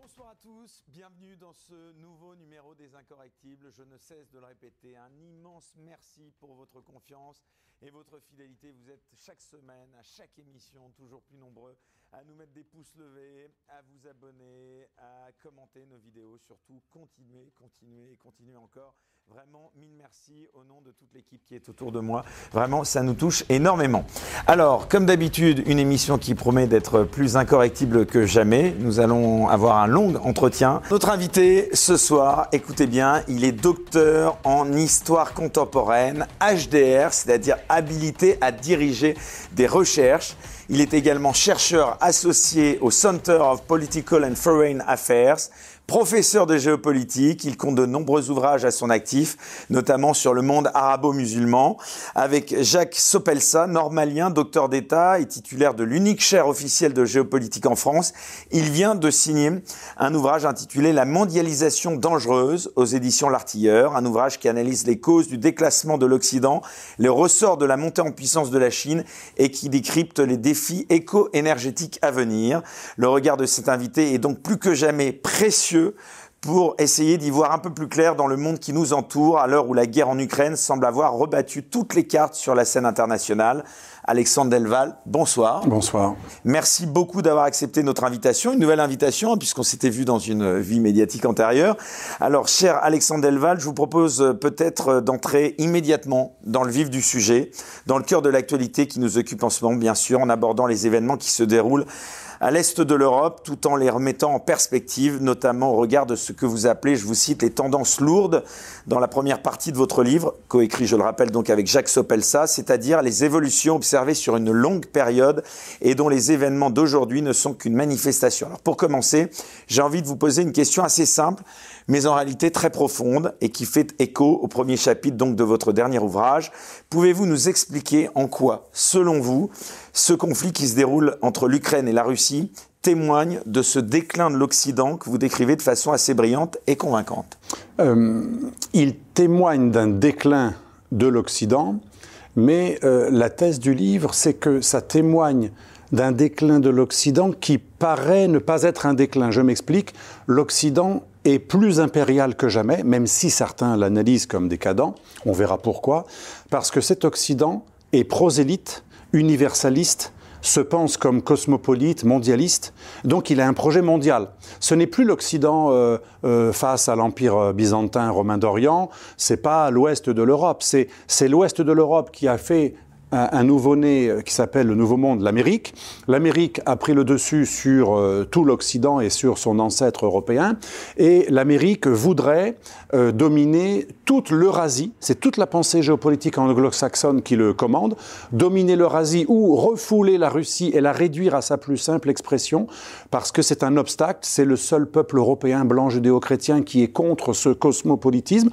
Bonsoir à tous, bienvenue dans ce nouveau numéro des Incorrectibles. Je ne cesse de le répéter, un immense merci pour votre confiance et votre fidélité. Vous êtes chaque semaine, à chaque émission, toujours plus nombreux à nous mettre des pouces levés, à vous abonner, à commenter nos vidéos. Surtout, continuez, continuez continuez encore. Vraiment, mille merci au nom de toute l'équipe qui est autour de moi. Vraiment, ça nous touche énormément. Alors, comme d'habitude, une émission qui promet d'être plus incorrectible que jamais. Nous allons avoir un long entretien. Notre invité ce soir, écoutez bien, il est docteur en histoire contemporaine, HDR, c'est-à-dire habilité à diriger des recherches. Il est également chercheur associé au Center of Political and Foreign Affairs, Professeur de géopolitique, il compte de nombreux ouvrages à son actif, notamment sur le monde arabo-musulman, avec Jacques Sopelsa, normalien, docteur d'État et titulaire de l'unique chaire officielle de géopolitique en France. Il vient de signer un ouvrage intitulé La mondialisation dangereuse aux éditions L'Artilleur, un ouvrage qui analyse les causes du déclassement de l'Occident, les ressorts de la montée en puissance de la Chine et qui décrypte les défis éco-énergétiques à venir. Le regard de cet invité est donc plus que jamais précieux pour essayer d'y voir un peu plus clair dans le monde qui nous entoure à l'heure où la guerre en Ukraine semble avoir rebattu toutes les cartes sur la scène internationale. Alexandre Delval, bonsoir. Bonsoir. Merci beaucoup d'avoir accepté notre invitation, une nouvelle invitation, puisqu'on s'était vu dans une vie médiatique antérieure. Alors, cher Alexandre Delval, je vous propose peut-être d'entrer immédiatement dans le vif du sujet, dans le cœur de l'actualité qui nous occupe en ce moment, bien sûr, en abordant les événements qui se déroulent à l'est de l'Europe, tout en les remettant en perspective, notamment au regard de ce que vous appelez, je vous cite, les tendances lourdes dans la première partie de votre livre, coécrit, je le rappelle, donc avec Jacques Sopelsa, c'est-à-dire les évolutions observées sur une longue période et dont les événements d'aujourd'hui ne sont qu'une manifestation. Alors pour commencer, j'ai envie de vous poser une question assez simple mais en réalité très profonde et qui fait écho au premier chapitre donc de votre dernier ouvrage. Pouvez-vous nous expliquer en quoi, selon vous, ce conflit qui se déroule entre l'Ukraine et la Russie témoigne de ce déclin de l'Occident que vous décrivez de façon assez brillante et convaincante. Euh, Il témoigne d'un déclin de l'Occident, mais euh, la thèse du livre, c'est que ça témoigne d'un déclin de l'Occident qui paraît ne pas être un déclin. Je m'explique, l'Occident est plus impérial que jamais, même si certains l'analysent comme décadent, on verra pourquoi, parce que cet Occident est prosélyte, universaliste, se pense comme cosmopolite, mondialiste, donc il a un projet mondial. Ce n'est plus l'Occident euh, euh, face à l'Empire byzantin romain d'Orient, c'est pas l'ouest de l'Europe, c'est l'ouest de l'Europe qui a fait un, nouveau-né euh, qui s'appelle le Nouveau Monde, l'Amérique. L'Amérique a pris le dessus sur euh, tout l'Occident et sur son ancêtre européen. Et l'Amérique voudrait euh, dominer toute l'Eurasie. C'est toute la pensée géopolitique anglo-saxonne qui le commande. Dominer l'Eurasie ou refouler la Russie et la réduire à sa plus simple expression, parce que c'est un obstacle. C'est le seul peuple européen blanc judéo-chrétien qui est contre ce cosmopolitisme.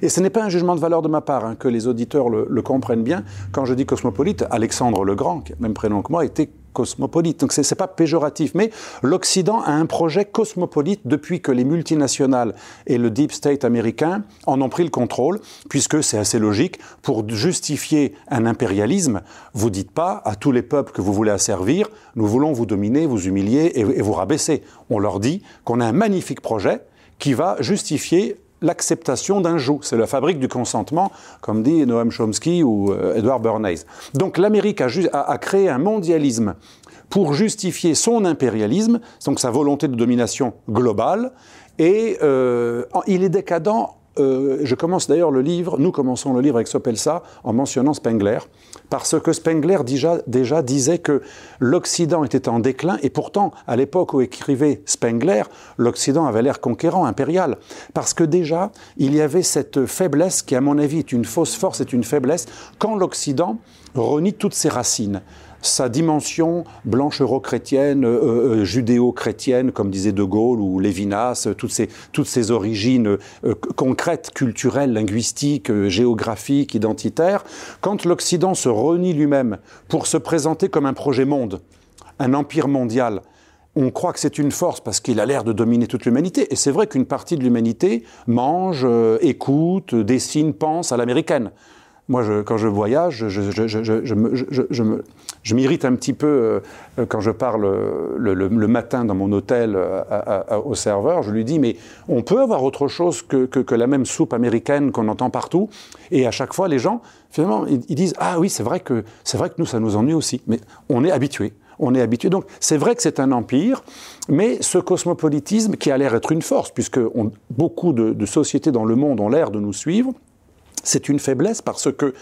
Et ce n'est pas un jugement de valeur de ma part, hein, que les auditeurs le, le comprennent bien. Quand je dis cosmopolite, Alexandre le Grand, qui a le même prénom que moi, était cosmopolite. Donc ce n'est pas péjoratif, mais l'Occident a un projet cosmopolite depuis que les multinationales et le deep state américain en ont pris le contrôle, puisque c'est assez logique, pour justifier un impérialisme, vous dites pas à tous les peuples que vous voulez asservir, nous voulons vous dominer, vous humilier et vous rabaisser. On leur dit qu'on a un magnifique projet qui va justifier l'acceptation d'un joug. C'est la fabrique du consentement, comme dit Noam Chomsky ou euh, Edward Bernays. Donc l'Amérique a, créé un mondialisme pour justifier son impérialisme, donc sa volonté de domination globale, et euh, il est décadent euh, je commence d'ailleurs le livre, nous commençons le livre avec Sopelsa en mentionnant Spengler, parce que Spengler déjà, déjà disait que l'Occident était en déclin, et pourtant, à l'époque où écrivait Spengler, l'Occident avait l'air conquérant, impérial, parce que déjà, il y avait cette faiblesse qui, à mon avis, est une fausse force, est une faiblesse, quand l'Occident renie toutes ses racines sa dimension blanche euro-chrétienne, euh, euh, judéo-chrétienne, comme disait De Gaulle ou Lévinas, toutes ces, toutes origines euh, concrètes, culturelles, linguistiques, géographiques, identitaires, quand l'Occident se renie lui-même pour se présenter comme un projet monde, un empire mondial, on croit que c'est une force parce qu'il a l'air de dominer toute l'humanité. Et c'est vrai qu'une partie de l'humanité mange, écoute, dessine, pense à l'américaine. Moi, quand je voyage, je, m'irrite un petit peu euh, quand je parle le, matin dans mon hôtel au serveur. Je lui dis, mais on peut avoir autre chose que, la même soupe américaine qu'on entend partout. Et à chaque fois, les gens, finalement, ils, disent, ah oui, c'est vrai que vrai que nous, ça nous ennuie aussi. Mais on est habitué on est habitué. Donc c'est vrai que c'est un empire, mais ce cosmopolitisme qui a l'air être une force, puisque beaucoup de, sociétés dans le monde ont l'air de nous suivre, c'est une faiblesse parce que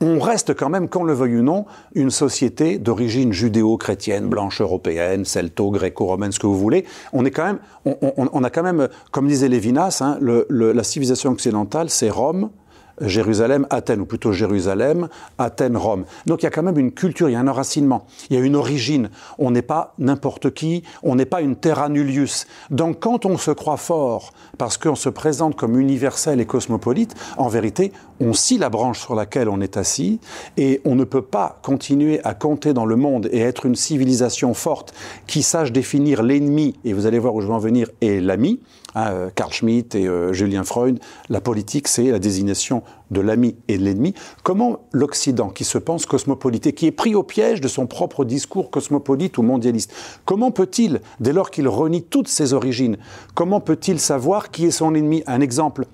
on reste quand même, qu'on le veuille ou non, une société d'origine judéo-chrétienne, blanche européenne, celto-gréco-romaine, ce que vous voulez. On est quand même, on, a quand même, comme disait Lévinas, hein, la civilisation occidentale, c'est Rome, Jérusalem, Athènes, ou plutôt Jérusalem, Athènes, Rome. Donc il y a quand même une culture, il y a un enracinement, il y a une origine. On n'est pas n'importe qui, on n'est pas une terra nullius. Donc quand on se croit fort, parce qu'on se présente comme universel et cosmopolite, en vérité, on scie la branche sur laquelle on est assis, et on ne peut pas continuer à compter dans le monde et être une civilisation forte qui sache définir l'ennemi, et vous allez voir où je vais en venir, et l'ami, Hein, euh, Carl Schmitt et euh, Julien Freud, la politique, c'est la désignation de l'ami et de l'ennemi. Comment l'Occident, qui se pense cosmopolite et qui est pris au piège de son propre discours cosmopolite ou mondialiste, comment peut-il, dès lors qu'il renie toutes ses origines, comment peut-il savoir qui est son ennemi? Un exemple.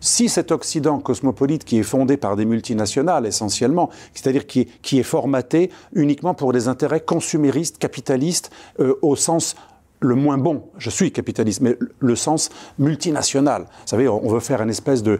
Si cet Occident cosmopolite qui est fondé par des multinationales essentiellement, c'est-à-dire qui, est formaté uniquement pour des intérêts consuméristes, capitalistes, euh, au sens le moins bon, je suis capitaliste, mais le sens multinational. Vous savez, on veut faire une espèce de,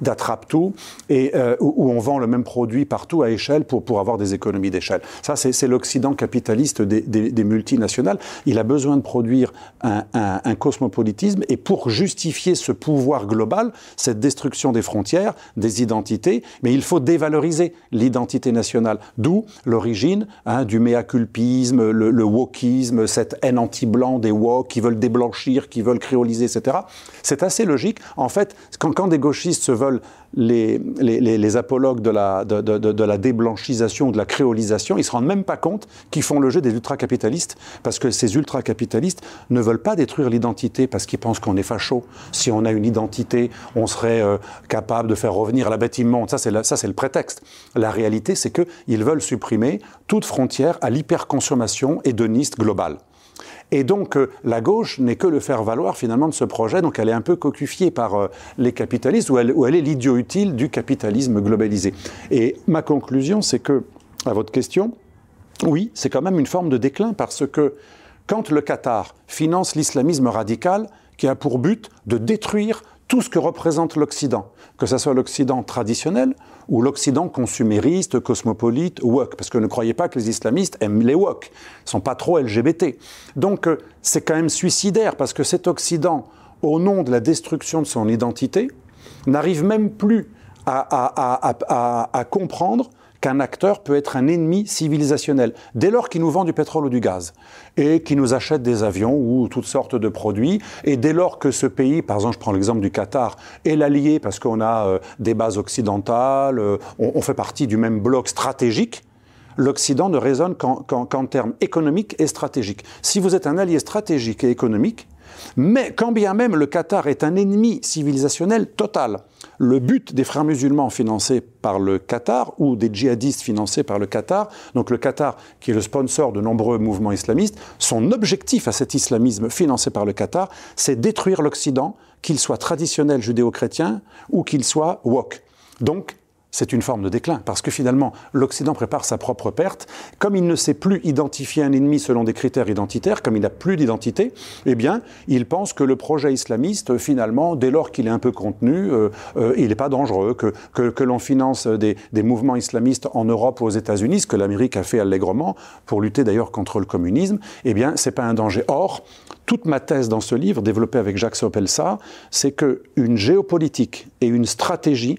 d'attrape-tout et euh, où, on vend le même produit partout à échelle pour, pour avoir des économies d'échelle. Ça, c'est, l'Occident capitaliste des, multinationales. Il a besoin de produire un, cosmopolitisme et pour justifier ce pouvoir global, cette destruction des frontières, des identités, mais il faut dévaloriser l'identité nationale. D'où l'origine hein, du mea-culpisme, le, le wokisme, cette haine anti blancs, des woke, qui veulent déblanchir, qui veulent créoliser, etc. C'est assez logique. En fait, quand, des gauchistes se veulent les, les, apologues de la, de, de, de, la déblanchisation, de la créolisation, ils ne se rendent même pas compte qu'ils font le jeu des ultra-capitalistes, parce que ces ultra-capitalistes ne veulent pas détruire l'identité, parce qu'ils pensent qu'on est facho. Si on a une identité, on serait euh, capable de faire revenir la bête. Ça, c'est le prétexte. La réalité, c'est qu'ils veulent supprimer toute frontière à l'hyperconsommation hédoniste globale. Et donc euh, la gauche n'est que le faire-valoir finalement de ce projet, donc elle est un peu cocufiée par euh, les capitalistes, ou elle, elle est l'idiot utile du capitalisme globalisé. Et ma conclusion, c'est que, à votre question, oui, c'est quand même une forme de déclin parce que quand le Qatar finance l'islamisme radical, qui a pour but de détruire tout ce que représente l'Occident, que ce soit l'Occident traditionnel ou l'Occident consumériste, cosmopolite, woke. Parce que ne croyez pas que les islamistes aiment les woke. Ils sont pas trop LGBT. Donc euh, c'est quand même suicidaire parce que cet Occident, au nom de la destruction de son identité, n'arrive même plus à comprendre qu'un acteur peut être un ennemi civilisationnel, dès lors qu'il nous vend du pétrole ou du gaz, et qu'il nous achète des avions ou toutes sortes de produits, et dès lors que ce pays, par exemple je prends l'exemple du Qatar, est l'allié parce qu'on a euh, des bases occidentales, euh, on, fait partie du même bloc stratégique, l'Occident ne raisonne qu'en termes économiques et stratégiques. Si vous êtes un allié stratégique et économique, mais quand bien même le Qatar est un ennemi civilisationnel total, le but des frères musulmans financés par le Qatar ou des djihadistes financés par le Qatar, donc le Qatar qui est le sponsor de nombreux mouvements islamistes, son objectif à cet islamisme financé par le Qatar, c'est détruire l'Occident, qu'il soit traditionnel judéo-chrétien ou qu'il soit wok. C'est une forme de déclin, parce que finalement, l'Occident prépare sa propre perte. Comme il ne sait plus identifier un ennemi selon des critères identitaires, comme il n'a plus d'identité, eh bien, il pense que le projet islamiste, finalement, dès lors qu'il est un peu contenu, euh, euh, il n'est pas dangereux, que, que, l'on finance des, des, mouvements islamistes en Europe ou aux États-Unis, ce que l'Amérique a fait allègrement, pour lutter d'ailleurs contre le communisme, eh bien, c'est pas un danger. Or, toute ma thèse dans ce livre, développée avec Jacques Sopelsa, c'est qu'une géopolitique et une stratégie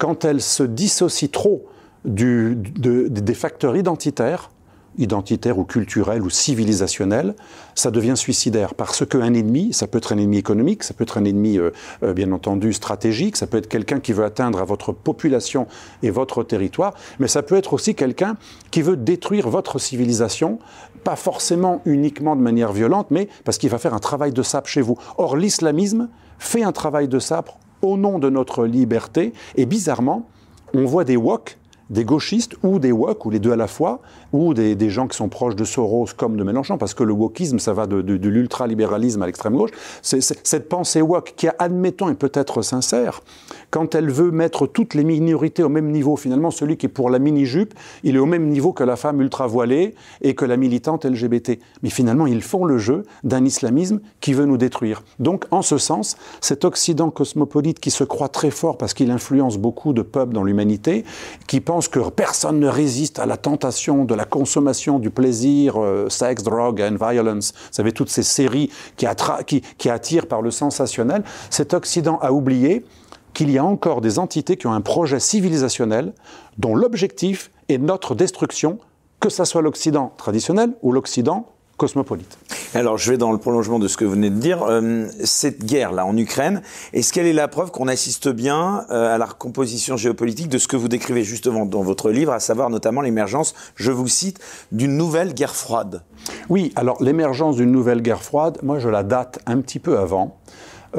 quand elle se dissocie trop des facteurs identitaires, identitaires ou culturels ou civilisationnels, ça devient suicidaire. Parce qu'un ennemi, ça peut être un ennemi économique, ça peut être un ennemi, euh, euh, bien entendu, stratégique, ça peut être quelqu'un qui veut atteindre à votre population et votre territoire, mais ça peut être aussi quelqu'un qui veut détruire votre civilisation, pas forcément uniquement de manière violente, mais parce qu'il va faire un travail de sape chez vous. Or, l'islamisme fait un travail de sape au nom de notre liberté. Et bizarrement, on voit des wok des gauchistes ou des woke, ou les deux à la fois, ou des, gens qui sont proches de Soros comme de Mélenchon, parce que le wokisme, ça va de, l'ultralibéralisme à l'extrême gauche. C'est, cette pensée woke qui, admettons, est peut-être sincère, quand elle veut mettre toutes les minorités au même niveau, finalement, celui qui est pour la mini-jupe, il est au même niveau que la femme ultra-voilée et que la militante LGBT. Mais finalement, ils font le jeu d'un islamisme qui veut nous détruire. Donc, en ce sens, cet Occident cosmopolite qui se croit très fort parce qu'il influence beaucoup de peuples dans l'humanité, qui pense que personne ne résiste à la tentation de la consommation du plaisir, euh, sex, drug and violence. Vous savez, toutes ces séries qui, qui attirent par le sensationnel. Cet Occident a oublié qu'il y a encore des entités qui ont un projet civilisationnel dont l'objectif est notre destruction, que ce soit l'Occident traditionnel ou l'Occident cosmopolite. Alors, je vais dans le prolongement de ce que vous venez de dire. Euh, cette guerre-là en Ukraine, est-ce qu'elle est la preuve qu'on assiste bien euh, à la recomposition géopolitique de ce que vous décrivez justement dans votre livre, à savoir notamment l'émergence, je vous cite, d'une nouvelle guerre froide? Oui, alors l'émergence d'une nouvelle guerre froide, moi je la date un petit peu avant.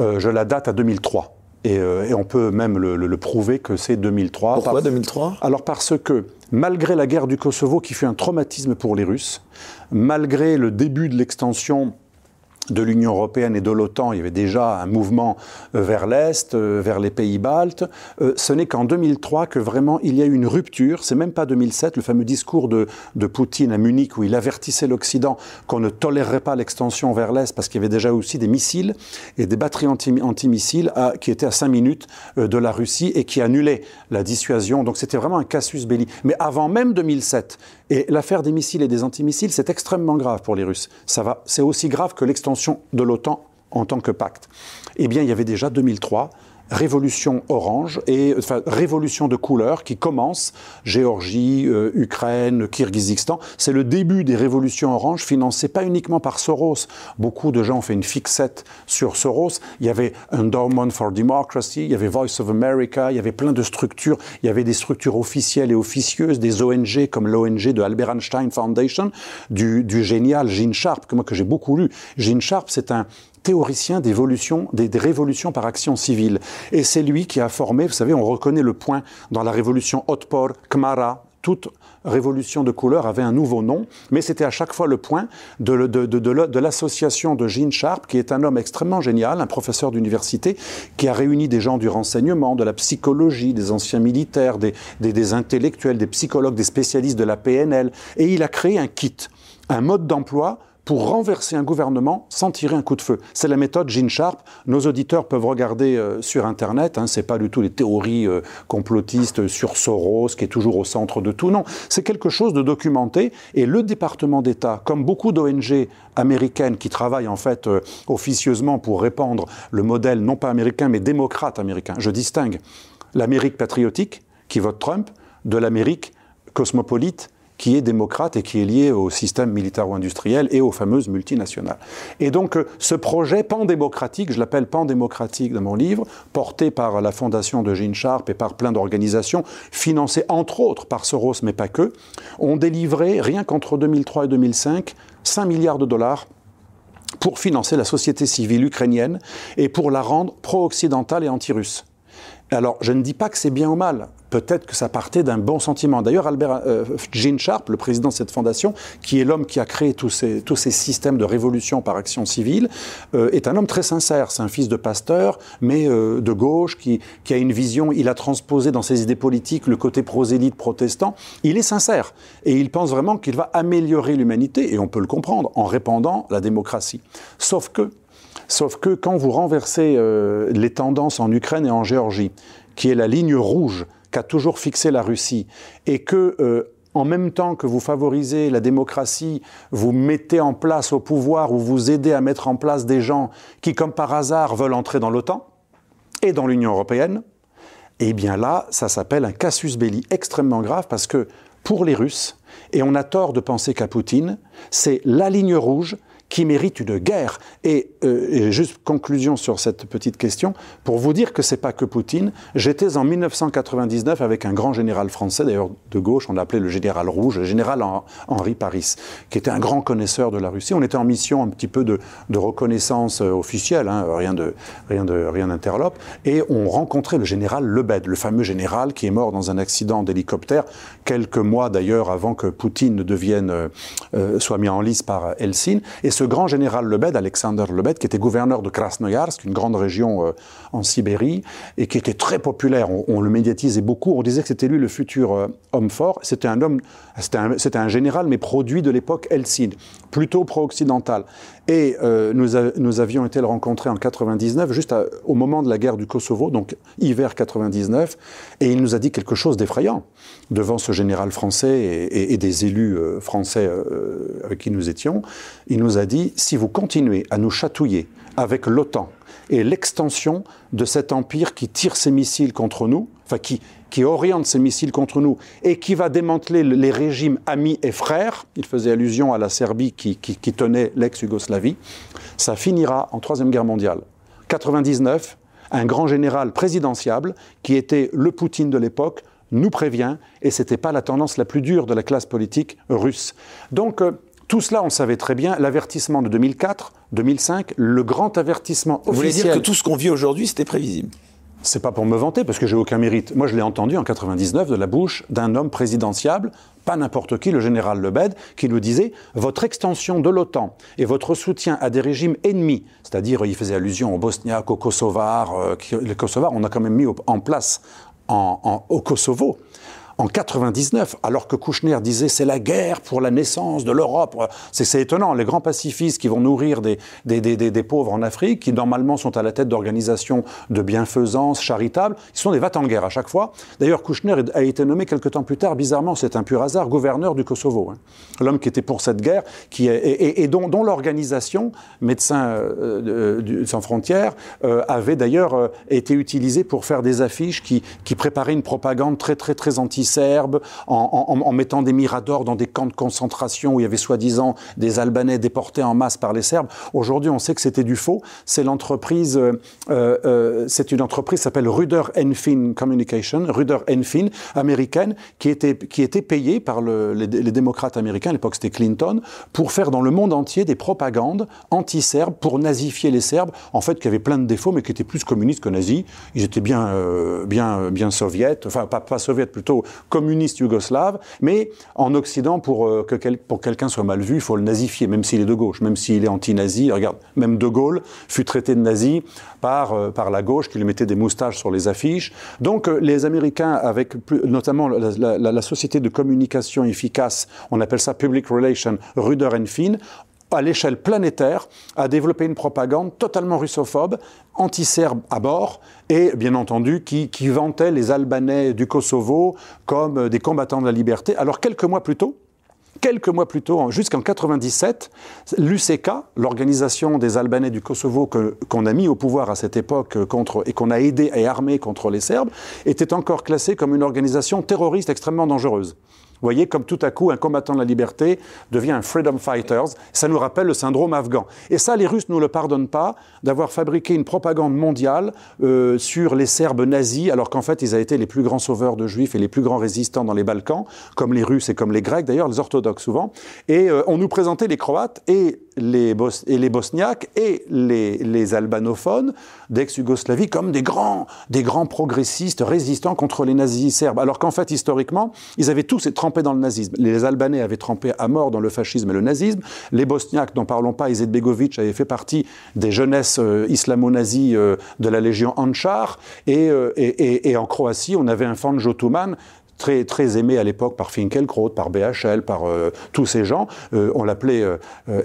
Euh, je la date à 2003. Et, on peut même le, prouver que c'est 2003. Pourquoi 2003 Alors parce que malgré la guerre du Kosovo qui fut un traumatisme pour les Russes, malgré le début de l'extension de l'Union européenne et de l'OTAN, il y avait déjà un mouvement euh, vers l'Est, euh, vers les pays baltes. Euh, ce n'est qu'en 2003 que vraiment il y a eu une rupture. C'est même pas 2007, le fameux discours de, de Poutine à Munich où il avertissait l'Occident qu'on ne tolérerait pas l'extension vers l'Est parce qu'il y avait déjà aussi des missiles et des batteries antimissiles qui étaient à 5 minutes de la Russie et qui annulaient la dissuasion. Donc c'était vraiment un casus belli. Mais avant même 2007, et l'affaire des missiles et des antimissiles, c'est extrêmement grave pour les Russes. Ça va, c'est aussi grave que l'extension de l'OTAN en tant que pacte. Eh bien, il y avait déjà 2003 révolution orange et enfin révolution de couleurs qui commence Géorgie, euh, Ukraine, Kirghizistan. C'est le début des révolutions oranges financées pas uniquement par Soros. Beaucoup de gens ont fait une fixette sur Soros. Il y avait Endowment for Democracy, il y avait Voice of America, il y avait plein de structures. Il y avait des structures officielles et officieuses, des ONG comme l'ONG de Albert Einstein Foundation, du, du génial Gene Sharp que moi que j'ai beaucoup lu. Gene Sharp, c'est un théoricien d'évolution, des, révolutions par action civile. Et c'est lui qui a formé, vous savez, on reconnaît le point dans la révolution Otpor, Khmara, toute révolution de couleur avait un nouveau nom, mais c'était à chaque fois le point de, de, l'association de Gene Sharp, qui est un homme extrêmement génial, un professeur d'université, qui a réuni des gens du renseignement, de la psychologie, des anciens militaires, des, des intellectuels, des psychologues, des spécialistes de la PNL, et il a créé un kit, un mode d'emploi pour renverser un gouvernement sans tirer un coup de feu. C'est la méthode Gene Sharp. Nos auditeurs peuvent regarder euh, sur Internet. Hein, c'est pas du tout les théories euh, complotistes sur Soros qui est toujours au centre de tout. Non, c'est quelque chose de documenté. Et le département d'État, comme beaucoup d'ONG américaines qui travaillent en fait euh, officieusement pour répandre le modèle non pas américain mais démocrate américain. Je distingue l'Amérique patriotique qui vote Trump de l'Amérique cosmopolite qui est démocrate et qui est lié au système militaro-industriel et aux fameuses multinationales. Et donc euh, ce projet pan-démocratique, je l'appelle pan-démocratique dans mon livre, porté par la fondation de Gene Sharp et par plein d'organisations, financé entre autres par Soros mais pas que, ont délivré, rien qu'entre 2003 et 2005, 5 milliards de dollars pour financer la société civile ukrainienne et pour la rendre pro-occidentale et anti-russe. Alors, je ne dis pas que c'est bien ou mal peut-être que ça partait d'un bon sentiment. D'ailleurs, Albert euh, Gene Sharp, le président de cette fondation, qui est l'homme qui a créé tous ces, tous ces systèmes de révolution par action civile, euh, est un homme très sincère. C'est un fils de pasteur, mais euh, de gauche, qui, qui, a une vision. Il a transposé dans ses idées politiques le côté prosélyte protestant. Il est sincère et il pense vraiment qu'il va améliorer l'humanité, et on peut le comprendre, en répandant la démocratie. Sauf que Sauf que quand vous renversez les tendances en Ukraine et en Géorgie, qui est la ligne rouge qu'a toujours fixé la Russie, et que euh, en même temps que vous favorisez la démocratie, vous mettez en place au pouvoir ou vous aidez à mettre en place des gens qui, comme par hasard, veulent entrer dans l'OTAN et dans l'Union européenne, eh bien là, ça s'appelle un casus belli extrêmement grave parce que pour les Russes, et on a tort de penser qu'à Poutine, c'est la ligne rouge qui mérite une guerre. Et, euh, juste conclusion sur cette petite question, pour vous dire que c'est pas que Poutine. J'étais en 1999 avec un grand général français, d'ailleurs de gauche, on l'appelait le général rouge, le général Henri Paris, qui était un grand connaisseur de la Russie. On était en mission un petit peu de, reconnaissance euh, officielle, hein, rien de rien d'interlope, et on rencontrait le général Lebed, le fameux général qui est mort dans un accident d'hélicoptère quelques mois d'ailleurs avant que Poutine ne devienne euh, euh, soit mis en lice par Helsinki. Et grand général Lebed, Alexander Lebed, qui était gouverneur de Krasnoyarsk, une grande région en Sibérie, et qui était très populaire. On, le médiatisait beaucoup. On disait que c'était lui le futur homme fort. C'était un homme, c'était un, général, mais produit de l'époque Helsinki, plutôt pro-occidental. Et euh, nous, nous, avions été le rencontrer en 99, juste au moment de la guerre du Kosovo, donc hiver 99, et il nous a dit quelque chose d'effrayant devant ce général français et, des élus euh, français euh, avec qui nous étions. Il nous a si vous continuez à nous chatouiller avec l'OTAN et l'extension de cet empire qui tire ses missiles contre nous, enfin qui, qui oriente ses missiles contre nous et qui va démanteler les régimes amis et frères, il faisait allusion à la Serbie qui, tenait l'ex-Yougoslavie, ça finira en Troisième Guerre mondiale. 99, un grand général présidentiable, qui était le Poutine de l'époque, nous prévient, et ce n'était pas la tendance la plus dure de la classe politique russe. Donc, euh, tout cela, on savait très bien. L'avertissement de 2004, 2005, le grand avertissement officiel. Vous voulez dire que tout ce qu'on vit aujourd'hui, c'était prévisible c'est pas pour me vanter, parce que j'ai aucun mérite. Moi, je l'ai entendu en 99 de la bouche d'un homme présidentiable, pas n'importe qui, le général Lebed, qui nous disait votre extension de l'OTAN et votre soutien à des régimes ennemis, c'est-à-dire, il faisait allusion aux Bosniaques, aux Kosovars, euh, les Kosovars, on a quand même mis en place au Kosovo en 99, alors que Kouchner disait c'est la guerre pour la naissance de l'Europe. C'est étonnant, les grands pacifistes qui vont nourrir des, des, des, des, pauvres en Afrique, qui normalement sont à la tête d'organisations de bienfaisance charitables, ils sont des vats en guerre à chaque fois. D'ailleurs, Kouchner a été nommé quelque temps plus tard, bizarrement, c'est un pur hasard, gouverneur du Kosovo. Hein. L'homme qui était pour cette guerre, qui et, dont, l'organisation, Médecins euh, sans frontières, euh, avait d'ailleurs euh, été utilisée pour faire des affiches qui, qui préparaient une propagande très très très anti serbes, en, mettant des miradors dans des camps de concentration où il y avait soi-disant des Albanais déportés en masse par les Serbes. Aujourd'hui, on sait que c'était du faux. C'est l'entreprise, euh, euh, c'est une entreprise qui s'appelle Ruder Enfin Communication, Ruder Enfin, américaine, qui était, qui était payée par les, démocrates américains, à l'époque c'était Clinton, pour faire dans le monde entier des propagandes anti-serbes pour nazifier les Serbes, en fait, qui avaient plein de défauts, mais qui étaient plus communistes que nazis. Ils étaient bien, euh, bien, bien soviètes, enfin pas, pas plutôt, communiste yougoslave, mais en Occident, pour euh, que pour quelqu'un soit mal vu, il faut le nazifier, même s'il est de gauche, même s'il est anti-nazi. Regarde, même De Gaulle fut traité de nazi par, euh, par la gauche, qui lui mettait des moustaches sur les affiches. Donc euh, les Américains, avec notamment la, société de communication efficace, on appelle ça Public Relations, Ruder Finn, à l'échelle planétaire, a développé une propagande totalement russophobe, anti-serbe à bord, et bien entendu qui, vantait les Albanais du Kosovo comme des combattants de la liberté. Alors quelques mois plus tôt, quelques mois plus tôt, jusqu'en 97, l'UCK, l'organisation des Albanais du Kosovo qu'on a mis au pouvoir à cette époque contre, et qu'on a aidé et armé contre les Serbes, était encore classée comme une organisation terroriste extrêmement dangereuse. Voyez, comme tout à coup, un combattant de la liberté devient un freedom fighter. Ça nous rappelle le syndrome afghan. Et ça, les Russes ne nous le pardonnent pas d'avoir fabriqué une propagande mondiale euh, sur les Serbes nazis, alors qu'en fait, ils avaient été les plus grands sauveurs de Juifs et les plus grands résistants dans les Balkans, comme les Russes et comme les Grecs, d'ailleurs, les orthodoxes souvent. Et euh, on nous présentait les Croates et les, et les Bosniaques et les, albanophones d'ex-Yougoslavie comme des grands, des grands progressistes résistants contre les nazis serbes, alors qu'en fait, historiquement, ils avaient tous trempé dans le nazisme. Les Albanais avaient trempé à mort dans le fascisme et le nazisme. Les Bosniaques, n'en parlons pas, Izetbegovic avait fait partie des jeunesses euh, islamo-nazis euh, de la Légion Anchar. Euh, et, en Croatie, on avait un Fanjo Tuman très, très aimé à l'époque par Finkelkraut, par BHL, par euh, tous ces gens. Euh, on l'appelait. Euh,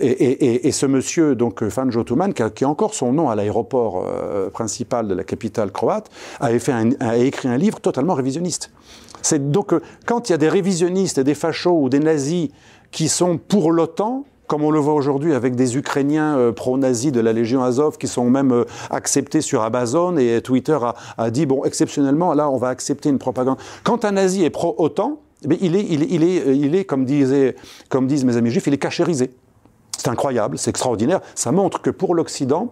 et, ce monsieur, donc Fanjo Tuman, qui a, encore son nom à l'aéroport principal de la capitale croate, avait fait a écrit un livre totalement révisionniste. C'est donc quand il y a des révisionnistes, des fachos ou des nazis qui sont pour l'OTAN, comme on le voit aujourd'hui avec des Ukrainiens euh, pro-nazis de la Légion Azov qui sont même euh, acceptés sur Amazon et Twitter a, dit, bon, exceptionnellement, là, on va accepter une propagande. Quand un nazi est pro-OTAN, eh il, est, il, est, il, est, il est, comme, comme disent mes amis juifs, il est cachérisé. C'est incroyable, c'est extraordinaire. Ça montre que pour l'Occident,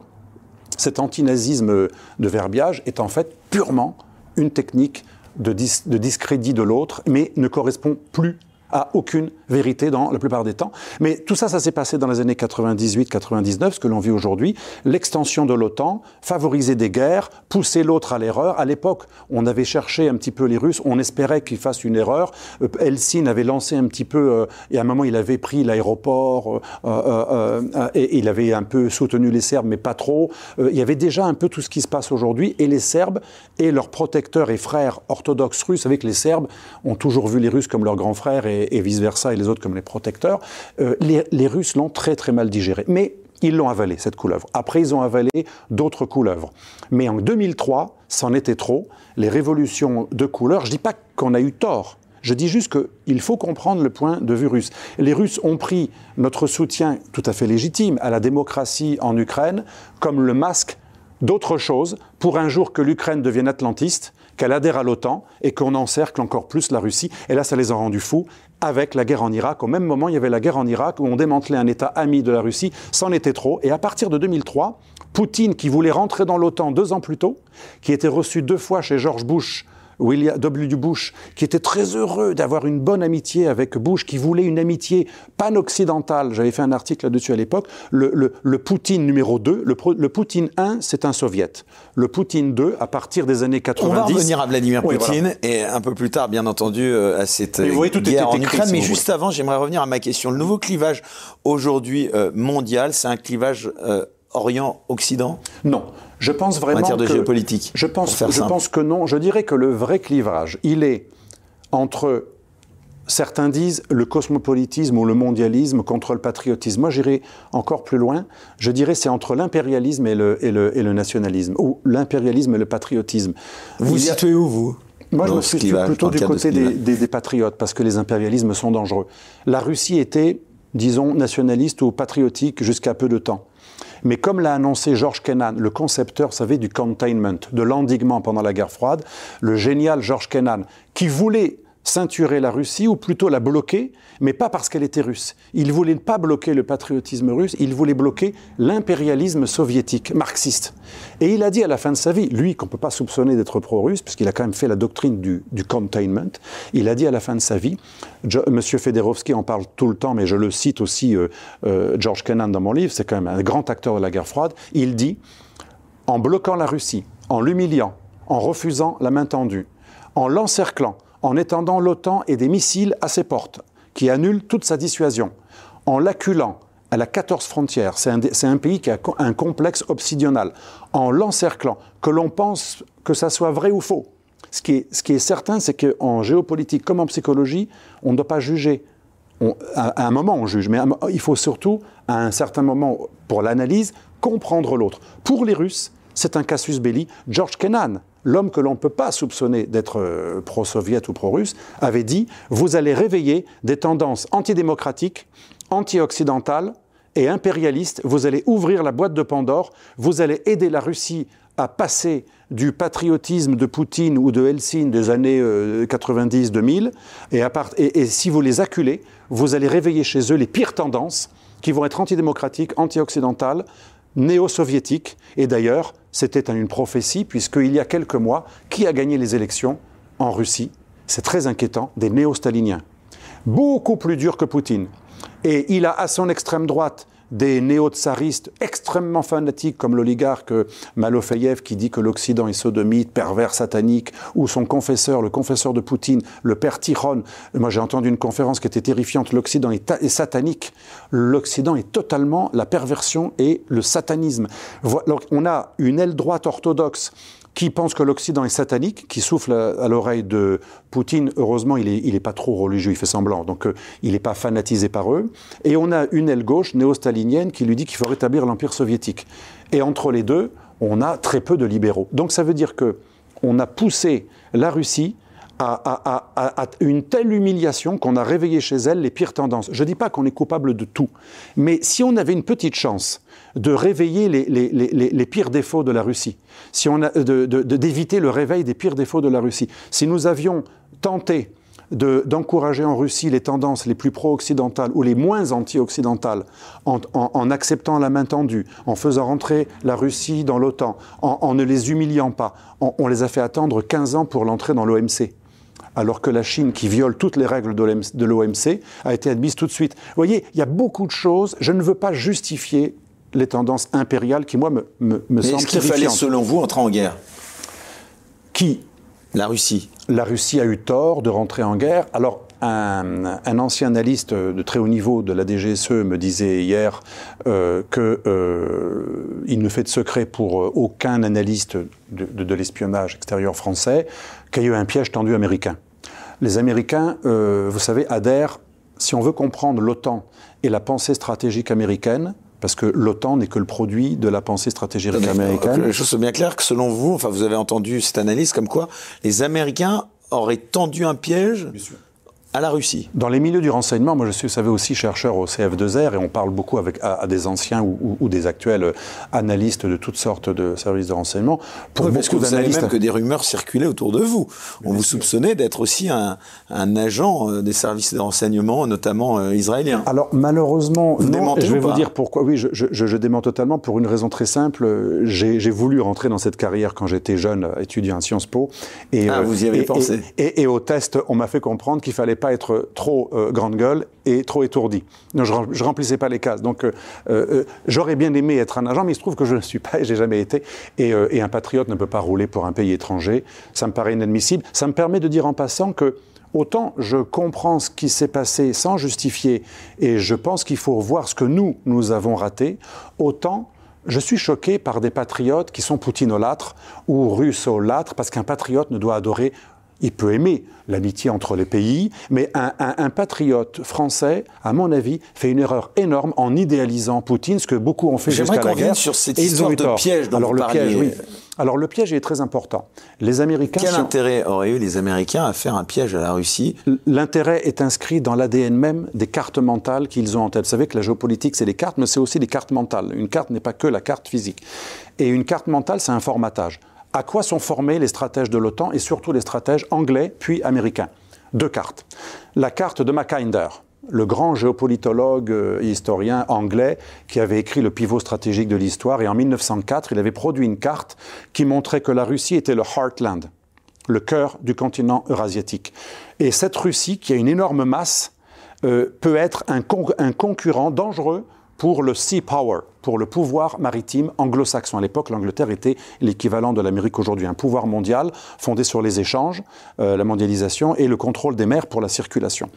cet antinazisme de verbiage est en fait purement une technique de, de discrédit de l'autre, mais ne correspond plus à aucune vérité dans la plupart des temps. Mais tout ça, ça s'est passé dans les années 98-99, ce que l'on vit aujourd'hui. L'extension de l'OTAN, favoriser des guerres, pousser l'autre à l'erreur. À l'époque, on avait cherché un petit peu les Russes, on espérait qu'ils fassent une erreur. Euh, Helsinki avait lancé un petit peu, euh, et à un moment, il avait pris l'aéroport, euh, et il avait un peu soutenu les Serbes, mais pas trop. il y avait déjà un peu tout ce qui se passe aujourd'hui, et les Serbes et leurs protecteurs et frères orthodoxes russes, avec les Serbes, ont toujours vu les Russes comme leurs grands frères et, et vice-versa, et les autres comme les protecteurs, euh, les, Russes l'ont très très mal digéré. Mais ils l'ont avalé, cette couleuvre. Après, ils ont avalé d'autres couleuvres. Mais en 2003, c'en était trop. Les révolutions de couleur, je ne dis pas qu'on a eu tort. Je dis juste qu'il faut comprendre le point de vue russe. Les Russes ont pris notre soutien tout à fait légitime à la démocratie en Ukraine comme le masque d'autre chose pour un jour que l'Ukraine devienne atlantiste, qu'elle adhère à l'OTAN et qu'on encercle encore plus la Russie. Et là, ça les a rendus fous avec la guerre en Irak. Au même moment, il y avait la guerre en Irak où on démantelait un État ami de la Russie. C'en était trop. Et à partir de 2003, Poutine, qui voulait rentrer dans l'OTAN deux ans plus tôt, qui était reçu deux fois chez George Bush William W. Bush, qui était très heureux d'avoir une bonne amitié avec Bush, qui voulait une amitié pan-occidentale. J'avais fait un article là-dessus à l'époque. Le, le, Poutine numéro 2, le, le Poutine 1, c'est un soviète. Le Poutine 2, à partir des années 90... On va revenir à Vladimir Poutine, et un peu plus tard, bien entendu, euh, à cette guerre en Ukraine. Mais juste avant, j'aimerais revenir à ma question. Le nouveau clivage aujourd'hui euh, mondial, c'est un clivage euh, Orient-Occident Non. Je pense vraiment. En matière de géopolitique. Je pense, je pense que non. Je dirais que le vrai clivage, il est entre. Certains disent le cosmopolitisme ou le mondialisme contre le patriotisme. Moi, j'irai encore plus loin. Je dirais c'est entre l'impérialisme et le, et, le, et le, nationalisme, ou l'impérialisme et le patriotisme. Vous vous situez où, vous moi, je me situe plutôt du côté des, des, des, patriotes, parce que les impérialismes sont dangereux. La Russie était, disons, nationaliste ou patriotique jusqu'à peu de temps. Mais comme l'a annoncé George Kennan, le concepteur, vous savez, du containment, de l'endiguement pendant la guerre froide, le génial George Kennan, qui voulait ceinturer la Russie, ou plutôt la bloquer, mais pas parce qu'elle était russe. Il voulait pas bloquer le patriotisme russe, il voulait bloquer l'impérialisme soviétique, marxiste. Et il a dit à la fin de sa vie, lui qu'on ne peut pas soupçonner d'être pro-russe, puisqu'il a quand même fait la doctrine du, containment, il a dit à la fin de sa vie, Monsieur Federovski en parle tout le temps, mais je le cite aussi, euh, euh, George Kennan dans mon livre, c'est quand même un grand acteur de la guerre froide, il dit, en bloquant la Russie, en l'humiliant, en refusant la main tendue, en l'encerclant, en étendant l'OTAN et des missiles à ses portes, qui annulent toute sa dissuasion, en l'acculant à la 14 frontières, c'est un, pays qui a un complexe obsidional, en l'encerclant, que l'on pense que ça soit vrai ou faux. Ce qui est, certain, c'est qu'en géopolitique comme en psychologie, on ne doit pas juger. à, un moment, on juge, mais il faut surtout, à un certain moment, pour l'analyse, comprendre l'autre. Pour les Russes, c'est un casus belli. George Kennan, l'homme que l'on ne peut pas soupçonner d'être euh, pro-soviète ou pro-russe, avait dit Vous allez réveiller des tendances antidémocratiques, anti-occidentales et impérialistes. Vous allez ouvrir la boîte de Pandore. Vous allez aider la Russie à passer du patriotisme de Poutine ou de Helsinki des années 90-2000, euh, et, et, si vous les acculez, vous allez réveiller chez eux les pires tendances qui vont être antidémocratiques, anti-occidentales, néo-soviétiques, et d'ailleurs, c'était une prophétie, puisqu'il y a quelques mois, qui a gagné les élections en Russie? C'est très inquiétant, des néo-staliniens. Beaucoup plus durs que Poutine. Et il a à son extrême droite des néo-tsaristes extrêmement fanatiques comme l'oligarque Malofeyev qui dit que l'Occident est sodomite, pervers, satanique, ou son confesseur, le confesseur de Poutine, le père Tiron. Moi j'ai entendu une conférence qui était terrifiante, l'Occident est, satanique. L'Occident est totalement la perversion et le satanisme. On a une aile droite orthodoxe qui pense que l'Occident est satanique, qui souffle à, l'oreille de Poutine. Heureusement, il n'est il est pas trop religieux, il fait semblant, donc euh, il n'est pas fanatisé par eux. Et on a une aile gauche néo-stalinienne qui lui dit qu'il faut rétablir l'Empire soviétique. Et entre les deux, on a très peu de libéraux. Donc ça veut dire que on a poussé la Russie à, une telle humiliation qu'on a réveillé chez elle les pires tendances. Je ne dis pas qu'on est coupable de tout, mais si on avait une petite chance de réveiller les, pires défauts de la Russie, si on a, d'éviter le réveil des pires défauts de la Russie, si nous avions tenté d'encourager en Russie les tendances les plus pro-occidentales ou les moins anti-occidentales en, acceptant la main tendue, en faisant rentrer la Russie dans l'OTAN, en, ne les humiliant pas. On, les a fait attendre 15 ans pour l'entrée dans l'OMC alors que la Chine, qui viole toutes les règles de l'OMC, a été admise tout de suite. Vous voyez, il y a beaucoup de choses. Je ne veux pas justifier les tendances impériales qui, moi, me, me, me semblent Est-ce qu'il fallait, selon vous, entrer en guerre? Qui? La Russie. La Russie a eu tort de rentrer en guerre. Alors, un, ancien analyste de très haut niveau de la DGSE me disait hier euh, qu'il euh, ne fait de secret pour euh, aucun analyste de, l'espionnage extérieur français qu'il y a eu un piège tendu américain. Les Américains, euh, vous savez, adhèrent, si on veut comprendre l'OTAN et la pensée stratégique américaine, parce que l'OTAN n'est que le produit de la pensée stratégique américaine. Je chose bien clair que selon vous, enfin vous avez entendu cette analyse comme quoi les Américains auraient tendu un piège à la Russie. Dans les milieux du renseignement, moi je suis, vous savez, aussi chercheur au CF2R et on parle beaucoup avec, à, des anciens ou, des actuels analystes de toutes sortes de services de renseignement. Pour parce que vous savez même que des rumeurs circulaient autour de vous? On vous soupçonnait d'être aussi un, agent euh, des services de renseignement, notamment euh, israéliens. Alors malheureusement, non, je vais vous dire pourquoi. Oui, je, je, dément totalement pour une raison très simple. J'ai voulu rentrer dans cette carrière quand j'étais jeune étudiant à Sciences Po. Et, ah, vous y avez pensé. Et, et, au test, on m'a fait comprendre qu'il fallait pas être trop euh, grande gueule et trop étourdi. je ne remplissais pas les cases. Donc, euh, euh, j'aurais bien aimé être un agent, mais il se trouve que je ne suis pas et j'ai jamais été. Et, et, un patriote ne peut pas rouler pour un pays étranger. Ça me paraît inadmissible. Ça me permet de dire en passant que autant je comprends ce qui s'est passé sans justifier, et je pense qu'il faut voir ce que nous, nous avons raté, autant je suis choqué par des patriotes qui sont poutinolâtres ou russolâtres, parce qu'un patriote ne doit adorer il peut aimer l'amitié entre les pays, mais un, patriote français, à mon avis, fait une erreur énorme en idéalisant Poutine, ce que beaucoup ont fait jusqu'à la guerre. sur cette histoire de piège dont Alors, le piège, oui. Alors le piège est très important. Les Américains. Quel intérêt auraient eu les Américains à faire un piège à la Russie? L'intérêt est inscrit dans l'ADN même des cartes mentales qu'ils ont en tête. Vous savez que la géopolitique, c'est des cartes, mais c'est aussi des cartes mentales. Une carte n'est pas que la carte physique. Et une carte mentale, c'est un formatage à quoi sont formés les stratèges de l'OTAN et surtout les stratèges anglais puis américains. Deux cartes. La carte de Mackinder, le grand géopolitologue et historien anglais qui avait écrit le pivot stratégique de l'histoire. Et en 1904, il avait produit une carte qui montrait que la Russie était le heartland, le cœur du continent eurasiatique. Et cette Russie, qui a une énorme masse, euh, peut être un concurrent dangereux pour le sea power, pour le pouvoir maritime anglo-saxon. À l'époque, l'Angleterre était l'équivalent de l'Amérique aujourd'hui, un pouvoir mondial fondé sur les échanges, euh, la mondialisation et le contrôle des mers pour la circulation.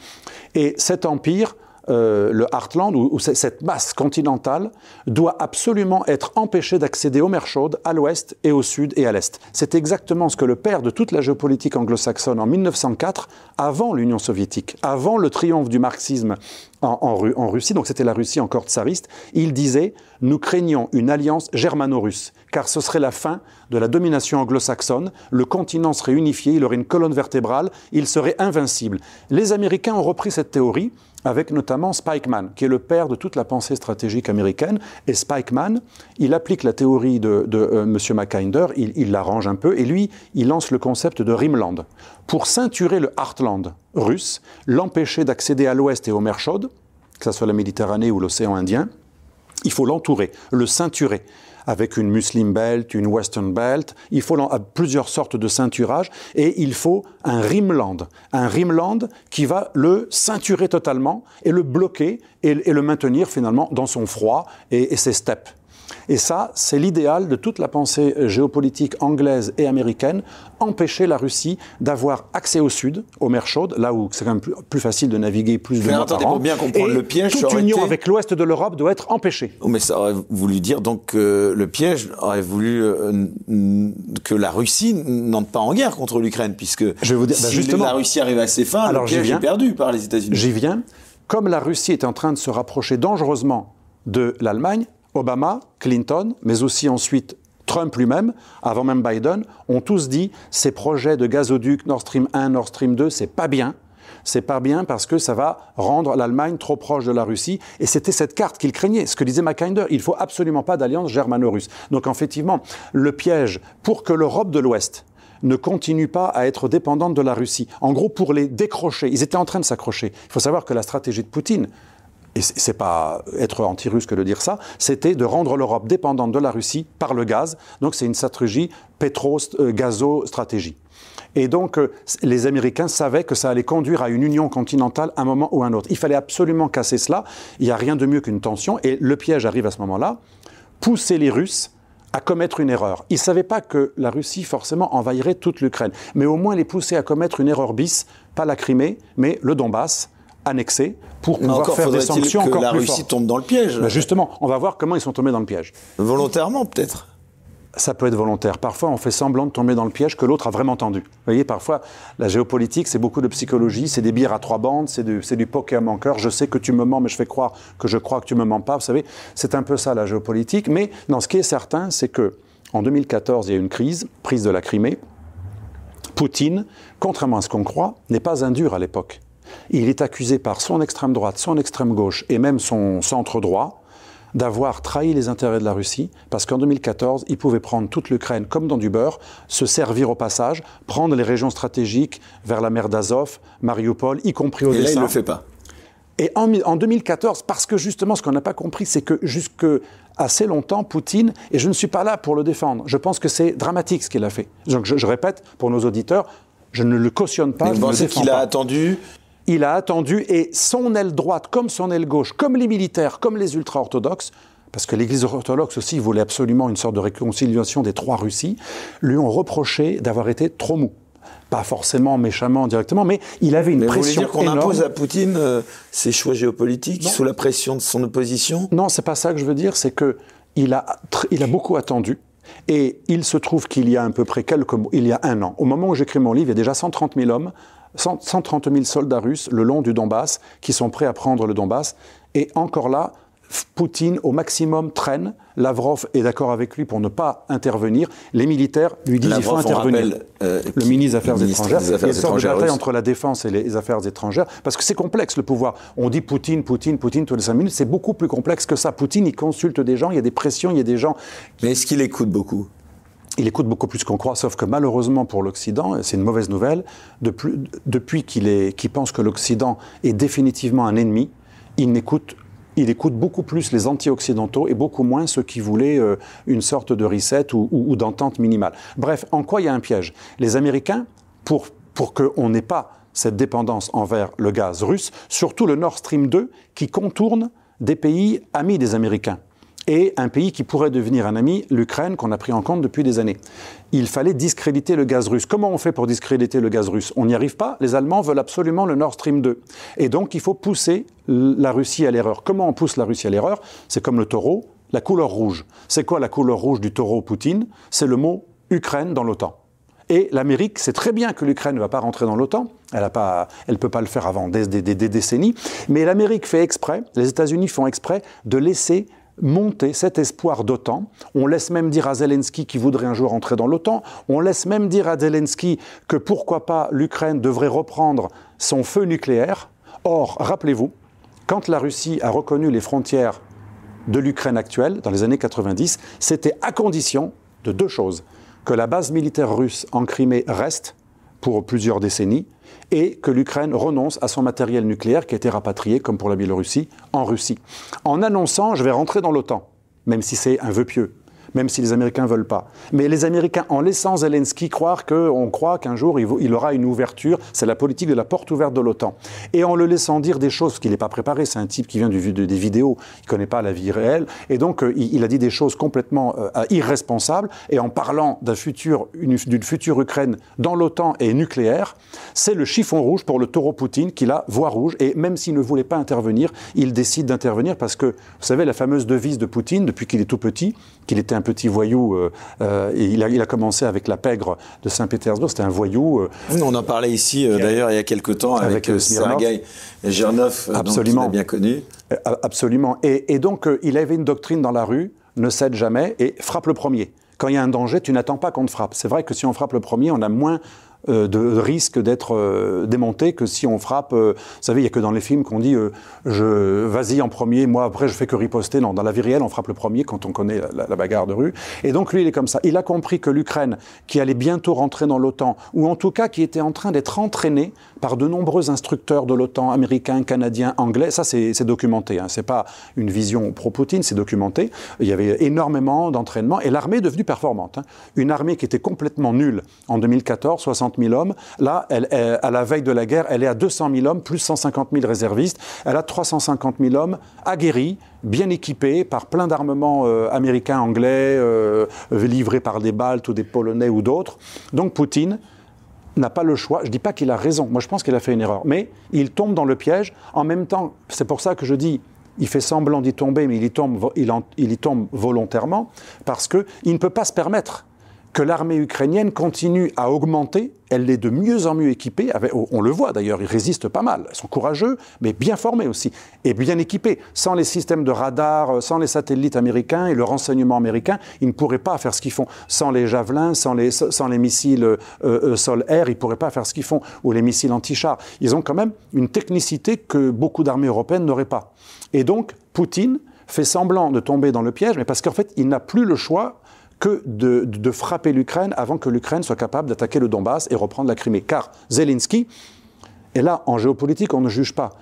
Et cet empire euh, le Heartland, ou, cette masse continentale, doit absolument être empêchée d'accéder aux mers chaudes à l'ouest et au sud et à l'est. C'est exactement ce que le père de toute la géopolitique anglo-saxonne en 1904, avant l'Union soviétique, avant le triomphe du marxisme en, en Russie, donc c'était la Russie encore tsariste, il disait Nous craignons une alliance germano-russe, car ce serait la fin de la domination anglo-saxonne, le continent serait unifié, il aurait une colonne vertébrale, il serait invincible. Les Américains ont repris cette théorie, avec notamment Spikeman, qui est le père de toute la pensée stratégique américaine. Et Spikeman, il applique la théorie de, euh, M. Mackinder, il l'arrange un peu, et lui, il lance le concept de Rimland. Pour ceinturer le Heartland russe, l'empêcher d'accéder à l'ouest et aux mers chaudes, que ce soit la Méditerranée ou l'océan Indien, il faut l'entourer, le ceinturer avec une Muslim belt, une Western belt. Il faut plusieurs sortes de ceinturage et il faut un rimland. Un rimland qui va le ceinturer totalement et le bloquer et, le maintenir finalement dans son froid et ses steppes. Et ça, c'est l'idéal de toute la pensée géopolitique anglaise et américaine, empêcher la Russie d'avoir accès au sud, aux mers chaudes, là où c'est quand même plus, facile de naviguer plus de mois par an. Pour bien comprendre le piège, toute union avec l'ouest de l'Europe doit être empêchée. Oh, mais ça aurait voulu dire donc que le piège aurait voulu euh, que la Russie n'entre pas en guerre contre l'Ukraine, puisque Je vais vous dire, bah, si justement, la Russie arrive à ses fins, alors le piège est perdu par les États-Unis. J'y viens. Comme la Russie est en train de se rapprocher dangereusement de l'Allemagne, Obama, Clinton, mais aussi ensuite Trump lui-même, avant même Biden, ont tous dit ces projets de gazoduc Nord Stream 1, Nord Stream 2, c'est pas bien. C'est pas bien parce que ça va rendre l'Allemagne trop proche de la Russie. Et c'était cette carte qu'il craignait. Ce que disait Mackinder, il faut absolument pas d'alliance germano-russe. Donc effectivement, le piège pour que l'Europe de l'Ouest ne continue pas à être dépendante de la Russie. En gros, pour les décrocher, ils étaient en train de s'accrocher. Il faut savoir que la stratégie de Poutine, et c'est pas être anti-russe que de dire ça, c'était de rendre l'Europe dépendante de la Russie par le gaz. Donc c'est une stratégie pétro-gazo-stratégie. Et donc, euh, les Américains savaient que ça allait conduire à une union continentale un moment ou un autre. Il fallait absolument casser cela. Il n'y a rien de mieux qu'une tension. Et le piège arrive à ce moment-là. Pousser les Russes à commettre une erreur. Ils ne savaient pas que la Russie forcément envahirait toute l'Ukraine, mais au moins les pousser à commettre une erreur bis, pas la Crimée, mais le Donbass annexé pour pouvoir faire des sanctions que encore la Russie tombe dans le piège. Ben justement, on va voir comment ils sont tombés dans le piège. Volontairement peut-être ça peut être volontaire. Parfois, on fait semblant de tomber dans le piège que l'autre a vraiment tendu. Vous voyez, parfois, la géopolitique, c'est beaucoup de psychologie, c'est des bières à trois bandes, c'est du, du poker manqueur. Je sais que tu me mens, mais je fais croire que je crois que tu me mens pas. Vous savez, c'est un peu ça la géopolitique. Mais non, ce qui est certain, c'est que en 2014, il y a eu une crise, prise de la Crimée. Poutine, contrairement à ce qu'on croit, n'est pas un dur à l'époque. Il est accusé par son extrême droite, son extrême gauche et même son centre droit d'avoir trahi les intérêts de la Russie, parce qu'en 2014, il pouvait prendre toute l'Ukraine comme dans du beurre, se servir au passage, prendre les régions stratégiques vers la mer d'Azov, Mariupol, y compris Odessa. Et là, il ne le fait pas. Et en, en 2014, parce que justement, ce qu'on n'a pas compris, c'est que jusque assez longtemps, Poutine, et je ne suis pas là pour le défendre, je pense que c'est dramatique ce qu'il a fait. Donc je, je, répète, pour nos auditeurs, je ne le cautionne pas. Mais vous pensez qu'il a attendu il a attendu et son aile droite comme son aile gauche, comme les militaires, comme les ultra-orthodoxes, parce que l'Église orthodoxe aussi voulait absolument une sorte de réconciliation des trois Russies, lui ont reproché d'avoir été trop mou. Pas forcément méchamment directement, mais il avait une mais pression vous voulez dire qu'on impose à Poutine euh, ses choix géopolitiques Non. sous la pression de son opposition? Non, c'est pas ça que je veux dire, c'est que il a, il a beaucoup attendu. Et il se trouve qu'il y a à peu près quelques il y a un an, au moment où j'écris mon livre, il y a déjà 130 000 hommes 130 000 soldats russes le long du Donbass qui sont prêts à prendre le Donbass. Et encore là, Poutine au maximum traîne. Lavrov est d'accord avec lui pour ne pas intervenir. Les militaires lui disent qu'il faut intervenir. Rappelle, euh, le ministre des Affaires étrangères. Des Affaires il y a une sorte de bataille entre la défense et les affaires étrangères parce que c'est complexe le pouvoir. On dit Poutine, Poutine, Poutine tous les cinq minutes. C'est beaucoup plus complexe que ça. Poutine, il consulte des gens, il y a des pressions, il y a des gens. Mais est-ce qu'il écoute beaucoup? Il écoute beaucoup plus qu'on croit, sauf que malheureusement pour l'Occident, c'est une mauvaise nouvelle, depuis, qu'il qu pense que l'Occident est définitivement un ennemi, il écoute beaucoup plus les anti-occidentaux et beaucoup moins ceux qui voulaient euh, une sorte de reset ou d'entente minimale. Bref, en quoi il y a un piège? Les Américains, pour, pour qu'on n'ait pas cette dépendance envers le gaz russe, surtout le Nord Stream 2, qui contourne des pays amis des Américains et un pays qui pourrait devenir un ami, l'Ukraine, qu'on a pris en compte depuis des années. Il fallait discréditer le gaz russe. Comment on fait pour discréditer le gaz russe? On n'y arrive pas. Les Allemands veulent absolument le Nord Stream 2. Et donc, il faut pousser la Russie à l'erreur. Comment on pousse la Russie à l'erreur? C'est comme le taureau, la couleur rouge. C'est quoi la couleur rouge du taureau Poutine? C'est le mot Ukraine dans l'OTAN. Et l'Amérique sait très bien que l'Ukraine ne va pas rentrer dans l'OTAN. Elle ne peut pas le faire avant des décennies. Mais l'Amérique fait exprès, les États-Unis font exprès de laisser monter cet espoir d'OTAN. On laisse même dire à Zelensky qu'il voudrait un jour entrer dans l'OTAN. On laisse même dire à Zelensky que pourquoi pas l'Ukraine devrait reprendre son feu nucléaire. Or, rappelez-vous, quand la Russie a reconnu les frontières de l'Ukraine actuelle, dans les années 90, c'était à condition de deux choses. Que la base militaire russe en Crimée reste pour plusieurs décennies et que l'Ukraine renonce à son matériel nucléaire qui a été rapatrié, comme pour la Biélorussie, en Russie. En annonçant je vais rentrer dans l'OTAN, même si c'est un vœu pieux, même si les Américains ne veulent pas. Mais les Américains, en laissant Zelensky croire qu'on croit qu'un jour il, aura une ouverture, c'est la politique de la porte ouverte de l'OTAN, et en le laissant dire des choses qu'il n'est pas préparé, c'est un type qui vient du, de, des vidéos, il ne connaît pas la vie réelle, et donc euh, il, a dit des choses complètement euh, irresponsables, et en parlant d'une future, d'une future Ukraine dans l'OTAN et nucléaire, c'est le chiffon rouge pour le taureau Poutine qui a voix rouge, et même s'il ne voulait pas intervenir, il décide d'intervenir parce que, vous savez, la fameuse devise de Poutine, depuis qu'il est tout petit, qu'il était un petit voyou, euh, euh, et il a, il a, commencé avec la pègre de Saint-Pétersbourg, c'était un voyou. Euh, on en parlait ici d'ailleurs il y a quelque temps avec, avec Sergei Gernov, Absolument. bien connu. Absolument. Et, et donc il avait une doctrine dans la rue, ne cède jamais et frappe le premier quand il y a un danger, tu n'attends pas qu'on te frappe. C'est vrai que si on frappe le premier, on a moins euh, de risque d'être euh, démonté que si on frappe. Euh, vous savez, il n'y a que dans les films qu'on dit je vas-y en premier, moi après je fais que riposter. Non, dans la vie réelle, on frappe le premier quand on connaît la, bagarre de rue. Et donc lui, il est comme ça. Il a compris que l'Ukraine, qui allait bientôt rentrer dans l'OTAN, ou en tout cas qui était en train d'être entraînée par de nombreux instructeurs de l'OTAN, américains, canadiens, anglais, ça c'est documenté. Hein. C'est pas une vision pro-Poutine, c'est documenté. Il y avait énormément d'entraînement et l'armée est devenue performante. Hein. Une armée qui était complètement nulle en 2014, 60 000 hommes. Là, elle, à la veille de la guerre, elle est à 200 000 hommes, plus 150 000 réservistes. Elle a 350 000 hommes aguerris, bien équipés par plein d'armements euh, américains, anglais, euh, livrés par des Baltes ou des Polonais ou d'autres. Donc Poutine n'a pas le choix. Je ne dis pas qu'il a raison. Moi, je pense qu'il a fait une erreur. Mais il tombe dans le piège. En même temps, c'est pour ça que je dis, il fait semblant d'y tomber, mais il y tombe, il, il y tombe volontairement, parce qu'il ne peut pas se permettre que l'armée ukrainienne continue à augmenter. Elle est de mieux en mieux équipée. On le voit d'ailleurs, ils résistent pas mal. Ils sont courageux, mais bien formés aussi. Et bien équipés. Sans les systèmes de radar, euh, sans les satellites américains et le renseignement américain, ils ne pourraient pas faire ce qu'ils font. Sans les javelins, sans les, sans les missiles euh, euh, sol-air, ils ne pourraient pas faire ce qu'ils font. Ou les missiles anti-chars. Ils ont quand même une technicité que beaucoup d'armées européennes n'auraient pas. Et donc, Poutine fait semblant de tomber dans le piège, mais parce qu'en fait, il n'a plus le choix que de, frapper l'Ukraine avant que l'Ukraine soit capable d'attaquer le Donbass et reprendre la Crimée. Car Zelensky, et là, en géopolitique, on ne juge pas.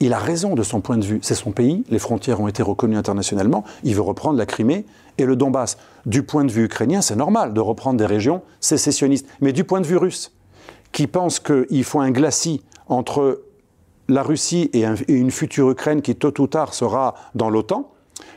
Il a raison de son point de vue. C'est son pays, les frontières ont été reconnues internationalement, il veut reprendre la Crimée et le Donbass. Du point de vue ukrainien, c'est normal de reprendre des régions sécessionnistes. Mais du point de vue russe, qui pense qu'il faut un glacis entre la Russie et, une future Ukraine qui tôt ou tard sera dans l'OTAN,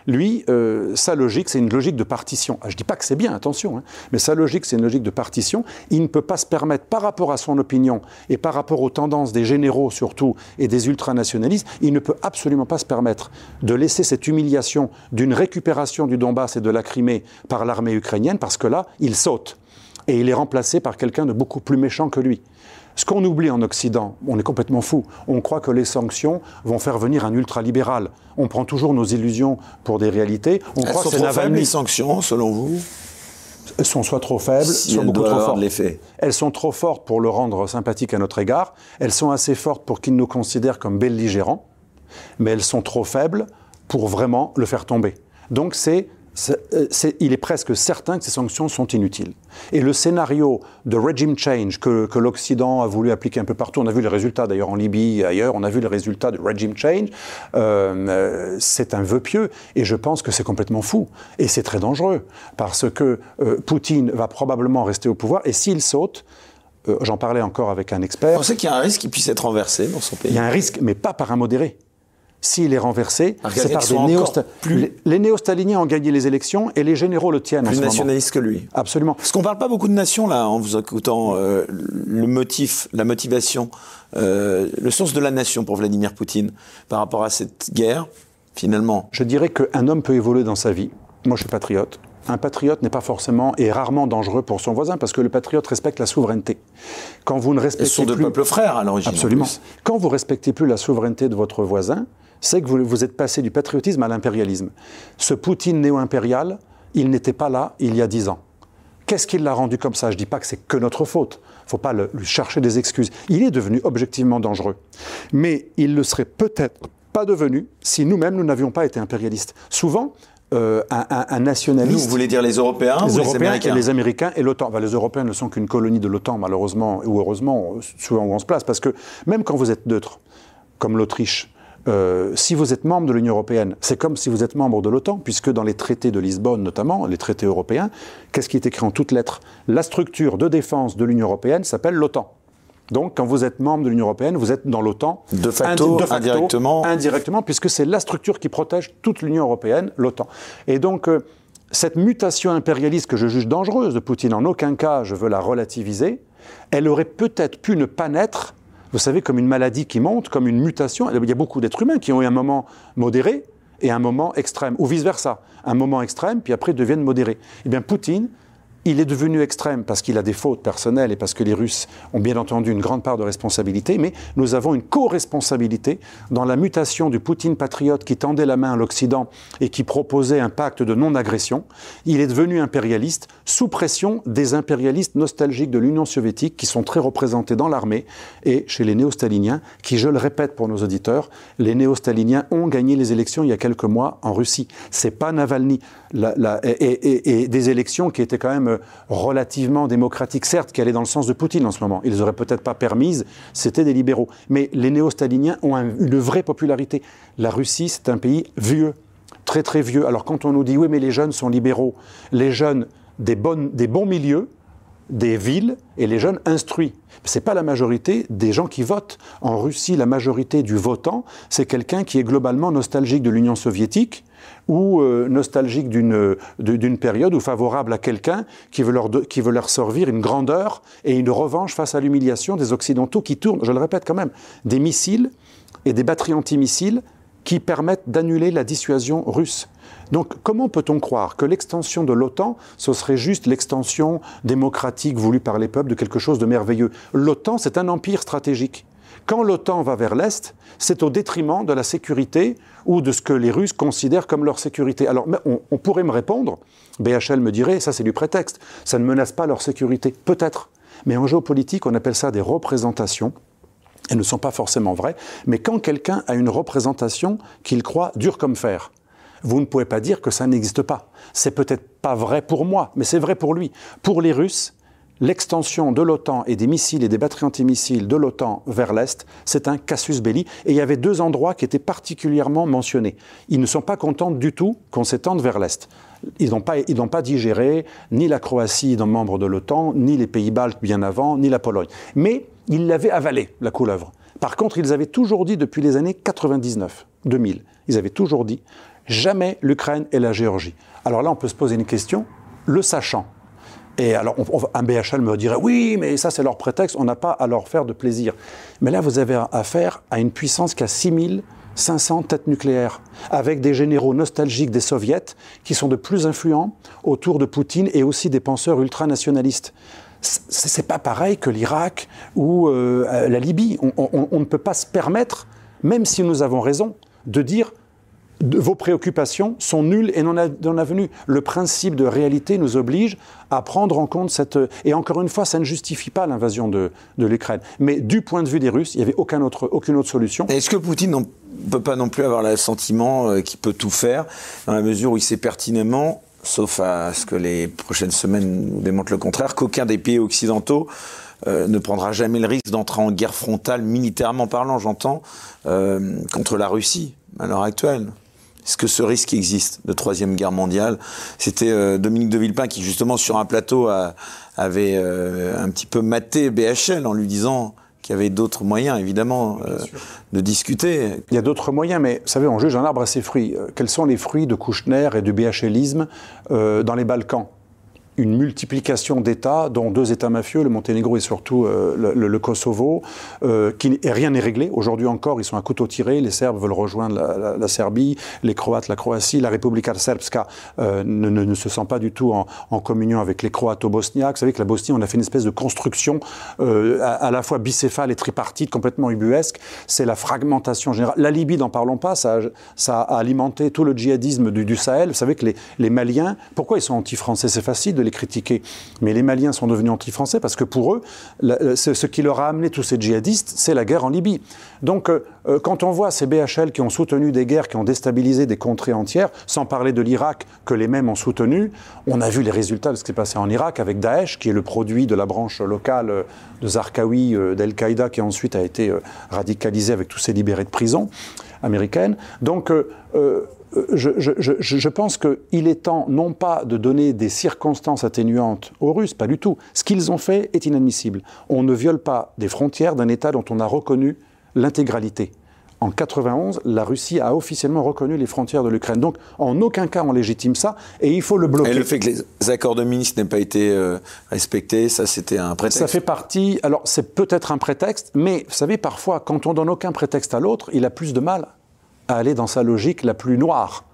lui, euh, sa logique, c'est une logique de partition. Ah, je ne dis pas que c'est bien, attention, hein, mais sa logique, c'est une logique de partition. Il ne peut pas se permettre, par rapport à son opinion et par rapport aux tendances des généraux surtout et des ultranationalistes, il ne peut absolument pas se permettre de laisser cette humiliation d'une récupération du Donbass et de la Crimée par l'armée ukrainienne, parce que là, il saute. Et il est remplacé par quelqu'un de beaucoup plus méchant que lui. Ce qu'on oublie en Occident, on est complètement fou. On croit que les sanctions vont faire venir un ultralibéral. On prend toujours nos illusions pour des réalités. On Elles croit sont que les sanctions, selon vous? Elles sont soit trop faibles, soit beaucoup trop fortes. Elles sont trop fortes pour le rendre sympathique à notre égard. Elles sont assez fortes pour qu'il nous considère comme belligérants. Mais elles sont trop faibles pour vraiment le faire tomber. Donc c'est euh, il est presque certain que ces sanctions sont inutiles. Et le scénario de regime change que, l'Occident a voulu appliquer un peu partout, on a vu les résultats d'ailleurs en Libye et ailleurs, on a vu les résultats de regime change, euh, euh, c'est un vœu pieux et je pense que c'est complètement fou. Et c'est très dangereux parce que Poutine va probablement rester au pouvoir et s'il saute, j'en parlais encore avec un expert. Vous pensez qu'il y a un risque qu'il puisse être renversé dans son pays Il y a un risque, mais pas par un modéré s'il est renversé, c'est par des néo plus... Les néo-staliniens ont gagné les élections et les généraux le tiennent. Plus nationaliste que lui. Absolument. Parce qu'on ne parle pas beaucoup de nations là, en vous écoutant euh, le motif, la motivation, euh, le sens de la nation pour Vladimir Poutine par rapport à cette guerre, finalement. Je dirais qu'un homme peut évoluer dans sa vie. Moi, je suis patriote. Un patriote n'est pas forcément et rarement dangereux pour son voisin parce que le patriote respecte la souveraineté. Quand vous ne respectez sont deux peuples frères à l'origine. Absolument. Quand vous respectez plus la souveraineté de votre voisin, c'est que vous, vous êtes passé du patriotisme à l'impérialisme. Ce Poutine néo-impérial, il n'était pas là il y a dix ans. Qu'est-ce qui l'a rendu comme ça? Je ne dis pas que c'est que notre faute. Il ne faut pas lui chercher des excuses. Il est devenu objectivement dangereux. Mais il ne serait peut-être pas devenu si nous-mêmes, nous n'avions pas été impérialistes. Souvent, euh, un, nationaliste. Nous, vous voulez dire les Européens Les ou Européens les Américains et les Américains et l'OTAN. les Européens ne sont qu'une colonie de l'OTAN, malheureusement, ou heureusement, souvent où on se place. Parce que même quand vous êtes neutre, comme l'Autriche, euh, si vous êtes membre de l'Union européenne, c'est comme si vous êtes membre de l'OTAN, puisque dans les traités de Lisbonne notamment, les traités européens, qu'est-ce qui est écrit en toutes lettres? La structure de défense de l'Union européenne s'appelle l'OTAN. Donc, quand vous êtes membre de l'Union européenne, vous êtes dans l'OTAN. De facto, indirectement. Indirectement, puisque c'est la structure qui protège toute l'Union européenne, l'OTAN. Et donc, euh, cette mutation impérialiste que je juge dangereuse de Poutine, en aucun cas je veux la relativiser, elle aurait peut-être pu ne pas naître vous savez, comme une maladie qui monte, comme une mutation. Il y a beaucoup d'êtres humains qui ont eu un moment modéré et un moment extrême, ou vice-versa. Un moment extrême, puis après deviennent modérés. Eh bien, Poutine il est devenu extrême parce qu'il a des fautes personnelles et parce que les Russes ont bien entendu une grande part de responsabilité, mais nous avons une co-responsabilité dans la mutation du Poutine patriote qui tendait la main à l'Occident et qui proposait un pacte de non-agression. Il est devenu impérialiste sous pression des impérialistes nostalgiques de l'Union soviétique qui sont très représentés dans l'armée et chez les néo-staliniens, qui, je le répète pour nos auditeurs, les néo-staliniens ont gagné les élections il y a quelques mois en Russie. C'est pas Navalny. et, et des élections qui étaient quand même relativement démocratiques, certes, qui allaient dans le sens de Poutine en ce moment. Ils n'auraient peut-être pas permises, c'était des libéraux. Mais les néo-staliniens ont une vraie popularité. La Russie, c'est un pays vieux, très très vieux. Alors quand on nous dit oui, mais les jeunes sont libéraux, les jeunes des, bonnes, des bons milieux, des villes et les jeunes instruits. Ce n'est pas la majorité des gens qui votent. En Russie, la majorité du votant, c'est quelqu'un qui est globalement nostalgique de l'Union soviétique, ou euh, nostalgique d'une période ou favorable à quelqu'un qui, veut leur qui veut leur servir une grandeur et une revanche face à l'humiliation des Occidentaux qui tournent, je le répète quand même, des missiles et des batteries antimissiles qui permettent d'annuler la dissuasion russe. Donc comment peut-on croire que l'extension de l'OTAN, ce serait juste l'extension démocratique voulue par les peuples de quelque chose de merveilleux? L'OTAN, c'est un empire stratégique. Quand l'OTAN va vers l'Est, c'est au détriment de la sécurité ou de ce que les Russes considèrent comme leur sécurité. Alors, on, pourrait me répondre, BHL me dirait, ça c'est du prétexte, ça ne menace pas leur sécurité. Peut-être. Mais en géopolitique, on appelle ça des représentations. Elles ne sont pas forcément vraies. Mais quand quelqu'un a une représentation qu'il croit dure comme fer, vous ne pouvez pas dire que ça n'existe pas. C'est peut-être pas vrai pour moi, mais c'est vrai pour lui. Pour les Russes, l'extension de l'OTAN et des missiles et des batteries antimissiles de l'OTAN vers l'Est, c'est un casus belli. Et il y avait deux endroits qui étaient particulièrement mentionnés. Ils ne sont pas contents du tout qu'on s'étende vers l'Est. Ils n'ont pas, pas digéré ni la Croatie, dans membre de l'OTAN, ni les pays baltes bien avant, ni la Pologne. Mais ils l'avaient avalé, la couleuvre. Par contre, ils avaient toujours dit depuis les années 99, 2000, ils avaient toujours dit jamais l'Ukraine et la Géorgie. Alors là, on peut se poser une question, le sachant, et alors, un BHL me dirait oui, mais ça, c'est leur prétexte, on n'a pas à leur faire de plaisir. Mais là, vous avez affaire à une puissance qui a 6500 têtes nucléaires, avec des généraux nostalgiques des soviets qui sont de plus influents autour de Poutine et aussi des penseurs ultranationalistes. C'est pas pareil que l'Irak ou euh, la Libye. on ne peut pas se permettre, même si nous avons raison, de dire vos préoccupations sont nulles et non avenues. Le principe de réalité nous oblige à prendre en compte cette... Et encore une fois, ça ne justifie pas l'invasion de, l'Ukraine. Mais du point de vue des Russes, il n'y avait aucun autre, aucune autre solution. Est-ce que Poutine ne peut pas non plus avoir le sentiment euh, qu'il peut tout faire, dans la mesure où il sait pertinemment, sauf à ce que les prochaines semaines nous démontrent le contraire, qu'aucun des pays occidentaux euh, ne prendra jamais le risque d'entrer en guerre frontale, militairement parlant, j'entends, euh, contre la Russie à l'heure actuelle? Est-ce que ce risque existe de troisième guerre mondiale C'était euh, Dominique de Villepin qui, justement, sur un plateau, avait euh, un petit peu maté BHL en lui disant qu'il y avait d'autres moyens, évidemment, euh, de discuter. Il y a d'autres moyens, mais vous savez, on juge un arbre à ses fruits. Quels sont les fruits de Kouchner et du BHLisme dans les Balkans? Une multiplication d'États, dont deux États mafieux, le Monténégro et surtout euh, le, Kosovo, euh, qui, et rien n'est réglé. Aujourd'hui encore, ils sont à couteau tiré. Les Serbes veulent rejoindre la, Serbie, les Croates la Croatie. La Republika Srpska euh, ne, se sent pas du tout en, communion avec les Croato-Bosniaques. Vous savez que la Bosnie, on a fait une espèce de construction à, la fois bicéphale et tripartite, complètement ubuesque. C'est la fragmentation générale. La Libye, n'en parlons pas, ça, a alimenté tout le djihadisme du, du Sahel. Vous savez que les, les Maliens, pourquoi ils sont anti-français? C'est facile de les critiquer. Mais les Maliens sont devenus anti-français parce que pour eux, ce qui leur a amené tous ces djihadistes, c'est la guerre en Libye. Donc, euh, euh, quand on voit ces BHL qui ont soutenu des guerres, qui ont déstabilisé des contrées entières, sans parler de l'Irak que les mêmes ont soutenu, on a vu les résultats de ce qui s'est passé en Irak avec Daesh, qui est le produit de la branche locale euh, de Zarqawi d'Al-Qaïda, qui ensuite a été radicalisé avec tous ces libérés de prison américaine. Donc, je, je, pense qu'il est temps non pas de donner des circonstances atténuantes aux Russes, pas du tout. Ce qu'ils ont fait est inadmissible. On ne viole pas des frontières d'un État dont on a reconnu l'intégralité. En 91, la Russie a officiellement reconnu les frontières de l'Ukraine. Donc, en aucun cas, on légitime ça, et il faut le bloquer. Et le fait que les accords de Minsk n'aient pas été euh, respectés, ça, c'était un prétexte Ça fait partie... Alors, c'est peut-être un prétexte, mais vous savez, parfois, quand on donne aucun prétexte à l'autre, il a plus de mal à aller dans sa logique la plus noire.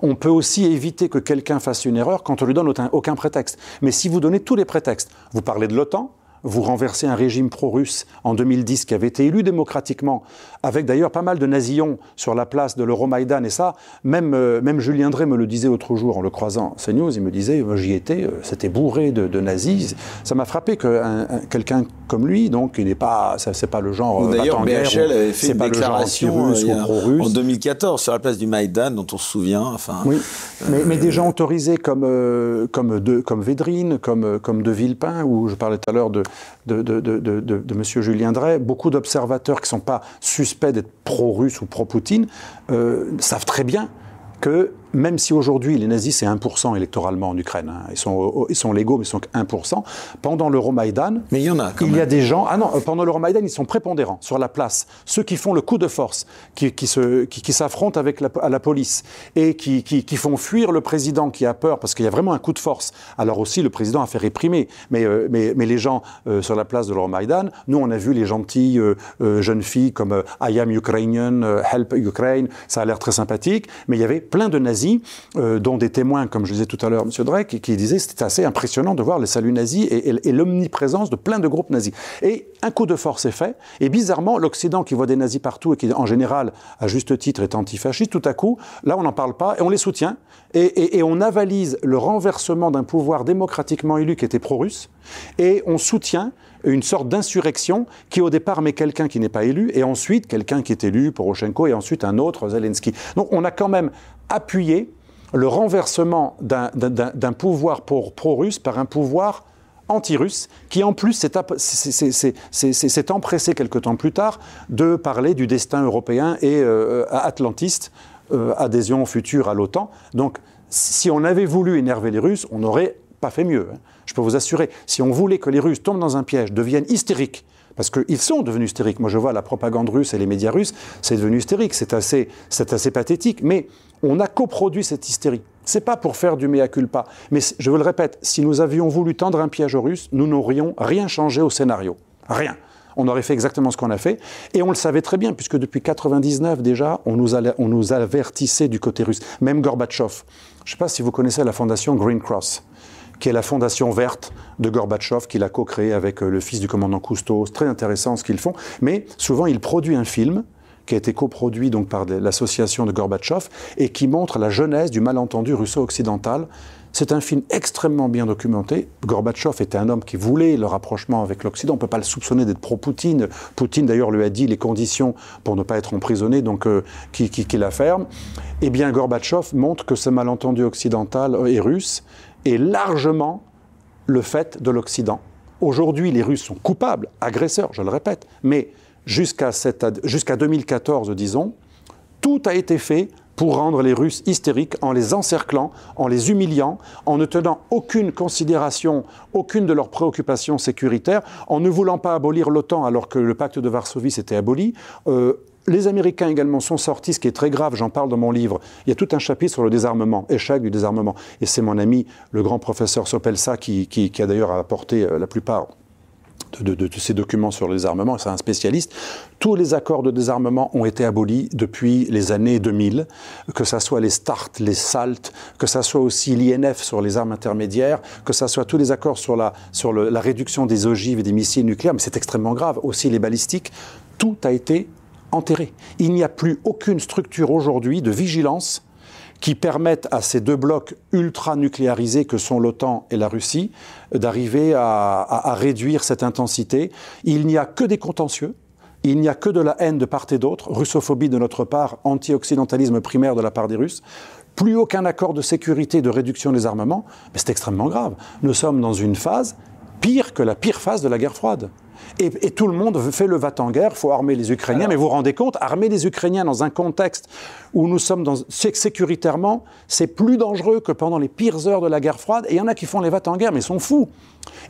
On peut aussi éviter que quelqu'un fasse une erreur quand on lui donne aucun prétexte. Mais si vous donnez tous les prétextes, vous parlez de l'OTAN, vous renversez un régime pro-russe en 2010 qui avait été élu démocratiquement, avec d'ailleurs pas mal de nazillons sur la place de l'Euromaïdan. Et ça, même, euh, même Julien Drey me le disait l'autre jour en le croisant CNews, il me disait, j'y étais, euh, c'était bourré de, nazis. Ça m'a frappé que quelqu'un comme lui, donc, il n'est pas, c'est pas le genre. Euh, d'ailleurs, BHL avait fait une déclaration en 2014 sur la place du Maïdan, dont on se souvient. Enfin, oui, mais, mais, des gens autorisés comme, comme, de, comme Védrine, comme, comme De Villepin, où je parlais tout à l'heure de, de, M. Julien Drey, beaucoup d'observateurs qui ne sont pas suspects d'être pro-russes ou pro-Poutine euh, savent très bien que même si aujourd'hui les nazis c'est 1% électoralement en Ukraine, hein, ils, sont, ils sont légaux mais ils sont que 1%, pendant l'Euromaïdan, mais il y en a il y a des gens, ah non, pendant l'Euromaïdan ils sont prépondérants sur la place, ceux qui font le coup de force, qui, qui, se, qui, s'affrontent avec la, à la police et qui, qui, font fuir le président qui a peur parce qu'il y a vraiment un coup de force. Alors aussi le président a fait réprimer, mais, euh, mais, mais, les gens euh, sur la place de l'Euromaïdan, nous on a vu les gentilles euh, jeunes filles comme I am Ukrainian, Help Ukraine, ça a l'air très sympathique, mais il y avait plein de nazis euh, dont des témoins, comme je disais tout à l'heure, M. Drake, qui, qui disait c'était assez impressionnant de voir les saluts nazis et, l'omniprésence de plein de groupes nazis. Et un coup de force est fait, et bizarrement, l'Occident qui voit des nazis partout et qui, en général, à juste titre, est antifasciste, tout à coup, là, on n'en parle pas et on les soutient, et on avalise le renversement d'un pouvoir démocratiquement élu qui était pro-russe, et on soutient une sorte d'insurrection qui au départ met quelqu'un qui n'est pas élu et ensuite quelqu'un qui est élu, Poroshenko, et ensuite un autre, Zelensky. Donc on a quand même appuyer le renversement d'un pouvoir pro-russe par un pouvoir anti-russe, qui en plus s'est empressé quelque temps plus tard de parler du destin européen et euh, atlantiste, euh, adhésion future à l'OTAN. Donc, si on avait voulu énerver les Russes, on n'aurait pas fait mieux. Hein. Je peux vous assurer, si on voulait que les Russes tombent dans un piège, deviennent hystériques, parce qu'ils sont devenus hystériques. Moi, je vois la propagande russe et les médias russes, c'est devenu hystérique. C'est assez, assez pathétique. Mais on a coproduit cette hystérie. C'est pas pour faire du mea culpa. Mais je vous le répète, si nous avions voulu tendre un piège aux Russes, nous n'aurions rien changé au scénario. Rien on aurait fait exactement ce qu'on a fait. Et on le savait très bien, puisque depuis 99 déjà, on nous, on nous avertissait du côté russe. Même Gorbatchev. Je ne sais pas si vous connaissez la fondation Green Cross qui est la fondation verte de Gorbatchev, qu'il a co-créé avec euh, le fils du commandant Cousteau. C'est très intéressant ce qu'ils font. Mais souvent, il produit un film qui a été coproduit donc par l'association de Gorbatchev et qui montre la genèse du malentendu russo-occidental. C'est un film extrêmement bien documenté. Gorbatchev était un homme qui voulait le rapprochement avec l'Occident. On ne peut pas le soupçonner d'être pro-Poutine. Poutine, d'ailleurs, lui a dit les conditions pour ne pas être emprisonné, donc euh, qui la ferme. Eh bien, Gorbatchev montre que ce malentendu occidental et russe est largement le fait de l'Occident. Aujourd'hui, les Russes sont coupables, agresseurs, je le répète, mais jusqu'à jusqu'à 2014, disons, tout a été fait pour rendre les Russes hystériques en les encerclant, en les humiliant, en ne tenant aucune considération, aucune de leurs préoccupations sécuritaires, en ne voulant pas abolir l'OTAN alors que le pacte de Varsovie s'était aboli, euh, les Américains également sont sortis, ce qui est très grave, j'en parle dans mon livre. Il y a tout un chapitre sur le désarmement, échec du désarmement. Et c'est mon ami, le grand professeur Sopelsa, qui, qui, a d'ailleurs apporté euh, la plupart de, ces documents sur le désarmement, c'est un spécialiste. Tous les accords de désarmement ont été abolis depuis les années 2000, que ce soit les START, les SALT, que ce soit aussi l'INF sur les armes intermédiaires, que ce soit tous les accords sur la, sur la réduction des ogives et des missiles nucléaires, mais c'est extrêmement grave, aussi les balistiques, tout a été enterré. Il n'y a plus aucune structure aujourd'hui de vigilance qui permette à ces deux blocs ultra nucléarisés que sont l'OTAN et la Russie d'arriver à, réduire cette intensité. Il n'y a que des contentieux. Il n'y a que de la haine de part et d'autre, russophobie de notre part, anti-occidentalisme primaire de la part des Russes, plus aucun accord de sécurité de réduction des armements, mais c'est extrêmement grave. Nous sommes dans une phase pire que la pire phase de la guerre froide. Et, tout le monde fait le va-t-en-guerre, il faut armer les Ukrainiens. mais vous vous rendez compte, armer les Ukrainiens dans un contexte où nous sommes dans, sécuritairement, c'est plus dangereux que pendant les pires heures de la guerre froide. Et il y en a qui font les va-t-en-guerre, mais ils sont fous.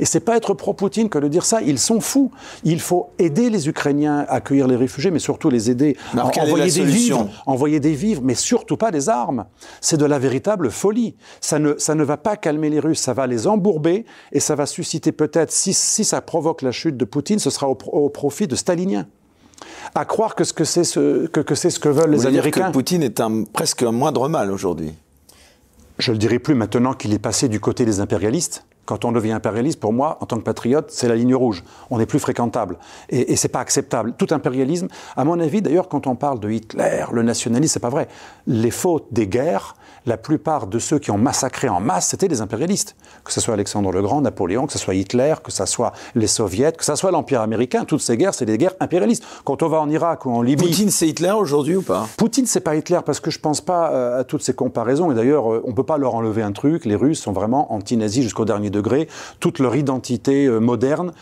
Et c'est pas être pro-Poutine que de dire ça. Ils sont fous. Il faut aider les Ukrainiens à accueillir les réfugiés, mais surtout les aider à envoyer des vivres, envoyer des vivres, mais surtout pas des armes. C'est de la véritable folie. Ça ne, ça ne va pas calmer les Russes, ça va les embourber et ça va susciter peut-être, si, si ça provoque la chute de Poutine, ce sera au, profit de Staliniens à croire que, ce que c'est ce que, que, ce que veulent les Américains. Dire que Poutine est un, presque un moindre mal aujourd'hui. Je le dirai plus maintenant qu'il est passé du côté des impérialistes. Quand on devient impérialiste, pour moi, en tant que patriote, c'est la ligne rouge. On n'est plus fréquentable. Et, et c'est pas acceptable. Tout impérialisme, à mon avis, d'ailleurs, quand on parle de Hitler, le nationalisme, c'est pas vrai. Les fautes des guerres, la plupart de ceux qui ont massacré en masse, c'était des impérialistes. Que ce soit Alexandre le Grand, Napoléon, que ce soit Hitler, que ce soit les soviets, que ce soit l'Empire américain, toutes ces guerres, c'est des guerres impérialistes. Quand on va en Irak ou en Libye... Poutine, c'est Hitler aujourd'hui ou pas? Poutine, c'est pas Hitler parce que je pense pas euh, à toutes ces comparaisons. Et d'ailleurs, euh, on peut pas leur enlever un truc. Les Russes sont vraiment anti-nazis jusqu'au dernier degré. Toute leur identité euh, moderne,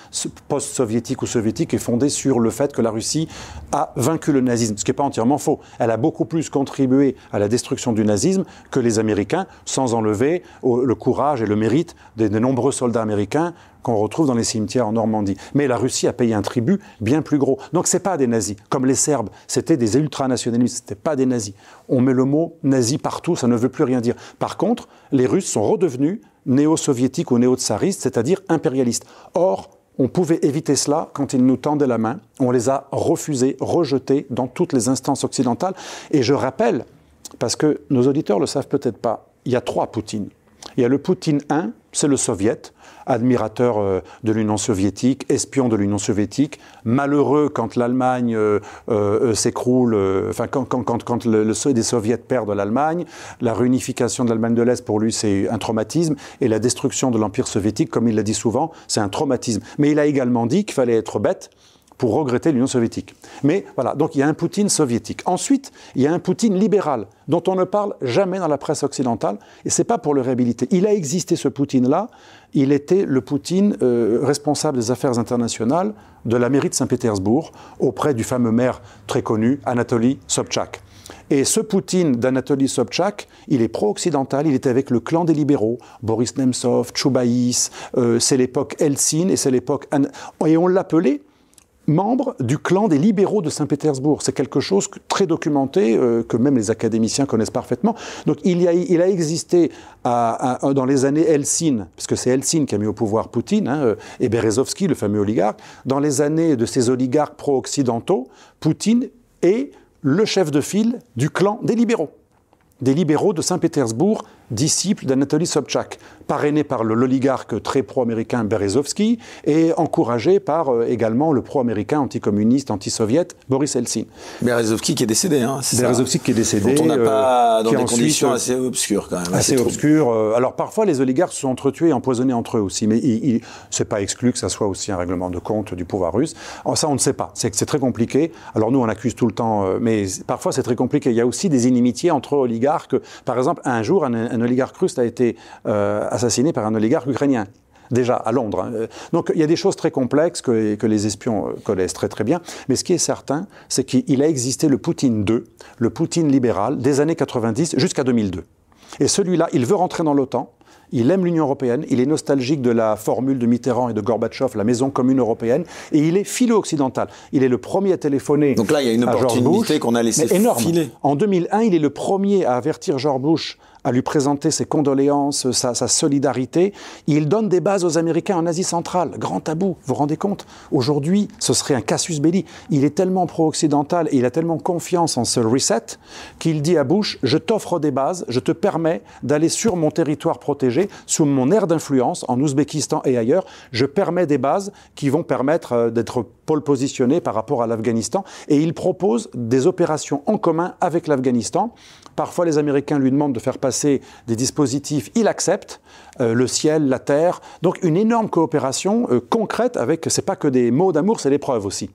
post-soviétique ou soviétique, est fondée sur le fait que la Russie a vaincu le nazisme, ce qui n'est pas entièrement faux. Elle a beaucoup plus contribué à la destruction du nazisme que les Américains, sans enlever le courage et le mérite des, nombreux soldats américains qu'on retrouve dans les cimetières en Normandie. Mais la Russie a payé un tribut bien plus gros. Donc c'est pas des nazis. Comme les Serbes, c'était des ultranationalistes, c'était pas des nazis. On met le mot nazi partout, ça ne veut plus rien dire. Par contre, les Russes sont redevenus néo-soviétiques ou néo-tsaristes, c'est-à-dire impérialistes. Or, on pouvait éviter cela quand ils nous tendaient la main. On les a refusés, rejetés dans toutes les instances occidentales. Et je rappelle, parce que nos auditeurs ne le savent peut-être pas, il y a trois Poutines. Il y a le Poutine 1, c'est le soviet, admirateur euh, de l'Union soviétique, espion de l'Union soviétique, malheureux quand l'Allemagne euh, euh, s'écroule, enfin quand, quand, quand, le, le, des soviets perdent l'Allemagne, la réunification de l'Allemagne de l'Est pour lui c'est un traumatisme, et la destruction de l'Empire soviétique, comme il l'a dit souvent, c'est un traumatisme. Mais il a également dit qu'il fallait être bête pour regretter l'Union soviétique. Mais voilà, donc il y a un Poutine soviétique. Ensuite, il y a un Poutine libéral, dont on ne parle jamais dans la presse occidentale, et c'est pas pour le réhabiliter. Il a existé ce Poutine-là, il était le Poutine euh, responsable des affaires internationales de la mairie de Saint-Pétersbourg, auprès du fameux maire très connu, Anatoly Sobchak. Et ce Poutine d'Anatoly Sobchak, il est pro-occidental, il était avec le clan des libéraux, Boris Nemtsov, Choubaïs, euh, c'est l'époque Helsinki et c'est l'époque... Et on l'appelait membre du clan des libéraux de Saint-Pétersbourg. C'est quelque chose très documenté, euh, que même les académiciens connaissent parfaitement. Donc il, a, existé dans les années Helsinki, parce que c'est Helsinki qui a mis au pouvoir Poutine, hein, euh, et Berezovski, le fameux oligarque, dans les années de ces oligarques pro-occidentaux, Poutine est le chef de file du clan des libéraux des libéraux de Saint-Pétersbourg, disciples d'Anatoly Sobchak, parrainé par l'oligarque très pro-américain Berezovski et encouragé par euh, également le pro-américain anticommuniste, anti-soviète Boris Eltsine. Berezovski qui est décédé, hein, Berezovski qui est décédé. Dont on n'a pas euh, dans des conditions assez obscures quand même. Assez, obscures. Euh, alors parfois les oligarques se sont entretués et empoisonnés entre eux aussi, mais il, c'est pas exclu que ça soit aussi un règlement de compte du pouvoir russe. Alors, ça on ne sait pas, c'est c'est très compliqué. Alors nous on accuse tout le temps, mais parfois c'est très compliqué. Il y a aussi des inimitiés entre oligarques par exemple, un jour, un, oligarque russe a été euh, assassiné par un oligarque ukrainien déjà à Londres. Hein. Donc il y a des choses très complexes que, que, les espions euh, connaissent très très bien. Mais ce qui est certain, c'est qu'il a existé le Poutine 2, le Poutine libéral, des années 90 jusqu'à 2002. Et celui-là, il veut rentrer dans l'OTAN. Il aime l'Union européenne, il est nostalgique de la formule de Mitterrand et de Gorbatchev, la maison commune européenne, et il est philo-occidental. Il est le premier à téléphoner. Donc là, il y a une opportunité qu'on a laissé énorme. filer. En 2001, il est le premier à avertir George Bush à lui présenter ses condoléances, sa, solidarité. Il donne des bases aux Américains en Asie centrale. Grand tabou, vous vous rendez compte? Aujourd'hui, ce serait un casus belli. Il est tellement pro-occidental et il a tellement confiance en ce reset qu'il dit à Bush, je t'offre des bases, je te permets d'aller sur mon territoire protégé, sous mon aire d'influence, en Ouzbékistan et ailleurs. Je permets des bases qui vont permettre euh, d'être pôle positionné par rapport à l'Afghanistan. Et il propose des opérations en commun avec l'Afghanistan. Parfois, les Américains lui demandent de faire passer des dispositifs, il accepte, euh, le ciel, la terre. Donc une énorme coopération euh, concrète avec, c'est pas que des mots d'amour, c'est des preuves aussi.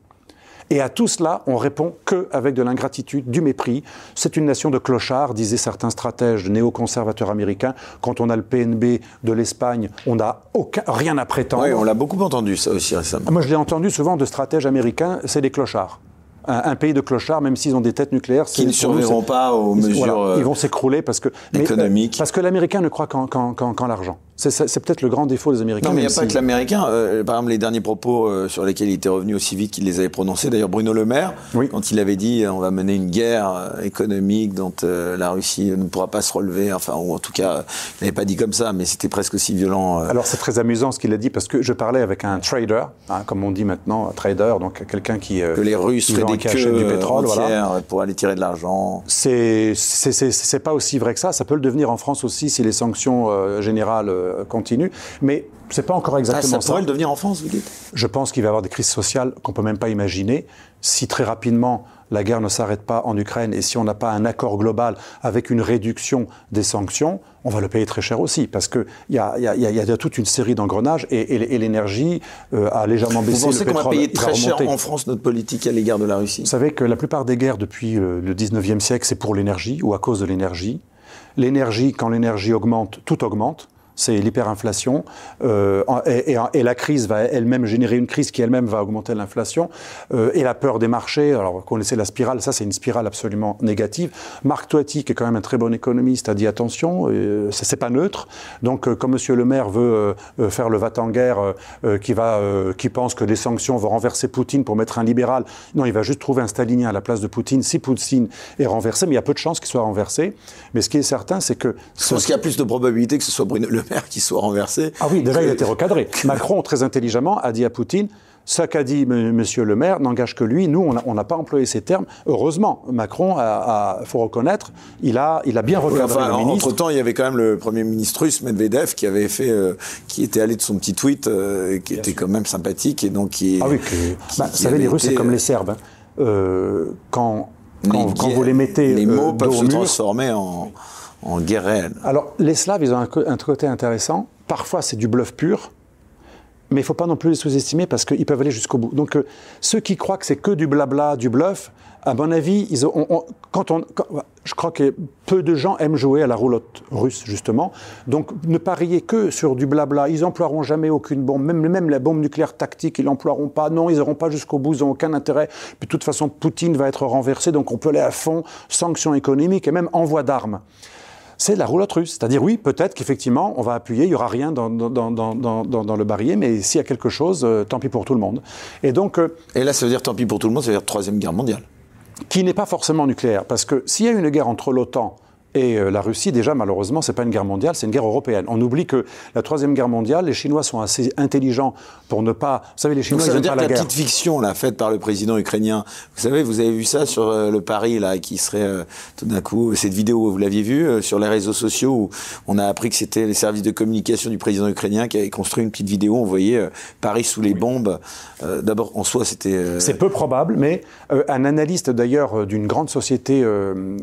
Et à tout cela, on répond que avec de l'ingratitude, du mépris. C'est une nation de clochards, disaient certains stratèges néoconservateurs américains. Quand on a le PNB de l'Espagne, on n'a rien à prétendre. Oui, on l'a beaucoup entendu ça aussi récemment. Moi, je l'ai entendu souvent de stratèges américains, c'est des clochards un, un, pays de clochards, même s'ils ont des têtes nucléaires, qui ne survivront pas aux mesures. Voilà, ils vont s'écrouler parce que économiques. parce que l'américain ne croit qu'en l'argent. C'est peut-être le grand défaut des Américains. Non, mais il n'y a pas que l'Américain. Euh, par exemple, les derniers propos euh, sur lesquels il était revenu aussi vite qu'il les avait prononcés. D'ailleurs, Bruno Le Maire, quand il avait dit on va mener une guerre économique dont la Russie ne pourra pas se relever. Enfin, ou en tout cas, il n'avait pas dit comme ça, mais c'était presque aussi violent. Alors, c'est très amusant ce qu'il a dit parce que je parlais avec un trader, hein, comme on dit maintenant, un trader, donc quelqu'un qui. que les Russes feraient des queues du pétrole, voilà. pour aller tirer de l'argent. C'est pas aussi vrai que ça. Ça peut le devenir en France aussi si les sanctions générales euh, continue. Mais c'est pas encore exactement ça. Ça pourrait le devenir en France, vous dites? Je pense qu'il va y avoir des crises sociales qu'on peut même pas imaginer. Si très rapidement la guerre ne s'arrête pas en Ukraine et si on n'a pas un accord global avec une réduction des sanctions, on va le payer très cher aussi, parce qu'il y, y, a toute une série d'engrenages et, l'énergie euh, a légèrement baissé. Vous pensez qu'on va payer très cher en France notre politique à l'égard de la Russie? Vous savez que la plupart des guerres depuis le, le 19e siècle, c'est pour l'énergie ou à cause de l'énergie. L'énergie, quand l'énergie augmente, tout augmente c'est l'hyperinflation. Euh, et, la crise va elle-même générer une crise qui elle-même va augmenter l'inflation. Euh, et la peur des marchés, alors vous connaissez la spirale, ça c'est une spirale absolument négative. Marc Toiti, qui est quand même un très bon économiste, a dit attention, euh, c'est pas neutre. Donc euh, comme M. le maire veut faire le va-t-en-guerre, qui, va, qui pense que les sanctions vont renverser Poutine pour mettre un libéral, non, il va juste trouver un stalinien à la place de Poutine si Poutine est renversé, mais il y a peu de chances qu'il soit renversé. Mais ce qui est certain, c'est que... Je pense qu'il y a plus de probabilité que ce soit Bruno Le qui soit renversé. Ah oui, déjà, il a été recadré. Macron, très intelligemment, a dit à Poutine ce qu'a dit M. le maire n'engage que lui. Nous, on n'a pas employé ces termes. Heureusement, Macron, il faut reconnaître, il a, il a bien recadré le ministre. Entre-temps, il y avait quand même le Premier ministre russe, Medvedev, qui avait fait, euh, qui était allé de son petit tweet, euh, qui était quand même sympathique, et donc qui... Ah oui, bah, vous savez, les Russes, c'est comme les Serbes. Hein. Euh, quand, quand, vous les mettez... Les mots peuvent se transformer en en guerre réelle. Alors, les Slaves, ils ont un, côté intéressant. Parfois, c'est du bluff pur, mais il ne faut pas non plus les sous-estimer parce qu'ils peuvent aller jusqu'au bout. Donc, euh, ceux qui croient que c'est que du blabla, du bluff, à mon avis, quand on, je crois que peu de gens aiment jouer à la roulotte russe, justement. Donc, ne pariez que sur du blabla. Ils n'emploieront jamais aucune bombe. Même, même la bombe nucléaire tactique, ils l'emploieront pas. Non, ils n'auront pas jusqu'au bout. Ils n'ont aucun intérêt. De toute façon, Poutine va être renversé. Donc, on peut aller à fond. Sanctions économiques et même envoi d'armes c'est la roulotte russe. C'est-à-dire, oui, peut-être qu'effectivement, on va appuyer, il n'y aura rien dans, dans, le barillet, mais s'il y a quelque chose, euh, tant pis pour tout le monde. Et donc. Euh, et là, ça veut dire tant pis pour tout le monde, ça veut dire Troisième Guerre mondiale. Qui n'est pas forcément nucléaire. Parce que s'il y a une guerre entre l'OTAN et euh, la Russie, déjà, malheureusement, c'est pas une guerre mondiale, c'est une guerre européenne. On oublie que la troisième guerre mondiale, les Chinois sont assez intelligents pour ne pas. Vous savez, les Chinois, ça veut dire la, petite fiction là faite par le président ukrainien. Vous savez, vous avez vu ça sur euh, le Paris là, qui serait euh, tout d'un coup cette vidéo, vous l'aviez vue sur les réseaux sociaux où on a appris que c'était les services de communication du président ukrainien qui avait construit une petite vidéo. On voyait Paris sous les bombes. D'abord, en soi, c'était. C'est peu probable, mais un analyste d'ailleurs d'une grande société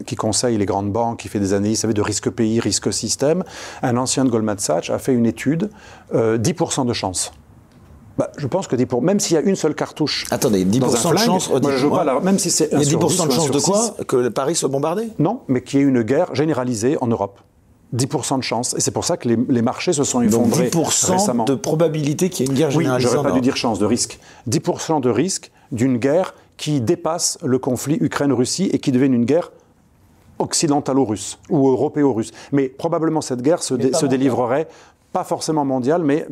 qui conseille les grandes banques, qui fait des analyses, de risque pays, risque système, un ancien de Goldman Sachs a fait une étude, 10% euh, de chance. Bah, je pense que 10%, même s'il y a une seule cartouche. Attendez, 10% de chance même si c'est 10% de chance de quoi Que Paris soit bombardé? Non, mais qu'il y ait une guerre généralisée en Europe. 10% de chance. Et c'est pour ça que les, marchés se sont effondrés Donc 10% de probabilité qu'il y ait une guerre généralisée. Oui, j'aurais pas dû dire chance, de risque. 10% de risque d'une guerre qui dépasse le conflit Ukraine-Russie et qui devienne une guerre occidentalo-russe ou européo-russe. Mais probablement cette guerre se, se délivrerait pas forcément mondiale, mais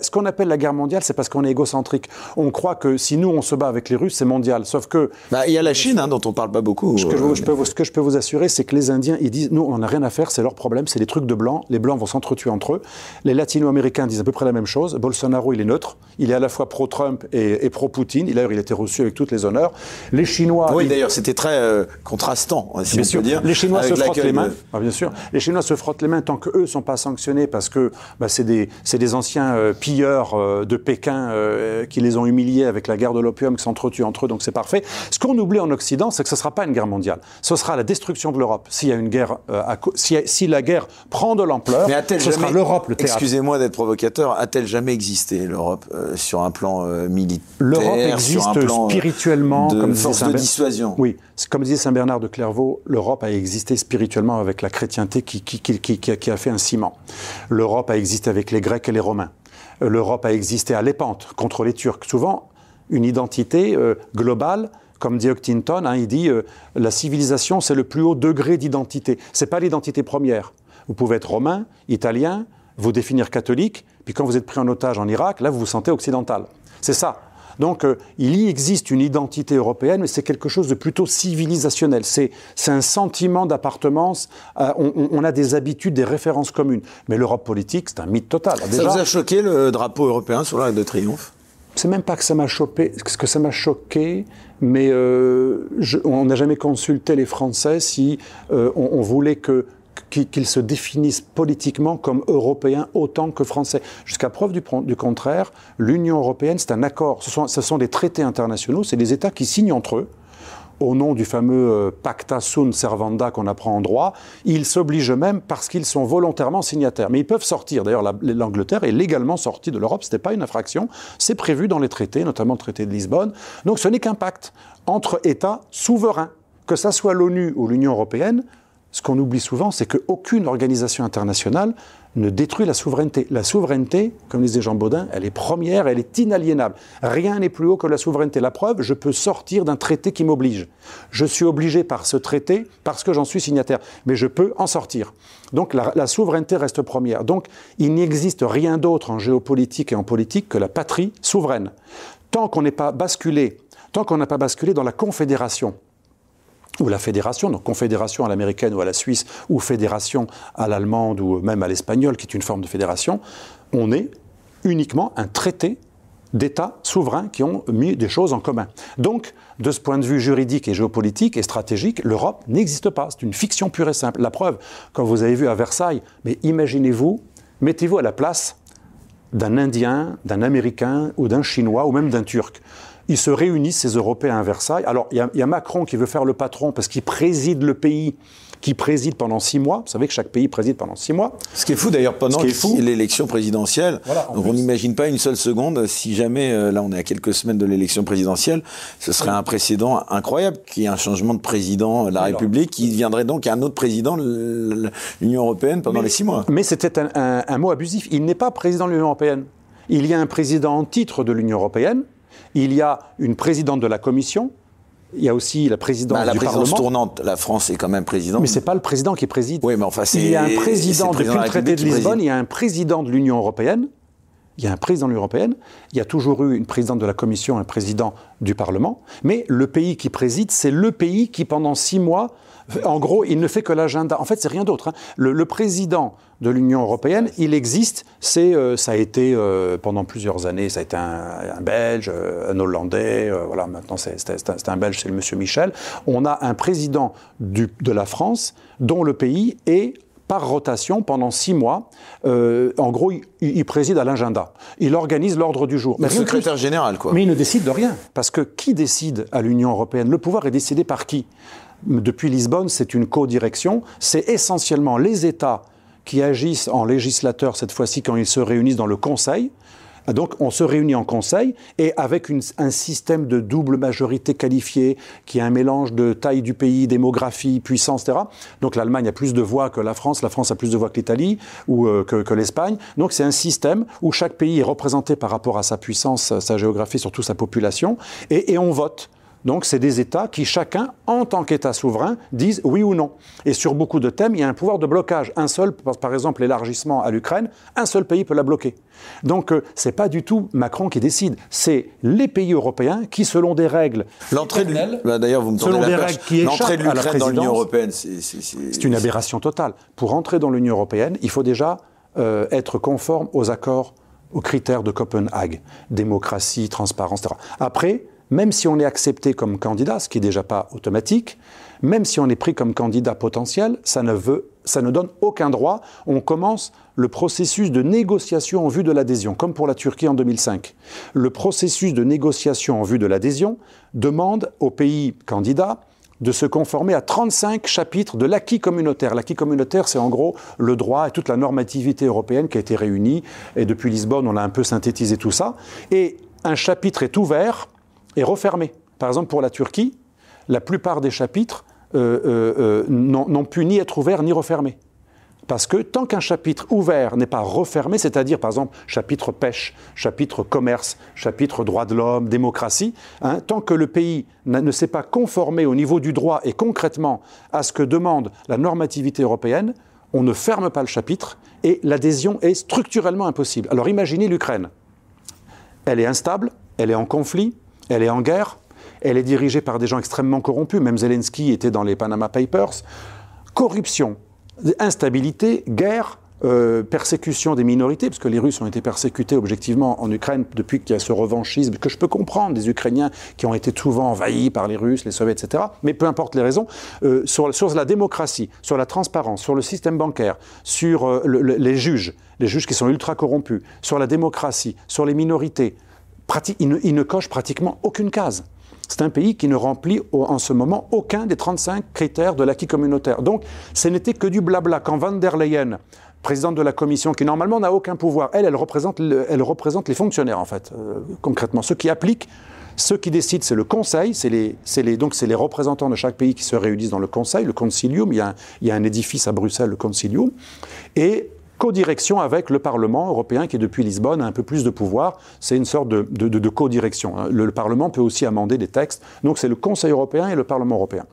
ce qu'on appelle la guerre mondiale, c'est parce qu'on est égocentrique. On croit que si nous, on se bat avec les Russes, c'est mondial. Sauf que... Bah, il y a la Chine, hein, dont on parle pas beaucoup. Ce que, je, euh, peux, ce que je peux vous assurer, c'est que les Indiens, ils disent, nous, on n'a rien à faire, c'est leur problème, c'est des trucs de blancs. Les blancs vont s'entretuer entre eux. Les latino-américains disent à peu près la même chose. Bolsonaro, il est neutre. Il est à la fois pro-Trump et, pro-Poutine. D'ailleurs, il a été reçu avec toutes les honneurs. Les Chinois... Oui, d'ailleurs, c'était très euh, contrastant, si bien on sûr. peut dire. Les Chinois se frottent les mains. Ah, bien sûr. Les Chinois se frottent les mains tant qu'eux ne sont pas sanctionnés parce que bah, c'est des anciens euh, pilleurs euh, de Pékin euh, qui les ont humiliés avec la guerre de l'opium, qui s'entretuent entre eux, donc c'est parfait. Ce qu'on oublie en Occident, c'est que ce ne sera pas une guerre mondiale. Ce sera la destruction de l'Europe. S'il y a une guerre, si, la guerre prend de l'ampleur, ce sera l'Europe le théâtre. Excusez-moi d'être provocateur, a-t-elle jamais existé l'Europe sur un plan militaire L'Europe existe spirituellement de comme force de dissuasion. Oui, comme disait Saint Bernard de Clairvaux, l'Europe a existé spirituellement avec la chrétienté qui, qui, qui, qui a fait un ciment. L'Europe a existé avec les Grecs et les Romains. Euh, L'Europe a existé à l'épante contre les Turcs. Souvent, une identité euh, globale, comme dit Huntington, hein, il dit euh, la civilisation, c'est le plus haut degré d'identité. Ce n'est pas l'identité première. Vous pouvez être romain, italien, vous définir catholique, puis quand vous êtes pris en otage en Irak, là, vous vous sentez occidental. C'est ça. Donc euh, il y existe une identité européenne, mais c'est quelque chose de plutôt civilisationnel. C'est un sentiment d'appartenance. Euh, on, a des habitudes, des références communes. Mais l'Europe politique, c'est un mythe total. ça vous a choqué le drapeau européen sur l'Arc de Triomphe? C'est même pas que ça m'a choqué, que ça m'a choqué, mais euh, on n'a jamais consulté les Français si on, voulait que qu'ils se définissent politiquement comme européens autant que français. Jusqu'à preuve du, contraire, l'Union européenne, c'est un accord. Ce sont, des traités internationaux, c'est des États qui signent entre eux au nom du fameux euh, pacta sunt servanda qu'on apprend en droit, ils s'obligent eux-mêmes parce qu'ils sont volontairement signataires. Mais ils peuvent sortir. D'ailleurs, l'Angleterre est légalement sortie de l'Europe. Ce n'était pas une infraction. C'est prévu dans les traités, notamment le traité de Lisbonne. Donc ce n'est qu'un pacte entre États souverains. Que ça soit l'ONU ou l'Union européenne, ce qu'on oublie souvent, c'est qu'aucune organisation internationale ne détruit la souveraineté. La souveraineté, comme disait Jean Baudin, elle est première, elle est inaliénable. Rien n'est plus haut que la souveraineté. La preuve, je peux sortir d'un traité qui m'oblige. Je suis obligé par ce traité parce que j'en suis signataire, mais je peux en sortir. Donc la, la souveraineté reste première. Donc il n'existe rien d'autre en géopolitique et en politique que la patrie souveraine. Tant qu'on n'est pas basculé, tant qu'on n'a pas basculé dans la confédération, ou la fédération, donc confédération à l'américaine ou à la suisse, ou fédération à l'allemande ou même à l'espagnol, qui est une forme de fédération, on est uniquement un traité d'États souverains qui ont mis des choses en commun. Donc, de ce point de vue juridique et géopolitique et stratégique, l'Europe n'existe pas. C'est une fiction pure et simple. La preuve, quand vous avez vu à Versailles, mais imaginez-vous, mettez-vous à la place d'un Indien, d'un Américain ou d'un Chinois ou même d'un Turc. Ils se réunissent, ces Européens à Versailles. Alors, il y, a Macron qui veut faire le patron parce qu'il préside le pays qui préside pendant six mois. Vous savez que chaque pays préside pendant six mois. Ce qui est fou d'ailleurs pendant l'élection présidentielle. donc on n'imagine pas une seule seconde si jamais, euh, là on est à quelques semaines de l'élection présidentielle, ce serait un précédent incroyable qu'il y ait un changement de président de la République qui viendrait donc à un autre président de l'Union européenne pendant les six mois. Mais c'était un, un mot abusif. Il n'est pas président de l'Union européenne. Il y a un président en titre de l'Union européenne il y a une présidente de la Commission, il y a aussi la présidente bah, la présidence tournante, la France est quand même présidente. Mais c'est pas le président qui préside. Oui, mais enfin, il y a un président depuis le traité de Lisbonne, il y a un président de l'Union européenne. Il y a un président de l'Union européenne, il y a toujours eu une présidente de la Commission, un président du Parlement, mais le pays qui préside, c'est le pays qui, pendant six mois, en gros, il ne fait que l'agenda. En fait, c'est rien d'autre. Hein. Le, président de l'Union européenne, il existe. C'est, euh, ça a été euh, pendant plusieurs années, ça a été un, Belge, euh, un Hollandais. voilà, maintenant c'est, un Belge, c'est le Monsieur Michel. On a un président de la France dont le pays est par rotation pendant six mois. en gros, il, préside à l'agenda. Il organise l'ordre du jour. Mais secrétaire général, quoi. Mais il ne décide de rien. Parce que qui décide à l'Union européenne? Le pouvoir est décidé par qui? Depuis Lisbonne, c'est une co-direction. C'est essentiellement les États qui agissent en législateur cette fois-ci quand ils se réunissent dans le Conseil. Donc on se réunit en Conseil et avec un système de double majorité qualifiée qui est un mélange de taille du pays, démographie, puissance, etc. Donc l'Allemagne a plus de voix que la France, la France a plus de voix que l'Italie ou euh, que, l'Espagne. Donc c'est un système où chaque pays est représenté par rapport à sa puissance, sa géographie, surtout sa population, et on vote. Donc c'est des États qui chacun, en tant qu'État souverain, disent oui ou non. Et sur beaucoup de thèmes, il y a un pouvoir de blocage. Un seul, par exemple l'élargissement à l'Ukraine, un seul pays peut la bloquer. Donc euh, c'est pas du tout Macron qui décide, c'est les pays européens qui, selon des règles l'entrée de bah, d'ailleurs vous me selon des règles qui l'entrée de l'Ukraine dans l'Union européenne, c'est une aberration totale. Pour entrer dans l'Union européenne, il faut déjà euh, être conforme aux accords, aux critères de Copenhague, démocratie, transparence, etc. Après, même si on est accepté comme candidat, ce qui n'est déjà pas automatique, même si on est pris comme candidat potentiel, ça ne, veut, ça ne donne aucun droit. On commence le processus de négociation en vue de l'adhésion, comme pour la Turquie en 2005. Le processus de négociation en vue de l'adhésion demande aux pays candidats de se conformer à 35 chapitres de l'acquis communautaire. L'acquis communautaire, c'est en gros le droit et toute la normativité européenne qui a été réunie. Et depuis Lisbonne, on a un peu synthétisé tout ça. Et un chapitre est ouvert est refermé. Par exemple, pour la Turquie, la plupart des chapitres euh, euh, euh, n'ont pu ni être ouverts ni refermés. Parce que tant qu'un chapitre ouvert n'est pas refermé, c'est-à-dire par exemple chapitre pêche, chapitre commerce, chapitre droit de l'homme, démocratie, hein, tant que le pays ne s'est pas conformé au niveau du droit et concrètement à ce que demande la normativité européenne, on ne ferme pas le chapitre et l'adhésion est structurellement impossible. Alors imaginez l'Ukraine. Elle est instable, elle est en conflit, elle est en guerre, elle est dirigée par des gens extrêmement corrompus, même Zelensky était dans les Panama Papers. Corruption, instabilité, guerre, euh, persécution des minorités, parce que les Russes ont été persécutés objectivement en Ukraine depuis qu'il y a ce revanchisme que je peux comprendre des Ukrainiens qui ont été souvent envahis par les Russes, les Soviets, etc. Mais peu importe les raisons, euh, sur, la démocratie, sur la transparence, sur le système bancaire, sur euh, les juges, les juges qui sont ultra corrompus, sur la démocratie, sur les minorités, ils ne, cochent pratiquement aucune case. C'est un pays qui ne remplit en ce moment aucun des 35 critères de l'acquis communautaire. Donc, ce n'était que du blabla. Quand van der Leyen présidente de la commission, qui normalement n'a aucun pouvoir. Elle, elle représente, les fonctionnaires, en fait, euh, concrètement. Ceux qui appliquent, ceux qui décident, c'est le Conseil, c'est les, donc c'est les représentants de chaque pays qui se réunissent dans le Conseil, le Concilium. Il y a un, il y a un édifice à Bruxelles, le Concilium. Et co-direction avec le Parlement européen qui, depuis Lisbonne, a un peu plus de pouvoir. C'est une sorte de, de, de, co-direction. Hein. le Parlement peut aussi amender des textes. Donc c'est le Conseil européen et le Parlement européen.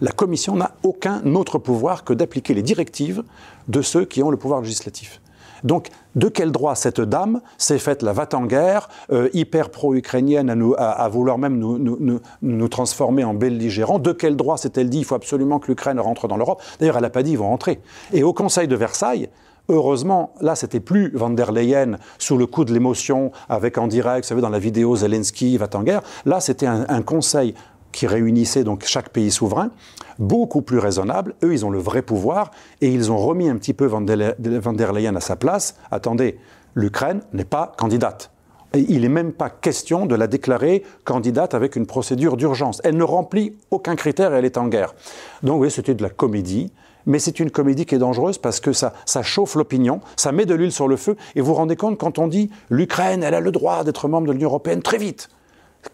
La Commission n'a aucun autre pouvoir que d'appliquer les directives de ceux qui ont le pouvoir législatif. Donc, de quel droit cette dame s'est faite la va en guerre, euh, hyper pro-ukrainienne, à, vouloir même nous, transformer en belligérants? De quel droit s'est-elle dit il faut absolument que l'Ukraine rentre dans l'Europe? D'ailleurs, elle n'a pas dit ils vont rentrer. Et au Conseil de Versailles, Heureusement, là, c'était plus van der Leyen sous le coup de l'émotion, avec en direct, vous savez, dans la vidéo Zelensky va en guerre. Là, c'était un, conseil qui réunissait donc chaque pays souverain, beaucoup plus raisonnable. Eux, ils ont le vrai pouvoir et ils ont remis un petit peu Van der Leyen à sa place. Attendez, l'Ukraine n'est pas candidate. Et il n'est même pas question de la déclarer candidate avec une procédure d'urgence. Elle ne remplit aucun critère et elle est en guerre. Donc oui, c'était de la comédie, mais c'est une comédie qui est dangereuse parce que ça, ça chauffe l'opinion, ça met de l'huile sur le feu, et vous vous rendez compte quand on dit l'Ukraine, elle a le droit d'être membre de l'Union européenne très vite.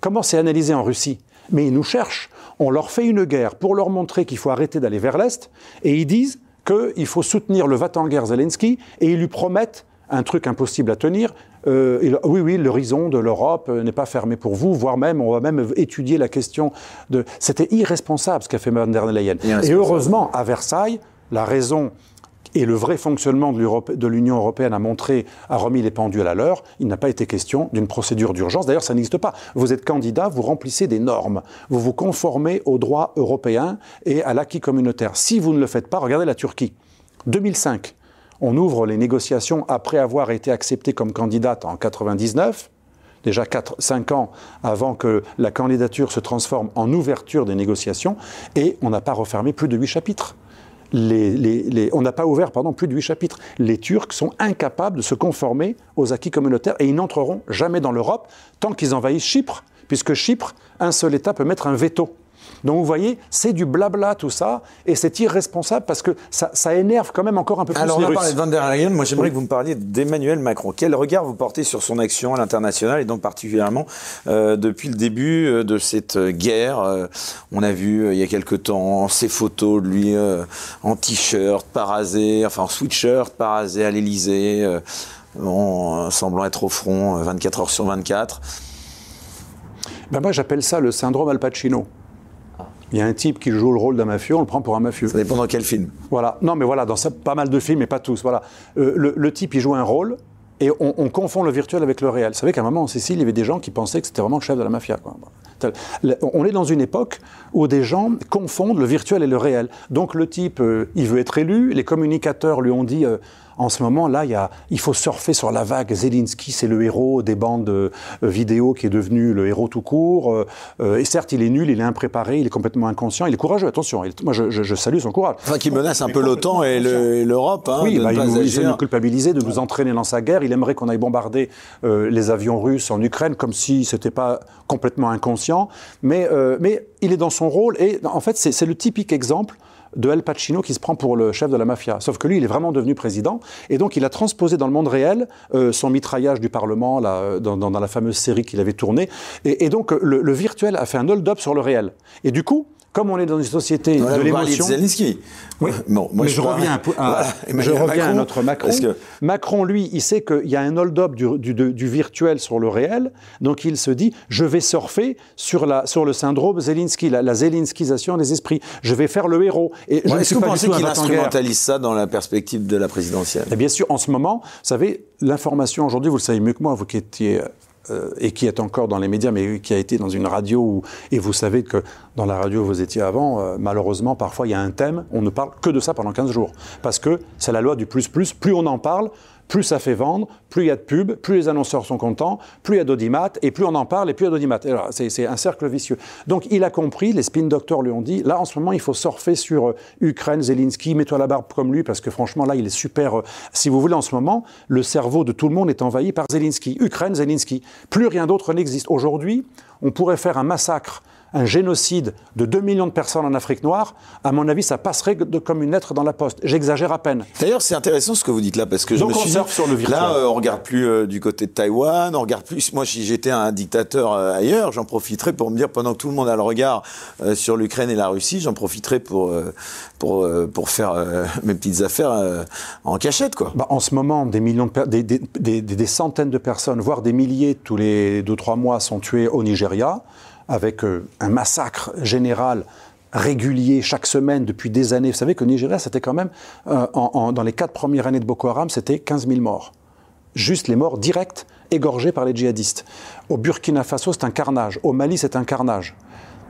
Comment c'est analysé en Russie? Mais ils nous cherchent. On leur fait une guerre pour leur montrer qu'il faut arrêter d'aller vers l'Est, et ils disent qu'il faut soutenir le va-t-en-guerre Zelensky, et ils lui promettent un truc impossible à tenir. Euh, oui, oui, l'horizon de l'Europe n'est pas fermé pour vous, voire même, on va même étudier la question de... C'était irresponsable ce qu'a fait Van der Leyen. Et heureusement, à Versailles, la raison et le vrai fonctionnement de l'Union européenne a montré, a remis les pendules à l'heure. Il n'a pas été question d'une procédure d'urgence. D'ailleurs, ça n'existe pas. Vous êtes candidat, vous remplissez des normes. Vous vous conformez au droit européen et à l'acquis communautaire. Si vous ne le faites pas, regardez la Turquie. 2005, on ouvre les négociations après avoir été accepté comme candidate en 99 déjà 4, 5 ans avant que la candidature se transforme en ouverture des négociations, et on n'a pas refermé plus de 8 chapitres on n'a pas ouvert pardon, plus de huit chapitres. Les Turcs sont incapables de se conformer aux acquis communautaires et ils n'entreront jamais dans l'Europe tant qu'ils envahissent Chypre, puisque Chypre, un seul État peut mettre un veto. Donc vous voyez, c'est du blabla tout ça, et c'est irresponsable parce que ça, énerve quand même encore un peu plus Alors on a parlé de Van der Leyen, moi j'aimerais que vous me parliez d'Emmanuel Macron. Quel regard vous portez sur son action à l'international et donc particulièrement euh, depuis le début euh, de cette guerre euh, On a vu il y a quelque temps ces photos de lui en t-shirt, parasé, enfin en sweatshirt, parasé à l'Elysée, semblant être au front 24 heures sur 24. Ben moi j'appelle ça le syndrome Al Pacino. Il y a un type qui joue le rôle d'un mafieux, on le prend pour un mafieux. Ça dépend dans quel film. Voilà. Non, mais voilà, dans pas mal de films, mais pas tous. Voilà. Euh, le, type, il joue un rôle, et on, confond le virtuel avec le réel. Vous savez qu'à un moment en Sicile, il y avait des gens qui pensaient que c'était vraiment le chef de la mafia. On est dans une époque où des gens confondent le virtuel et le réel. Donc le type, euh, il veut être élu, les communicateurs lui ont dit... Euh, en ce moment, là, il, faut surfer sur la vague. Zelensky, c'est le héros des bandes euh, vidéo qui est devenu le héros tout court. Euh, euh, et certes, il est nul, il est impréparé, il est complètement inconscient, il est courageux, attention. moi, je, salue son courage. Enfin, qui menace un peu l'OTAN et l'Europe. Hein, oui, bah, il, nous, essaie de nous culpabiliser, de nous entraîner dans sa guerre. Il aimerait qu'on aille bombarder les avions russes en Ukraine, comme si c'était pas complètement inconscient. Mais, mais il est dans son rôle. Et en fait, c'est le typique exemple de Al Pacino qui se prend pour le chef de la mafia. Sauf que lui, il est vraiment devenu président. Et donc, il a transposé dans le monde réel euh, son mitraillage du Parlement là, euh, dans, la fameuse série qu'il avait tournée. Et, donc, le, virtuel a fait un hold-up sur le réel. Et du coup, comme on est dans une société de l'émotion. Zelensky. Oui. Bon, moi, je, reviens, à, je reviens à notre Macron. Macron, lui, il sait qu'il y a un hold-up du, du, virtuel sur le réel, donc il se dit je vais surfer sur, la, sur le syndrome Zelensky, la, la Zelenskisation des esprits. Je vais faire le héros. Et je Est-ce que vous pensez qu'il instrumentalise ça dans la perspective de la présidentielle? Et Bien sûr, en ce moment, vous savez, l'information aujourd'hui, vous le savez mieux que moi, vous qui étiez et qui est encore dans les médias, mais qui a été dans une radio, où, et vous savez que dans la radio où vous étiez avant, euh, malheureusement, parfois il y a un thème, on ne parle que de ça pendant 15 jours. Parce que c'est la loi du plus plus, plus on en parle, plus ça fait vendre, plus il y a de pubs, plus les annonceurs sont contents, plus il y a d'audimat, et plus on en parle, et plus il y a d'audimat. C'est un cercle vicieux. Donc il a compris, les spin doctors lui ont dit, là en ce moment il faut surfer sur euh, Ukraine, Zelensky, mets-toi la barbe comme lui, parce que franchement là il est super... Euh, si vous voulez, en ce moment, le cerveau de tout le monde est envahi par Zelensky. Ukraine, Zelensky. Plus rien d'autre n'existe. Aujourd'hui, on pourrait faire un massacre un génocide de 2 millions de personnes en Afrique noire, à mon avis, ça passerait de, comme une lettre dans la poste. J'exagère à peine. D'ailleurs, c'est intéressant ce que vous dites là, parce que je me suis dit, sur le virtuel. là, euh, on regarde plus euh, du côté de Taïwan, on regarde plus. Moi, si j'étais un dictateur euh, ailleurs, j'en profiterais pour me dire, pendant que tout le monde a le regard sur l'Ukraine et la Russie, j'en profiterais pour pour pour faire mes petites affaires en cachette, quoi. Bah, en ce moment, des millions de des, des, des, des, centaines de personnes, voire des milliers tous les deux trois mois, sont tués au Nigeria avec euh, un massacre général régulier chaque semaine depuis des années. Vous savez que Nigeria, c'était quand même, euh, dans les quatre premières années de Boko Haram, c'était 15 000 morts. Juste les morts directs, égorgés par les djihadistes. Au Burkina Faso, c'est un carnage. Au Mali, c'est un carnage.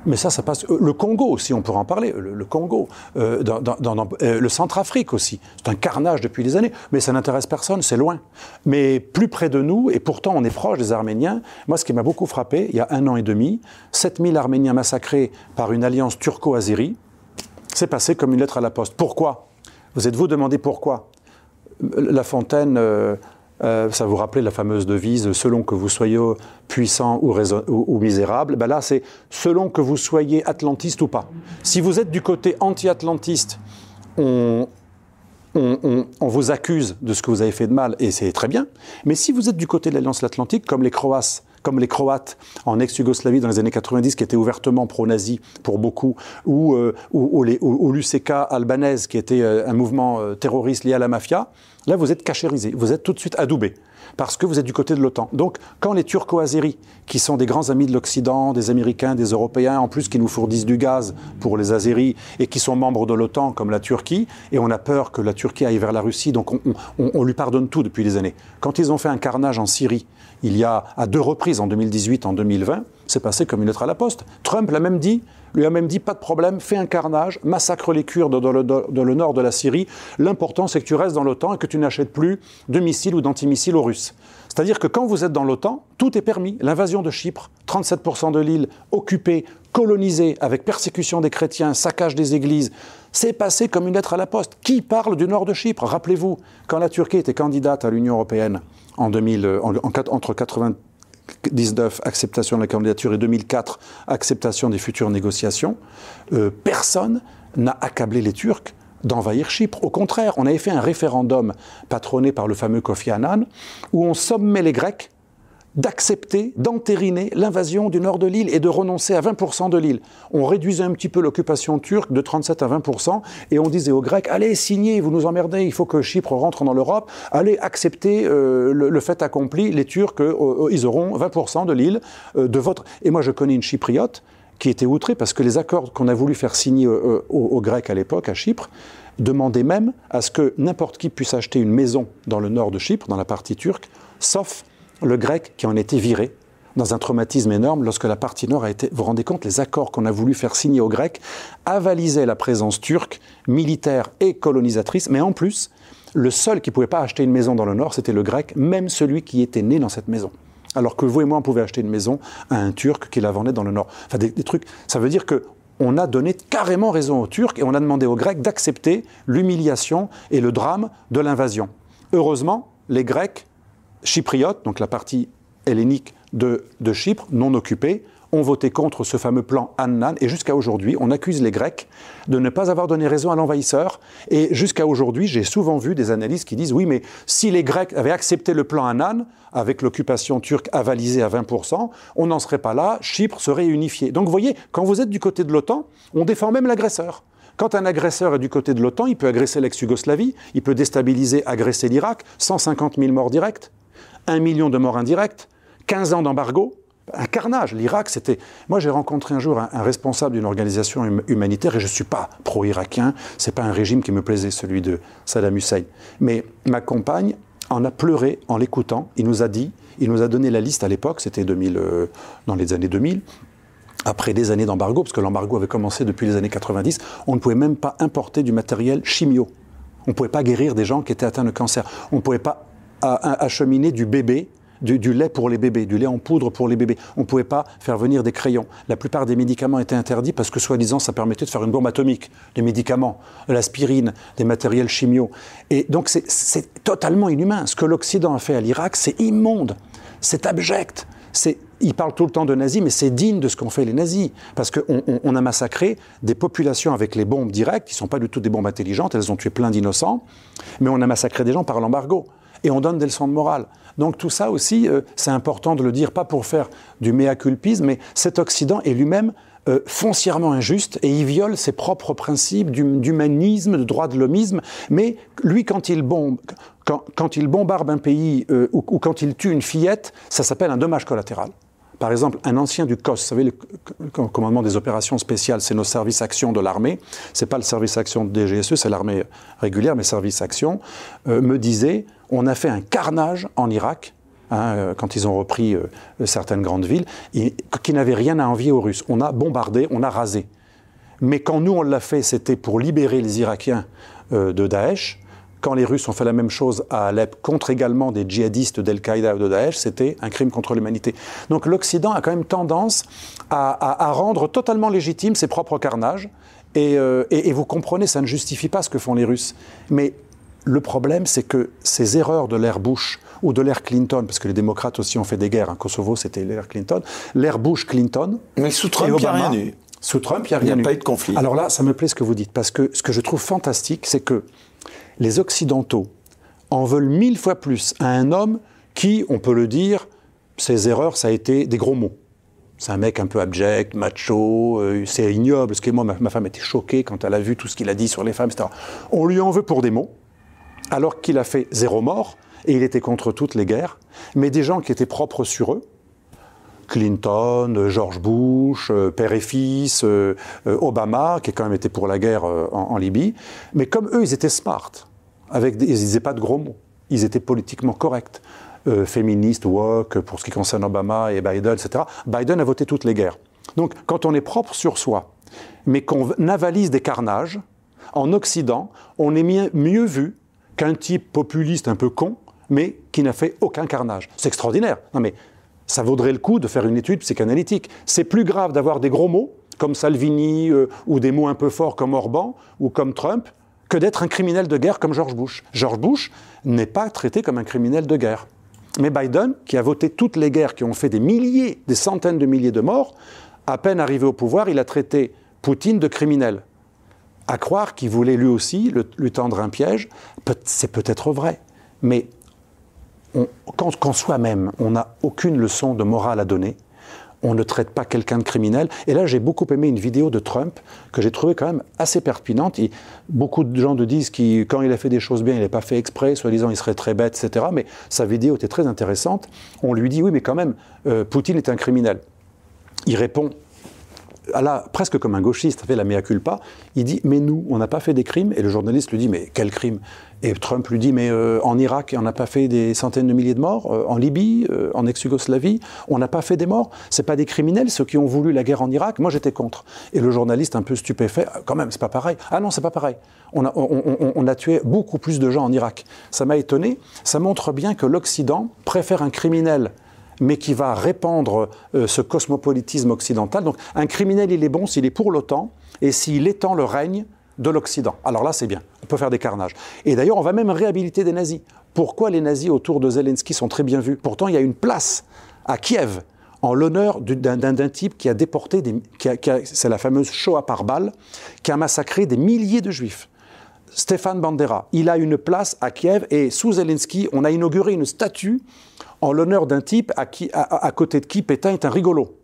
Mais ça, ça passe. Euh, le Congo aussi, on pourrait en parler. Le, Congo, euh, euh, le Centrafrique aussi. C'est un carnage depuis des années, mais ça n'intéresse personne, c'est loin. Mais plus près de nous, et pourtant on est proche des Arméniens. Moi, ce qui m'a beaucoup frappé, il y a un an et demi, 7000 Arméniens massacrés par une alliance turco-azérie, c'est passé comme une lettre à la poste. Pourquoi? Vous êtes-vous demandé pourquoi? La Fontaine ça vous rappelait la fameuse devise selon que vous soyez puissant ou, misérable. Ben là, c'est selon que vous soyez atlantiste ou pas. Si vous êtes du côté anti-atlantiste, on, vous accuse de ce que vous avez fait de mal, et c'est très bien. Mais si vous êtes du côté de l'Alliance Atlantique, comme les Croates, comme les Croates en ex-Yougoslavie dans les années 90, qui étaient ouvertement pro-nazis pour beaucoup, ou, euh, l'UCK albanaise, qui était euh, un mouvement terroriste lié à la mafia, Là, vous êtes cachérisé, vous êtes tout de suite adoubé, parce que vous êtes du côté de l'OTAN. Donc, quand les Turco-Azéris, qui sont des grands amis de l'Occident, des Américains, des Européens, en plus qui nous fournissent du gaz pour les Azéris, et qui sont membres de l'OTAN, comme la Turquie, et on a peur que la Turquie aille vers la Russie, donc on, on lui pardonne tout depuis des années. Quand ils ont fait un carnage en Syrie, il y a à deux reprises, en 2018, en 2020, c'est passé comme une lettre à la poste. Trump l'a même dit, lui a même dit pas de problème, fais un carnage, massacre les Kurdes dans le, nord de la Syrie. L'important, c'est que tu restes dans l'OTAN et que tu n'achètes plus de missiles ou d'antimissiles aux Russes. C'est-à-dire que quand vous êtes dans l'OTAN, tout est permis. L'invasion de Chypre, 37% de l'île occupée, colonisée, avec persécution des chrétiens, saccage des églises, c'est passé comme une lettre à la poste. Qui parle du nord de Chypre? Rappelez-vous, quand la Turquie était candidate à l'Union européenne en 2000, entre 80 19, acceptation de la candidature, et 2004, acceptation des futures négociations, euh, personne n'a accablé les Turcs d'envahir Chypre. Au contraire, on avait fait un référendum patronné par le fameux Kofi Annan, où on sommait les Grecs d'accepter, d'entériner l'invasion du nord de l'île et de renoncer à 20% de l'île. On réduisait un petit peu l'occupation turque de 37 à 20% et on disait aux Grecs, allez, signez, vous nous emmerdez, il faut que Chypre rentre dans l'Europe, allez, accepter euh, le, fait accompli, les Turcs, euh, euh, ils auront 20% de l'île de votre... Et moi, je connais une Chypriote qui était outrée parce que les accords qu'on a voulu faire signer aux Grecs à l'époque, à Chypre, demandaient même à ce que n'importe qui puisse acheter une maison dans le nord de Chypre, dans la partie turque, sauf le grec qui en était viré dans un traumatisme énorme lorsque la partie nord a été. Vous vous rendez compte, les accords qu'on a voulu faire signer aux Grecs avalisaient la présence turque, militaire et colonisatrice, mais en plus, le seul qui ne pouvait pas acheter une maison dans le nord, c'était le grec, même celui qui était né dans cette maison. Alors que vous et moi, on pouvait acheter une maison à un turc qui la vendait dans le nord. Enfin, des, trucs. Ça veut dire que on a donné carrément raison aux Turcs et on a demandé aux Grecs d'accepter l'humiliation et le drame de l'invasion. Heureusement, les Grecs chypriotes, donc la partie hellénique de, Chypre, non occupée, ont voté contre ce fameux plan Annan. Et jusqu'à aujourd'hui, on accuse les Grecs de ne pas avoir donné raison à l'envahisseur. Et jusqu'à aujourd'hui, j'ai souvent vu des analystes qui disent oui, mais si les Grecs avaient accepté le plan Annan, avec l'occupation turque avalisée à 20%, on n'en serait pas là, Chypre serait unifié. Donc vous voyez, quand vous êtes du côté de l'OTAN, on défend même l'agresseur. Quand un agresseur est du côté de l'OTAN, il peut agresser l'ex-Yougoslavie, il peut déstabiliser, agresser l'Irak, 150 000 morts directs, 1 million de morts indirects, 15 ans d'embargo, un carnage. L'Irak, c'était. Moi, j'ai rencontré un jour un, responsable d'une organisation hum, humanitaire et je ne suis pas pro-irakien. C'est pas un régime qui me plaisait, celui de Saddam Hussein. Mais ma compagne en a pleuré en l'écoutant. Il nous a dit, il nous a donné la liste à l'époque, c'était 2000, euh, dans les années 2000 après des années d'embargo, parce que l'embargo avait commencé depuis les années 90, on ne pouvait même pas importer du matériel chimio. On ne pouvait pas guérir des gens qui étaient atteints de cancer. On ne pouvait pas acheminer du bébé du, lait pour les bébés, du lait en poudre pour les bébés. On ne pouvait pas faire venir des crayons. La plupart des médicaments étaient interdits parce que, soi-disant, ça permettait de faire une bombe atomique. Des médicaments, de l'aspirine, des matériels chimiaux. Et donc, c'est totalement inhumain. Ce que l'Occident a fait à l'Irak, c'est immonde, c'est abject. Il parle tout le temps de nazis, mais c'est digne de ce qu'ont fait les nazis. Parce qu'on on a massacré des populations avec les bombes directes, qui ne sont pas du tout des bombes intelligentes, elles ont tué plein d'innocents, mais on a massacré des gens par l'embargo. Et on donne des leçons de morale. Donc tout ça aussi, euh, c'est important de le dire, pas pour faire du mea culpisme, mais cet Occident est lui-même euh, foncièrement injuste et il viole ses propres principes d'humanisme, de droit de l'homisme. Mais lui, quand il, bombe, quand, il bombarde un pays euh, ou, quand il tue une fillette, ça s'appelle un dommage collatéral. Par exemple, un ancien du COS, vous savez, le commandement des opérations spéciales, c'est nos services actions de l'armée. C'est pas le service action de DGSE, c'est l'armée régulière, mais service action, me disait on a fait un carnage en Irak. Hein, euh, quand ils ont repris euh, certaines grandes villes, qui n'avaient rien à envier aux Russes. On a bombardé, on a rasé. Mais quand nous, on l'a fait, c'était pour libérer les Irakiens euh, de Daesh. Quand les Russes ont fait la même chose à Alep contre également des djihadistes d'Al-Qaïda ou de Daesh, c'était un crime contre l'humanité. Donc l'Occident a quand même tendance à, rendre totalement légitime ses propres carnages. Et, et, vous comprenez, ça ne justifie pas ce que font les Russes. Mais le problème, c'est que ces erreurs de l'ère Bush ou de l'ère Clinton, parce que les démocrates aussi ont fait des guerres, en Kosovo c'était l'ère Clinton, l'ère Bush-Clinton. Mais sous Trump, il n'y a rien eu. Sous Trump, il n'y a rien eu. Il n'y a pas eu de conflit. Alors là, ça me plaît ce que vous dites, parce que ce que je trouve fantastique, c'est que les Occidentaux en veulent mille fois plus à un homme qui, on peut le dire, ses erreurs, ça a été des gros mots. C'est un mec un peu abject, macho, euh, c'est ignoble. Ce qui, moi, ma, ma, femme était choquée quand elle a vu tout ce qu'il a dit sur les femmes, etc. On lui en veut pour des mots alors qu'il a fait zéro mort, et il était contre toutes les guerres, mais des gens qui étaient propres sur eux, Clinton, George Bush, euh, père et fils, euh, euh, Obama, qui quand même été pour la guerre en, Libye, mais comme eux, ils étaient smart, avec ils disaient pas de gros mots, ils étaient politiquement corrects. féministes, woke, pour ce qui concerne Obama et Biden, etc. Biden a voté toutes les guerres. Donc, quand on est propre sur soi, mais qu'on avalise des carnages, en Occident, on est mieux vu qu'un type populiste un peu con, mais qui n'a fait aucun carnage. C'est extraordinaire. Non mais ça vaudrait le coup de faire une étude psychanalytique. C'est plus grave d'avoir des gros mots, comme Salvini, euh, ou des mots un peu forts comme Orban, ou comme Trump, que d'être un criminel de guerre comme George Bush. George Bush n'est pas traité comme un criminel de guerre. Mais Biden, qui a voté toutes les guerres qui ont fait des milliers, des centaines de milliers de morts, à peine arrivé au pouvoir, il a traité Poutine de criminel à croire qu'il voulait lui aussi lui tendre un piège. C'est peut-être vrai, mais quand, soi-même on n'a aucune leçon de morale à donner, on ne traite pas quelqu'un de criminel. Et là, j'ai beaucoup aimé une vidéo de Trump que j'ai trouvée quand même assez pertinente. beaucoup de gens disent que quand il a fait des choses bien, il n'a pas fait exprès, soi-disant il serait très bête, etc. Mais sa vidéo était très intéressante. On lui dit, oui, mais quand même, euh, Poutine est un criminel. Il répond, là, presque comme un gauchiste, fait la mea culpa, il dit Mais nous, on n'a pas fait des crimes Et le journaliste lui dit Mais quel crime? Et Trump lui dit Mais euh, en Irak, on n'a pas fait des centaines de milliers de morts euh, En Libye, euh, en ex-Yougoslavie, on n'a pas fait des morts C'est pas des criminels, ceux qui ont voulu la guerre en Irak Moi, j'étais contre. Et le journaliste, un peu stupéfait Quand même, c'est pas pareil. Ah non, c'est pas pareil. On a, on a tué beaucoup plus de gens en Irak. Ça m'a étonné. Ça montre bien que l'Occident préfère un criminel mais qui va répandre euh, ce cosmopolitisme occidental. Donc un criminel, il est bon s'il est pour l'OTAN et s'il étend le règne de l'Occident. Alors là, c'est bien, on peut faire des carnages. Et d'ailleurs, on va même réhabiliter des nazis. Pourquoi les nazis autour de Zelensky sont très bien vus? Pourtant, il y a une place à Kiev en l'honneur d'un type qui a déporté, c'est la fameuse Shoah par balle, qui a massacré des milliers de juifs. Stéphane Bandera, il a une place à Kiev et sous Zelensky, on a inauguré une statue en l'honneur d'un type à, qui, à, côté de qui Pétain est un rigolo.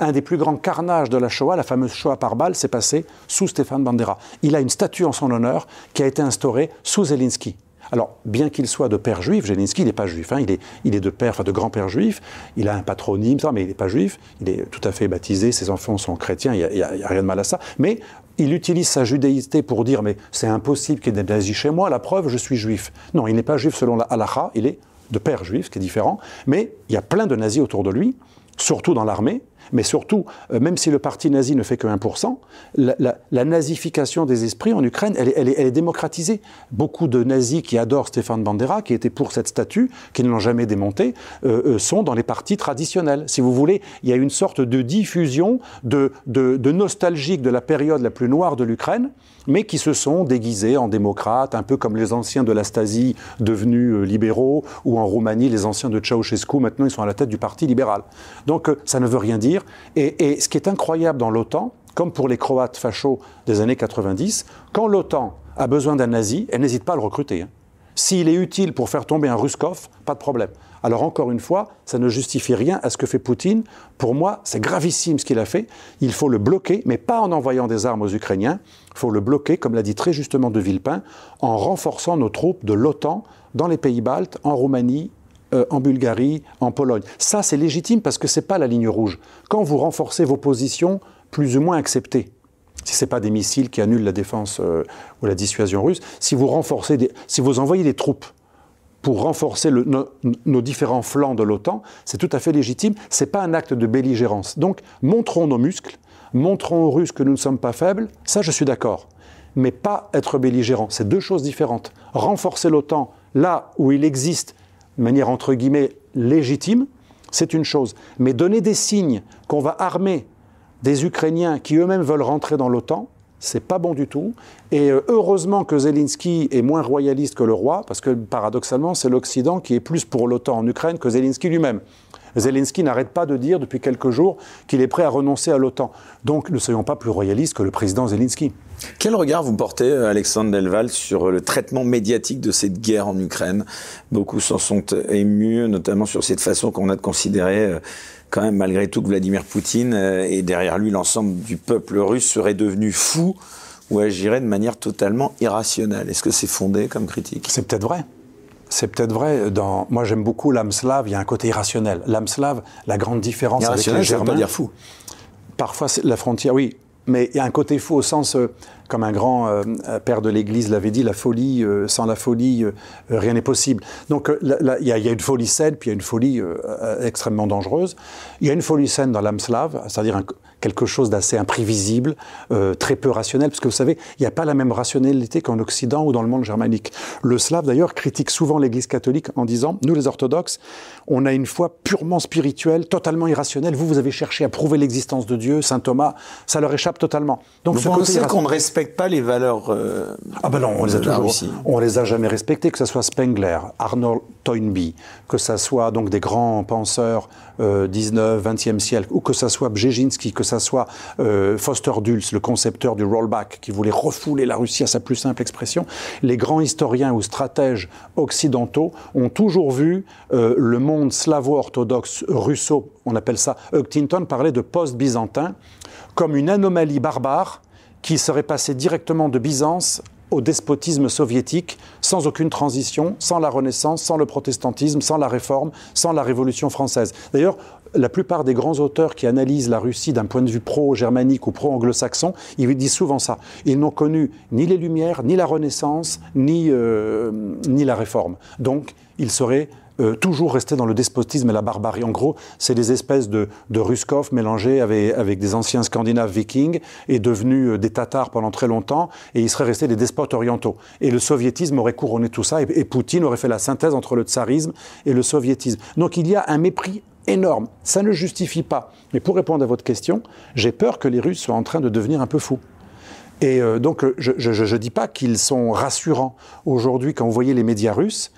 Un des plus grands carnages de la Shoah, la fameuse Shoah par balle, s'est passé sous Stéphane Bandera. Il a une statue en son honneur qui a été instaurée sous Zelensky. Alors, bien qu'il soit de père juif, Zelensky, il n'est pas juif. Hein, il, est, de père, de grand-père juif. Il a un patronyme, mais il n'est pas juif. Il est tout à fait baptisé. Ses enfants sont chrétiens. Il n'y a, a, rien de mal à ça. Mais il utilise sa judéité pour dire mais c'est impossible qu'il y ait des nazis chez moi, la preuve, je suis juif. Non, il n'est pas juif selon la halakha, il est de père juif, ce qui est différent, mais il y a plein de nazis autour de lui, surtout dans l'armée, mais surtout, euh, même si le parti nazi ne fait que 1%, la, nazification des esprits en Ukraine, elle, est, démocratisée. Beaucoup de nazis qui adorent Stéphane Bandera, qui étaient pour cette statue, qui ne l'ont jamais démontée, euh, euh, sont dans les partis traditionnels. Si vous voulez, il y a une sorte de diffusion de, de nostalgique de la période la plus noire de l'Ukraine, mais qui se sont déguisés en démocrates, un peu comme les anciens de la Stasi devenus libéraux, ou en Roumanie, les anciens de Ceausescu, maintenant ils sont à la tête du Parti libéral. Donc ça ne veut rien dire et, ce qui est incroyable dans l'OTAN, comme pour les Croates fachos des années 90, quand l'OTAN a besoin d'un nazi, elle n'hésite pas à le recruter. Hein. S'il est utile pour faire tomber un Ruskov, pas de problème. Alors encore une fois, ça ne justifie rien à ce que fait Poutine. Pour moi, c'est gravissime ce qu'il a fait. Il faut le bloquer, mais pas en envoyant des armes aux Ukrainiens. Il faut le bloquer, comme l'a dit très justement De Villepin, en renforçant nos troupes de l'OTAN dans les pays baltes, en Roumanie, euh, en Bulgarie, en Pologne. Ça, c'est légitime parce que ce n'est pas la ligne rouge. Quand vous renforcez vos positions, plus ou moins acceptées, si ce n'est pas des missiles qui annulent la défense euh, ou la dissuasion russe, si vous renforcez, si vous envoyez des troupes pour renforcer nos différents flancs de l'OTAN, c'est tout à fait légitime. Ce n'est pas un acte de belligérance. Donc, montrons nos muscles, montrons aux Russes que nous ne sommes pas faibles. Ça, je suis d'accord. Mais pas être belligérant. C'est deux choses différentes. Renforcer l'OTAN là où il existe de manière entre guillemets légitime, c'est une chose. Mais donner des signes qu'on va armer des Ukrainiens qui eux-mêmes veulent rentrer dans l'OTAN, c'est pas bon du tout. Et euh, heureusement que Zelensky est moins royaliste que le roi, parce que paradoxalement, c'est l'Occident qui est plus pour l'OTAN en Ukraine que Zelensky lui-même. Zelensky n'arrête pas de dire depuis quelques jours qu'il est prêt à renoncer à l'OTAN. Donc ne soyons pas plus royalistes que le président Zelensky. Quel regard vous portez, euh, Alexandre Delval, sur le traitement médiatique de cette guerre en Ukraine? Beaucoup s'en sont émus, notamment sur cette façon qu'on a de considérer euh, quand même malgré tout que Vladimir Poutine euh, et derrière lui l'ensemble du peuple russe serait devenu fou ou agirait de manière totalement irrationnelle. Est-ce que c'est fondé comme critique? C'est peut-être vrai. C'est peut-être vrai. Dans... Moi, j'aime beaucoup l'âme slave. Il y a un côté irrationnel. L'âme slave, la grande différence avec les Germains. pas dire fou. Parfois, la frontière, oui. Mais il y a un côté fou au sens, euh, comme un grand euh, père de l'Église l'avait dit, la folie, euh, sans la folie, rien n'est possible. Donc il y, a une folie saine, puis il y a une folie extrêmement dangereuse. Il y a une folie saine dans l'âme slave, c'est-à-dire un, quelque chose d'assez imprévisible, euh, très peu rationnel, parce que vous savez, il n'y a pas la même rationalité qu'en Occident ou dans le monde germanique. Le slave, d'ailleurs, critique souvent l'Église catholique en disant, nous les orthodoxes, on a une foi purement spirituelle, totalement irrationnelle. Vous, vous avez cherché à prouver l'existence de Dieu, Saint Thomas, ça leur échappe totalement. Donc, vous pensez qu'on ne respecte pas les valeurs euh, Ah ben non, on les a toujours, on les a jamais respectées, que ce soit Spengler, Arnold Toynbee, que ce soit donc des grands penseurs 19, 20e siècle, ou que ce soit Brzezinski, que ce soit euh, Foster Dulles, le concepteur du rollback, qui voulait refouler la Russie à sa plus simple expression, les grands historiens ou stratèges occidentaux ont toujours vu euh, le monde slavo-orthodoxe russo, on appelle ça, Huntington parlait de post-byzantin, comme une anomalie barbare qui serait passée directement de Byzance au despotisme soviétique sans aucune transition, sans la Renaissance, sans le protestantisme, sans la Réforme, sans la Révolution française. D'ailleurs, la plupart des grands auteurs qui analysent la Russie d'un point de vue pro-germanique ou pro-anglo-saxon, ils disent souvent ça. Ils n'ont connu ni les Lumières, ni la Renaissance, ni, euh, ni la Réforme. Donc, ils seraient euh, toujours rester dans le despotisme et la barbarie. En gros, c'est des espèces de, de Ruskov mélangés avec, des anciens Scandinaves vikings et devenus euh, des Tatars pendant très longtemps, et ils seraient restés des despotes orientaux. Et le soviétisme aurait couronné tout ça, et, Poutine aurait fait la synthèse entre le tsarisme et le soviétisme. Donc il y a un mépris énorme. Ça ne justifie pas. Mais pour répondre à votre question, j'ai peur que les Russes soient en train de devenir un peu fous. Et euh, donc, je ne dis pas qu'ils sont rassurants. Aujourd'hui, quand vous voyez les médias russes,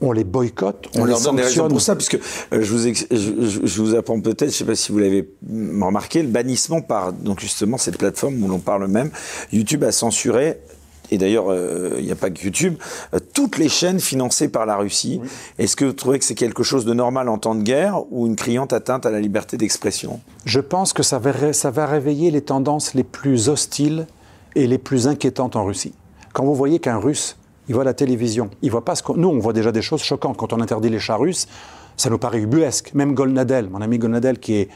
on les boycotte, on, leur donne des raisons pour ça, puisque euh, je, vous je, vous apprends peut-être, je ne sais pas si vous l'avez remarqué, le bannissement par donc justement cette plateforme où l'on parle même. YouTube a censuré et d'ailleurs, euh, il n'y a pas que YouTube, euh, toutes les chaînes financées par la Russie. Est-ce que vous trouvez que c'est quelque chose de normal en temps de guerre ou une criante atteinte à la liberté d'expression? Je pense que ça va, ça va réveiller les tendances les plus hostiles et les plus inquiétantes en Russie. Quand vous voyez qu'un Russe, il voit la télévision, il voit pas ce qu'on... Nous, on voit déjà des choses choquantes. Quand on interdit les chats russes, ça nous paraît ubuesque. Même Golnadel, mon ami Golnadel, qui est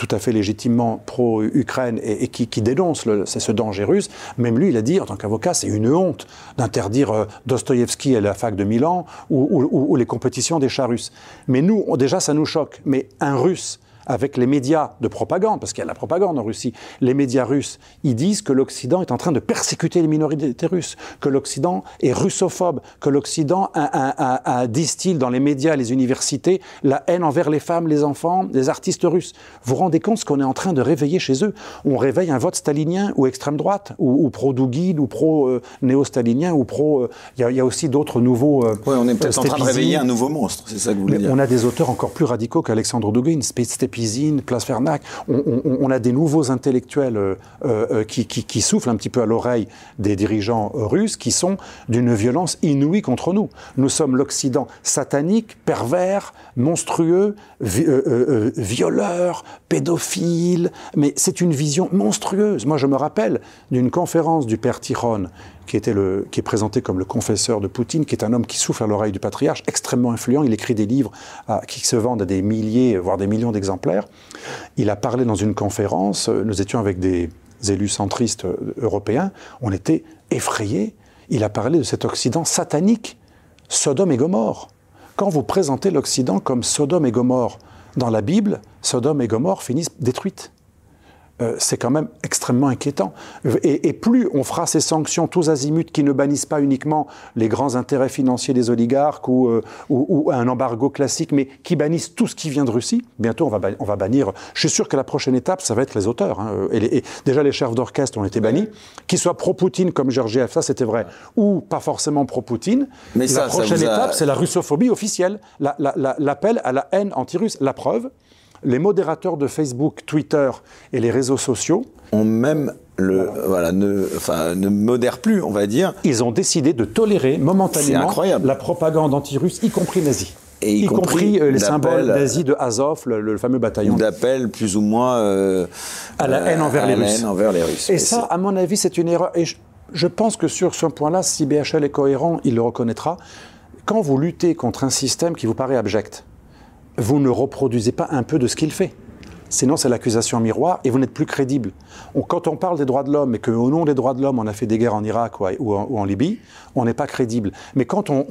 tout à fait légitimement pro-Ukraine et, qui, dénonce ce danger russe, même lui, il a dit, en tant qu'avocat, c'est une honte d'interdire euh, Dostoïevski à la fac de Milan ou, les compétitions des chats russes. Mais nous, déjà, ça nous choque. Mais un russe avec les médias de propagande, parce qu'il y a la propagande en Russie, les médias russes, ils disent que l'Occident est en train de persécuter les minorités russes, que l'Occident est russophobe, que l'Occident distille dans les médias, les universités, la haine envers les femmes, les enfants, les artistes russes. Vous vous rendez compte ce qu'on est en train de réveiller chez eux? On réveille un vote stalinien ou extrême droite, ou, pro-Douguin, ou pro-néo-stalinien, ou pro... Euh, il y, a aussi d'autres nouveaux... Euh, oui, on est peut-être en train de réveiller un nouveau monstre, c'est ça que vous voulez dire. On a des auteurs encore plus radicaux qu'Alexandre Douguin, Place Fernac. On, a des nouveaux intellectuels euh, euh, qui, soufflent un petit peu à l'oreille des dirigeants russes, qui sont d'une violence inouïe contre nous. Nous sommes l'Occident satanique, pervers, monstrueux, euh, violeur, pédophile. Mais c'est une vision monstrueuse. Moi, je me rappelle d'une conférence du père Tiron qui, était le, qui est présenté comme le confesseur de Poutine, qui est un homme qui souffle à l'oreille du patriarche, extrêmement influent. Il écrit des livres qui se vendent à des milliers, voire des millions d'exemplaires. Il a parlé dans une conférence, nous étions avec des élus centristes européens, on était effrayés. Il a parlé de cet Occident satanique, Sodome et Gomorre. Quand vous présentez l'Occident comme Sodome et Gomorre dans la Bible, Sodome et Gomorre finissent détruites. Euh, c'est quand même extrêmement inquiétant. Et, plus on fera ces sanctions tous azimuts qui ne bannissent pas uniquement les grands intérêts financiers des oligarques ou, euh, ou, un embargo classique, mais qui bannissent tout ce qui vient de Russie, bientôt on va, on va bannir. Je suis sûr que la prochaine étape, ça va être les auteurs. Hein. Et, déjà les chefs d'orchestre ont été bannis, qu'ils soient pro-Poutine comme Georgiev, ça c'était vrai, ou pas forcément pro-Poutine. Mais la prochaine étape, c'est la russophobie officielle, l'appel à la haine anti-russe. La preuve, les modérateurs de Facebook, Twitter et les réseaux sociaux ont même le, voilà, ne, enfin, ne modèrent plus, on va dire. Ils ont décidé de tolérer momentanément la propagande anti-russe, y compris nazie. Et y, compris, euh, les symboles nazis de Azov, le, fameux bataillon. D'appel plus ou moins euh, à la haine envers, les, Russes. envers les Russes. Et, ça, à mon avis, c'est une erreur. Et je, pense que sur ce point-là, si BHL est cohérent, il le reconnaîtra. Quand vous luttez contre un système qui vous paraît abject, vous ne reproduisez pas un peu de ce qu'il fait. Sinon, c'est l'accusation miroir et vous n'êtes plus crédible. quand on parle des droits de l'homme et qu'au nom des droits de l'homme, on a fait des guerres en Irak ou, en, Libye, on n'est pas crédible. Mais quand on,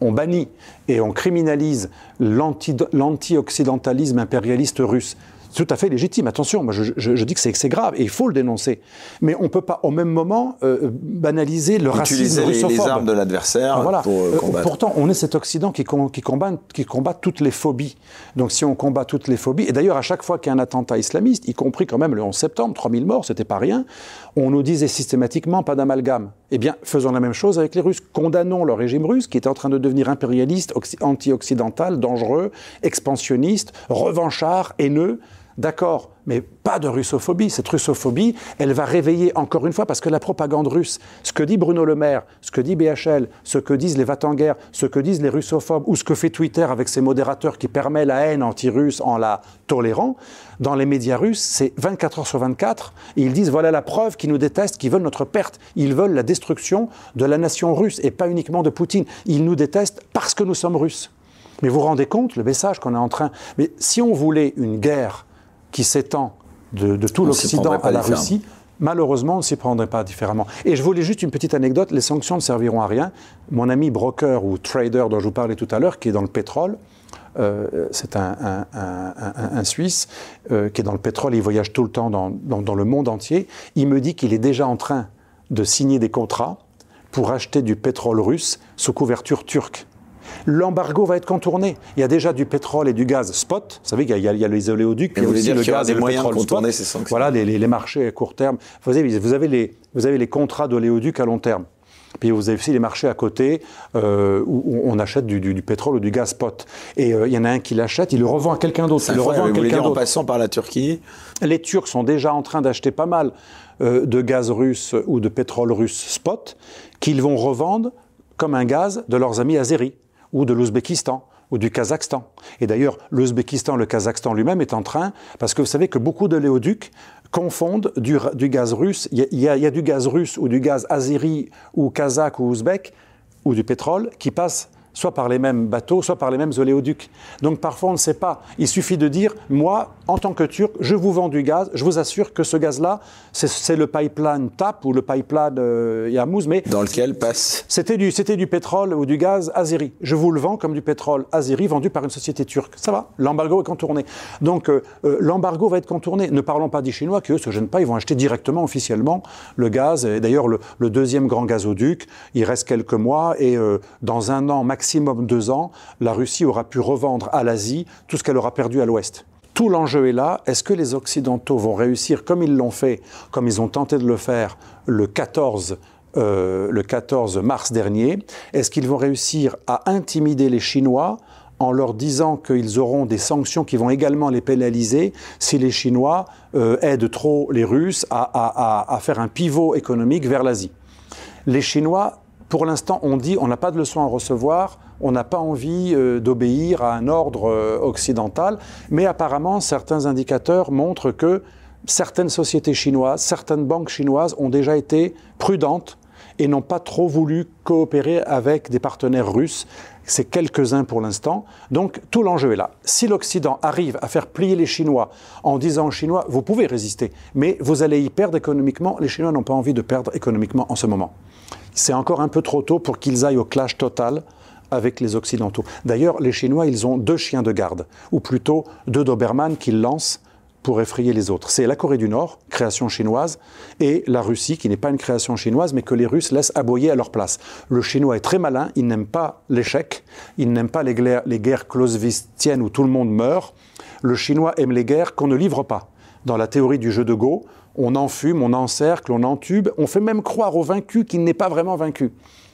on, bannit et on criminalise l'anti-occidentalisme impérialiste russe, tout à fait légitime. Attention, moi je, dis que c'est grave et il faut le dénoncer. Mais on ne peut pas au même moment euh, banaliser le racisme russophobe. les armes de l'adversaire voilà. pour euh, combattre. Pourtant, on est cet Occident qui, qui, combat, qui combat toutes les phobies. Donc si on combat toutes les phobies, et d'ailleurs à chaque fois qu'il y a un attentat islamiste, y compris quand même le 11 septembre, 3000 morts, c'était pas rien, on nous disait systématiquement pas d'amalgame. Eh bien, faisons la même chose avec les Russes. Condamnons le régime russe qui est en train de devenir impérialiste, anti-occidental, dangereux, expansionniste, revanchard, haineux. D'accord, mais pas de russophobie. Cette russophobie, elle va réveiller encore une fois, parce que la propagande russe, ce que dit Bruno Le Maire, ce que dit BHL, ce que disent les va-t-en-guerre, ce que disent les russophobes, ou ce que fait Twitter avec ses modérateurs qui permet la haine anti-russe en la tolérant, dans les médias russes, c'est 24 heures sur 24, et ils disent voilà la preuve qu'ils nous détestent, qu'ils veulent notre perte. Ils veulent la destruction de la nation russe, et pas uniquement de Poutine. Ils nous détestent parce que nous sommes russes. Mais vous vous rendez compte, le message qu'on est en train... Mais si on voulait une guerre qui s'étend de, tout l'Occident à la Russie, malheureusement, on ne s'y prendrait pas différemment. Et je voulais juste une petite anecdote, les sanctions ne serviront à rien. Mon ami broker ou trader dont je vous parlais tout à l'heure, qui est dans le pétrole, euh, c'est un, Suisse euh, qui est dans le pétrole, il voyage tout le temps dans, dans le monde entier, il me dit qu'il est déjà en train de signer des contrats pour acheter du pétrole russe sous couverture turque l'embargo va être contourné. Il y a déjà du pétrole et du gaz spot. Vous savez qu'il y, a les oléoducs, il y a aussi le gaz et le pétrole spot. Voilà les, marchés à court terme. Vous avez, vous avez, les, vous avez les contrats d'oléoducs à long terme. Puis vous avez aussi les marchés à côté euh, où on achète du, pétrole ou du gaz spot. Et il y en a un qui l'achète, il le revend à quelqu'un d'autre. Il le revend à quelqu'un d'autre. En passant par la Turquie Les Turcs sont déjà en train d'acheter pas mal de gaz russe ou de pétrole russe spot qu'ils vont revendre comme un gaz de leurs amis azéris ou de l'Ouzbékistan ou du Kazakhstan. Et d'ailleurs, l'Ouzbékistan, le Kazakhstan lui-même est en train, parce que vous savez que beaucoup de léoducs confondent du, gaz russe, il y, a, du gaz russe ou du gaz azéri ou kazakh ou ouzbek, ou du pétrole qui passe soit par les mêmes bateaux, soit par les mêmes oléoducs. Donc parfois on ne sait pas. Il suffit de dire, moi, en tant que Turc, je vous vends du gaz, je vous assure que ce gaz-là, c'est le pipeline TAP ou le pipeline euh, Yamouz, mais... Dans lequel passe C'était du, du pétrole ou du gaz azéri. Je vous le vends comme du pétrole azéri vendu par une société turque. Ça va, l'embargo est contourné. Donc euh, euh, l'embargo va être contourné. Ne parlons pas des Chinois qui, eux, se gênent pas, ils vont acheter directement, officiellement, le gaz. Et d'ailleurs, le, le, deuxième grand gazoduc, il reste quelques mois et dans un an maximum, maximum deux ans, la Russie aura pu revendre à l'Asie tout ce qu'elle aura perdu à l'Ouest. Tout l'enjeu est là. Est-ce que les Occidentaux vont réussir, comme ils l'ont fait, comme ils ont tenté de le faire le 14 euh, le 14 mars dernier, est-ce qu'ils vont réussir à intimider les Chinois en leur disant qu'ils auront des sanctions qui vont également les pénaliser si les Chinois euh, aident trop les Russes à, à faire un pivot économique vers l'Asie? Les Chinois pour l'instant, on dit on n'a pas de leçons à recevoir, on n'a pas envie euh, d'obéir à un ordre euh, occidental, mais apparemment, certains indicateurs montrent que certaines sociétés chinoises, certaines banques chinoises ont déjà été prudentes et n'ont pas trop voulu coopérer avec des partenaires russes. C'est quelques-uns pour l'instant. Donc tout l'enjeu est là. Si l'Occident arrive à faire plier les Chinois en disant aux Chinois, vous pouvez résister, mais vous allez y perdre économiquement, les Chinois n'ont pas envie de perdre économiquement en ce moment c'est encore un peu trop tôt pour qu'ils aillent au clash total avec les Occidentaux. D'ailleurs, les Chinois, ils ont deux chiens de garde, ou plutôt deux Doberman qu'ils lancent pour effrayer les autres. C'est la Corée du Nord, création chinoise, et la Russie, qui n'est pas une création chinoise, mais que les Russes laissent aboyer à leur place. Le Chinois est très malin, il n'aime pas l'échec, il n'aime pas les guerres, les guerres clausewistiennes où tout le monde meurt. Le Chinois aime les guerres qu'on ne livre pas. Dans la théorie du jeu de Go, on enfume, on encercle, on entube, on fait même croire au vaincu qu'il n'est pas vraiment vaincu.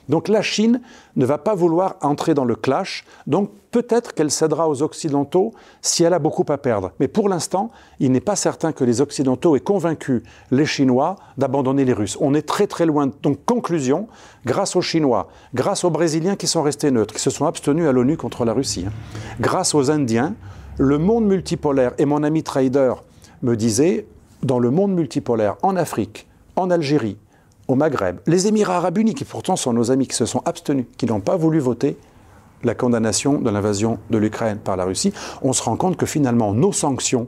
Donc la Chine ne va pas vouloir entrer dans le clash, donc peut-être qu'elle cédera aux Occidentaux si elle a beaucoup à perdre. Mais pour l'instant, il n'est pas certain que les Occidentaux aient convaincu les Chinois d'abandonner les Russes. On est très très loin. Donc conclusion, grâce aux Chinois, grâce aux Brésiliens qui sont restés neutres, qui se sont abstenus à l'ONU contre la Russie, hein, grâce aux Indiens, le monde multipolaire, et mon ami trader me disait, dans le monde multipolaire, en Afrique, en Algérie, au Maghreb, les Émirats arabes unis, qui pourtant sont nos amis, qui se sont abstenus, qui n'ont pas voulu voter la condamnation de l'invasion de l'Ukraine par la Russie, on se rend compte que finalement nos sanctions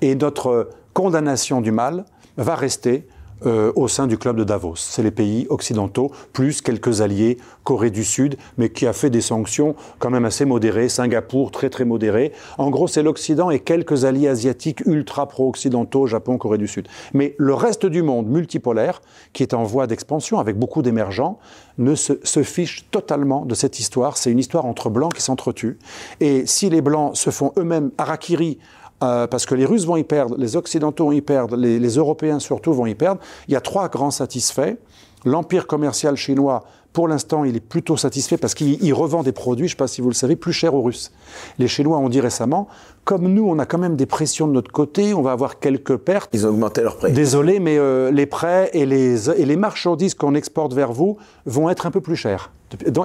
et notre condamnation du mal va rester euh, au sein du club de Davos. C'est les pays occidentaux, plus quelques alliés, Corée du Sud, mais qui a fait des sanctions quand même assez modérées, Singapour très très modéré. En gros, c'est l'Occident et quelques alliés asiatiques ultra pro-occidentaux, Japon, Corée du Sud. Mais le reste du monde multipolaire, qui est en voie d'expansion avec beaucoup d'émergents, ne se, se fiche totalement de cette histoire. C'est une histoire entre blancs qui s'entretuent. Et si les blancs se font eux-mêmes harakiri euh, parce que les Russes vont y perdre, les Occidentaux vont y perdre, les, les Européens surtout vont y perdre. Il y a trois grands satisfaits. L'empire commercial chinois, pour l'instant, il est plutôt satisfait parce qu'il revend des produits, je ne sais pas si vous le savez, plus chers aux Russes. Les Chinois ont dit récemment, comme nous, on a quand même des pressions de notre côté, on va avoir quelques pertes. Ils ont augmenté leurs prêts. Désolé, mais euh, les prêts et les, et les marchandises qu'on exporte vers vous vont être un peu plus chers.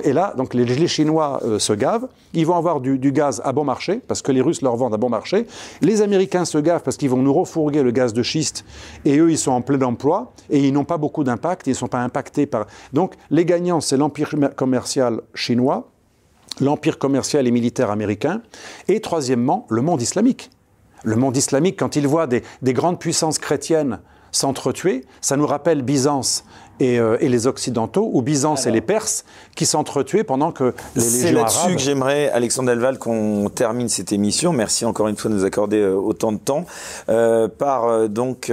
Et là, donc les, Chinois euh, se gavent, ils vont avoir du, gaz à bon marché, parce que les Russes leur vendent à bon marché. Les Américains se gavent parce qu'ils vont nous refourguer le gaz de schiste, et eux, ils sont en plein emploi, et ils n'ont pas beaucoup d'impact, ils ne sont pas impactés par... Donc les gagnants, c'est l'empire commercial chinois, l'empire commercial et militaire américain, et troisièmement, le monde islamique. Le monde islamique, quand il voit des, des grandes puissances chrétiennes s'entretuer, ça nous rappelle Byzance euh, et, les Occidentaux, ou Byzance et les Perses, qui s'entretuaient pendant que les C'est là-dessus que j'aimerais, Alexandre Delval, qu'on termine cette émission. Merci encore une fois de nous accorder euh, autant de temps. Euh, par donc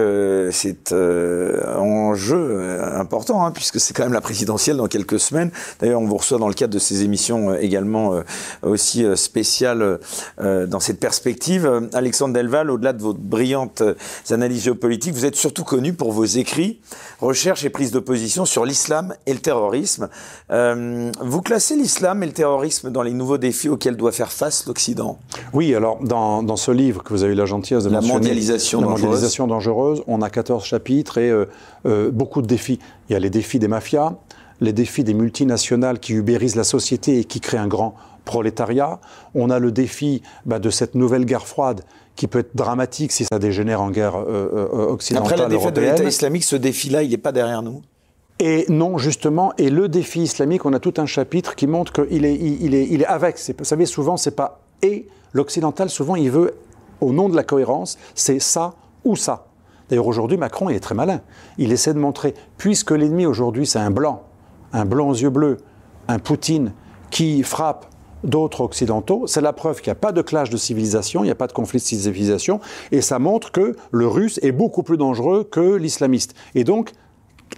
cet enjeu important, hein, puisque c'est quand même la présidentielle dans quelques semaines. D'ailleurs, on vous reçoit dans le cadre de ces émissions également aussi spéciales dans cette perspective. Alexandre Delval, au-delà de vos brillantes analyses géopolitiques, vous êtes surtout connu pour vos écrits, recherches et prises de position sur l'islam et le terrorisme. Euh, vous classez l'islam et le terrorisme dans les nouveaux défis auxquels doit faire face l'Occident? Oui, alors dans, dans, ce livre que vous avez eu la gentillesse de la mentionner, mondialisation, la dangereuse. mondialisation dangereuse, on a 14 chapitres et euh, euh, beaucoup de défis. Il y a les défis des mafias, les défis des multinationales qui ubérisent la société et qui créent un grand prolétariat. On a le défi bah, de cette nouvelle guerre froide qui peut être dramatique si ça dégénère en guerre euh, euh, occidentale Après la défaite européenne. de l'État islamique, ce défi-là, il n'est pas derrière nous et non, justement, et le défi islamique, on a tout un chapitre qui montre qu'il est, il est, il est avec. Vous savez, souvent, c'est pas et. L'occidental, souvent, il veut, au nom de la cohérence, c'est ça ou ça. D'ailleurs, aujourd'hui, Macron, il est très malin. Il essaie de montrer, puisque l'ennemi aujourd'hui, c'est un blanc, un blanc aux yeux bleus, un Poutine qui frappe d'autres occidentaux, c'est la preuve qu'il n'y a pas de clash de civilisation, il n'y a pas de conflit de civilisation, et ça montre que le russe est beaucoup plus dangereux que l'islamiste. Et donc,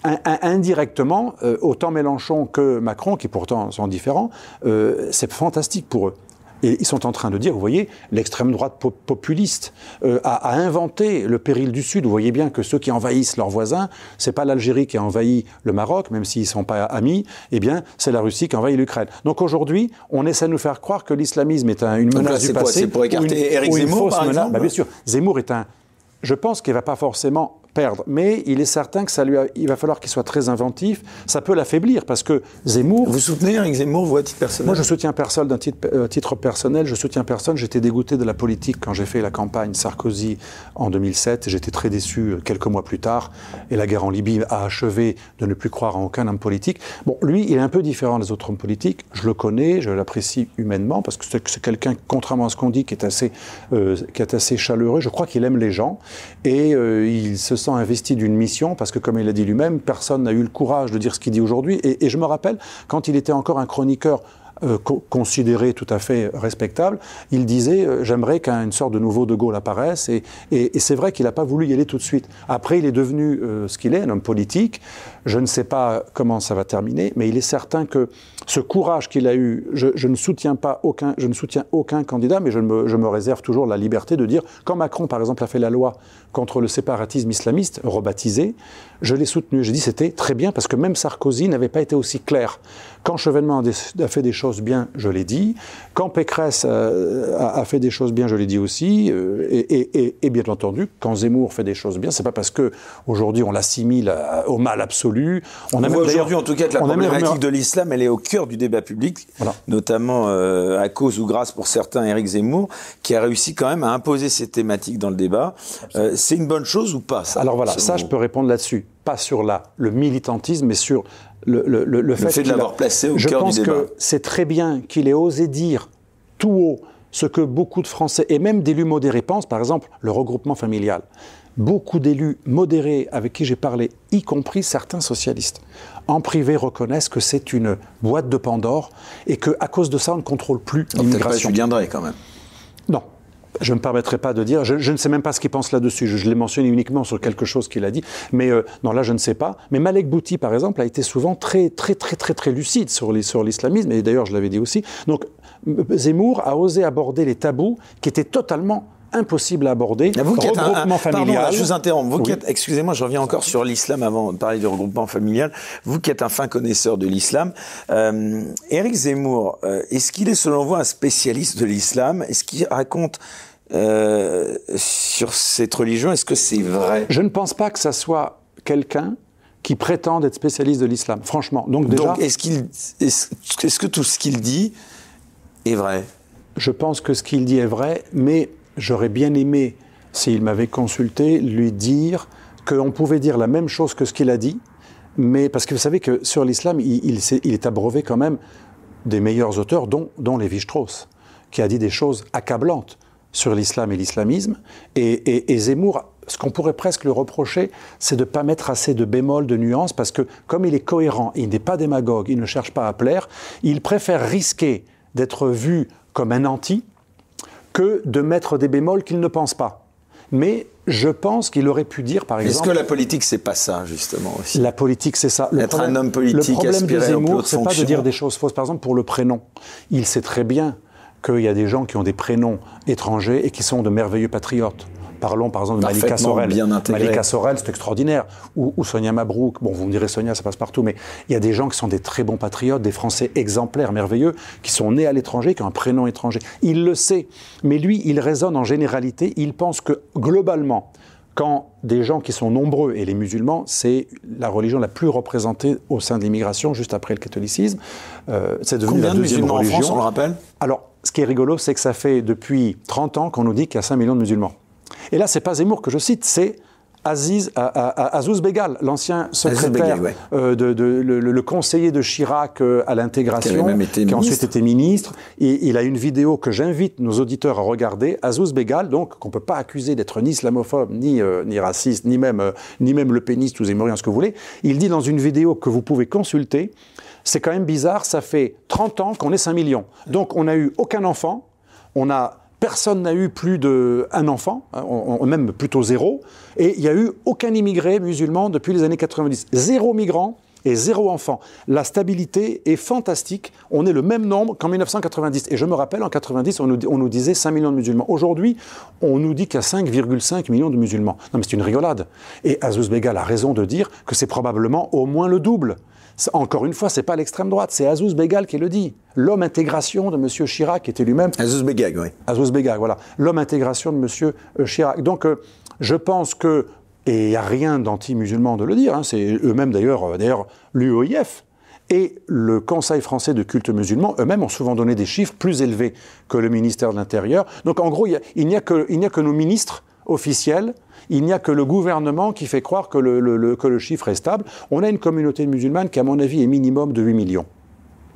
indirectement, euh, autant Mélenchon que Macron, qui pourtant sont différents, euh, c'est fantastique pour eux. Et ils sont en train de dire, vous voyez, l'extrême droite populiste euh, a, a, inventé le péril du Sud. Vous voyez bien que ceux qui envahissent leurs voisins, c'est pas l'Algérie qui a envahi le Maroc, même s'ils sont pas amis, eh bien, c'est la Russie qui envahit l'Ukraine. Donc aujourd'hui, on essaie de nous faire croire que l'islamisme est un, une menace là, du passé. C'est pour écarter Éric Zemmour, par bah, Bien sûr, Zemmour est un... Je pense qu'il va pas forcément perdre. Mais il est certain que ça lui a, il va falloir qu'il soit très inventif. Ça peut l'affaiblir parce que Zemmour. Vous soutenez Eric Zemmour, vous, à titre personnel Moi, je soutiens personne d'un titre, euh, titre, personnel. Je soutiens personne. J'étais dégoûté de la politique quand j'ai fait la campagne Sarkozy en 2007. J'étais très déçu quelques mois plus tard. Et la guerre en Libye a achevé de ne plus croire en aucun homme politique. Bon, lui, il est un peu différent des autres hommes politiques. Je le connais, je l'apprécie humainement parce que c'est quelqu'un, contrairement à ce qu'on dit, qui est assez, euh, qui est assez chaleureux. Je crois qu'il aime les gens et euh, il se investi d'une mission, parce que comme il a dit lui-même, personne n'a eu le courage de dire ce qu'il dit aujourd'hui. Et, je me rappelle, quand il était encore un chroniqueur euh, co considéré tout à fait respectable, il disait euh, j'aimerais qu'une sorte de nouveau De Gaulle apparaisse. Et c'est vrai qu'il n'a pas voulu y aller tout de suite. Après, il est devenu euh, ce qu'il est, un homme politique. Je ne sais pas comment ça va terminer, mais il est certain que ce courage qu'il a eu, je, je, ne soutiens pas aucun, je ne soutiens aucun candidat, mais je me, je me, réserve toujours la liberté de dire, quand Macron, par exemple, a fait la loi contre le séparatisme islamiste, rebaptisé, je l'ai soutenu. J'ai dit c'était très bien parce que même Sarkozy n'avait pas été aussi clair. Quand Chevènement a fait des choses bien, je l'ai dit. Quand Pécresse a, a, fait des choses bien, je l'ai dit aussi. Euh, Et, et, et, bien entendu, quand Zemmour fait des choses bien, c'est pas parce que aujourd'hui on l'assimile au mal absolu. On, on a aujourd'hui, en tout cas, que la problématique même... de l'islam, elle est au cœur du débat public, voilà. notamment euh, à cause ou grâce pour certains Éric Zemmour, qui a réussi quand même à imposer ces thématiques dans le débat. Euh, c'est une bonne chose ou pas ça, Alors voilà, ça, je peux répondre là-dessus. Pas sur la, le militantisme, mais sur le, le, le, le fait, fait de l'avoir placé au je cœur pense du débat. que c'est très bien qu'il ait osé dire tout haut ce que beaucoup de Français et même d'élus modérés pensent, par exemple le regroupement familial. Beaucoup d'élus modérés avec qui j'ai parlé, y compris certains socialistes, en privé reconnaissent que c'est une boîte de Pandore et qu'à cause de ça, on ne contrôle plus l'immigration. Viendrais quand même. Non, je ne me permettrai pas de dire, je, je ne sais même pas ce qu'il pense là-dessus, je, je l'ai mentionné uniquement sur quelque chose qu'il a dit, mais euh, non, là je ne sais pas. Mais Malek Bouti, par exemple, a été souvent très, très, très, très, très lucide sur l'islamisme, et d'ailleurs je l'avais dit aussi. Donc Zemmour a osé aborder les tabous qui étaient totalement impossible à aborder. Vous qui êtes regroupement un, familial. Pardon, je vous interromps. Vous Oui. excusez-moi, je reviens encore sur l'islam avant de parler du regroupement familial. Vous qui êtes un fin connaisseur de l'islam, euh, Éric Zemmour, euh, est-ce qu'il est selon vous un spécialiste de l'islam? Est-ce qu'il raconte euh, sur cette religion? Est-ce que c'est vrai? Je ne pense pas que ça soit quelqu'un qui prétende être spécialiste de l'islam, franchement. Donc déjà, Donc, est-ce qu'il, est-ce, est-ce que tout ce qu'il dit est vrai? Je pense que ce qu'il dit est vrai, mais j'aurais bien aimé, s'il m'avait consulté, lui dire qu'on pouvait dire la même chose que ce qu'il a dit, mais parce que vous savez que sur l'islam, il, est, abreuvé quand même des meilleurs auteurs, dont, dont Lévi-Strauss, qui a dit des choses accablantes sur l'islam et l'islamisme, et, et, Zemmour ce qu'on pourrait presque lui reprocher, c'est de ne pas mettre assez de bémol, de nuances, parce que comme il est cohérent, il n'est pas démagogue, il ne cherche pas à plaire, il préfère risquer d'être vu comme un anti que de mettre des bémols qu'il ne pense pas. Mais je pense qu'il aurait pu dire, par exemple. Est-ce que la politique, c'est pas ça, justement aussi? La politique, c'est ça. Le Être problème, un homme politique, le problème de Zemmour, c'est pas de dire des choses fausses. Par exemple, pour le prénom, il sait très bien qu'il y a des gens qui ont des prénoms étrangers et qui sont de merveilleux patriotes. Parlons par exemple de Malika Sorel. Malika Sorel, c'est extraordinaire. Ou, Sonia Mabrouk. Bon, vous me direz Sonia, ça passe partout, mais il y a des gens qui sont des très bons patriotes, des Français exemplaires, merveilleux, qui sont nés à l'étranger, qui ont un prénom étranger. Il le sait. Mais lui, il raisonne en généralité. Il pense que globalement, quand des gens qui sont nombreux, et les musulmans, c'est la religion la plus représentée au sein de l'immigration, juste après le catholicisme. Euh, c'est devenu Combien la deuxième de religion. En France, on le rappelle? Alors, ce qui est rigolo, c'est que ça fait depuis 30 ans qu'on nous dit qu'il y a 5 millions de musulmans. Et là, c'est pas Zemmour que je cite, c'est Aziz, Azouz Begal, l'ancien secrétaire, euh, de, le, conseiller de Chirac euh, à l'intégration, qui, a ensuite été ministre. Et il a une vidéo que j'invite nos auditeurs à regarder. Azouz Begal, donc qu'on peut pas accuser d'être ni islamophobe, ni, euh, ni raciste, ni même, ni même le péniste ou zémorien, ce que vous voulez. Il dit dans une vidéo que vous pouvez consulter, c'est quand même bizarre, ça fait 30 ans qu'on est 5 millions. Donc on n'a eu aucun enfant, on a Personne n'a eu plus d'un enfant, hein, même plutôt zéro. Et il n'y a eu aucun immigré musulman depuis les années 90. Zéro migrant et zéro enfant. La stabilité est fantastique. On est le même nombre qu'en 1990. Et je me rappelle, en 90, on nous, on nous disait 5 millions de musulmans. Aujourd'hui, on nous dit qu'il y a 5,5 millions de musulmans. Non, mais c'est une rigolade. Et Azouz Begal a raison de dire que c'est probablement au moins le double. Encore une fois, c'est pas l'extrême droite, c'est Azouz Begal qui le dit. L'homme intégration de M. Chirac, qui était lui-même. Azouz Begag, oui. Azouz Begag, voilà. L'homme intégration de M. Euh, Chirac. Donc, euh, je pense que. Et il n'y a rien d'anti-musulman de le dire, hein, c'est eux-mêmes d'ailleurs, euh, d'ailleurs l'UOIF et le Conseil français de culte musulman, eux-mêmes ont souvent donné des chiffres plus élevés que le ministère de l'Intérieur. Donc en gros, il n'y a, que nos ministres officiels il n'y a que le gouvernement qui fait croire que le, chiffre est stable. On a une communauté musulmane qui, à mon avis, est minimum de 8 millions.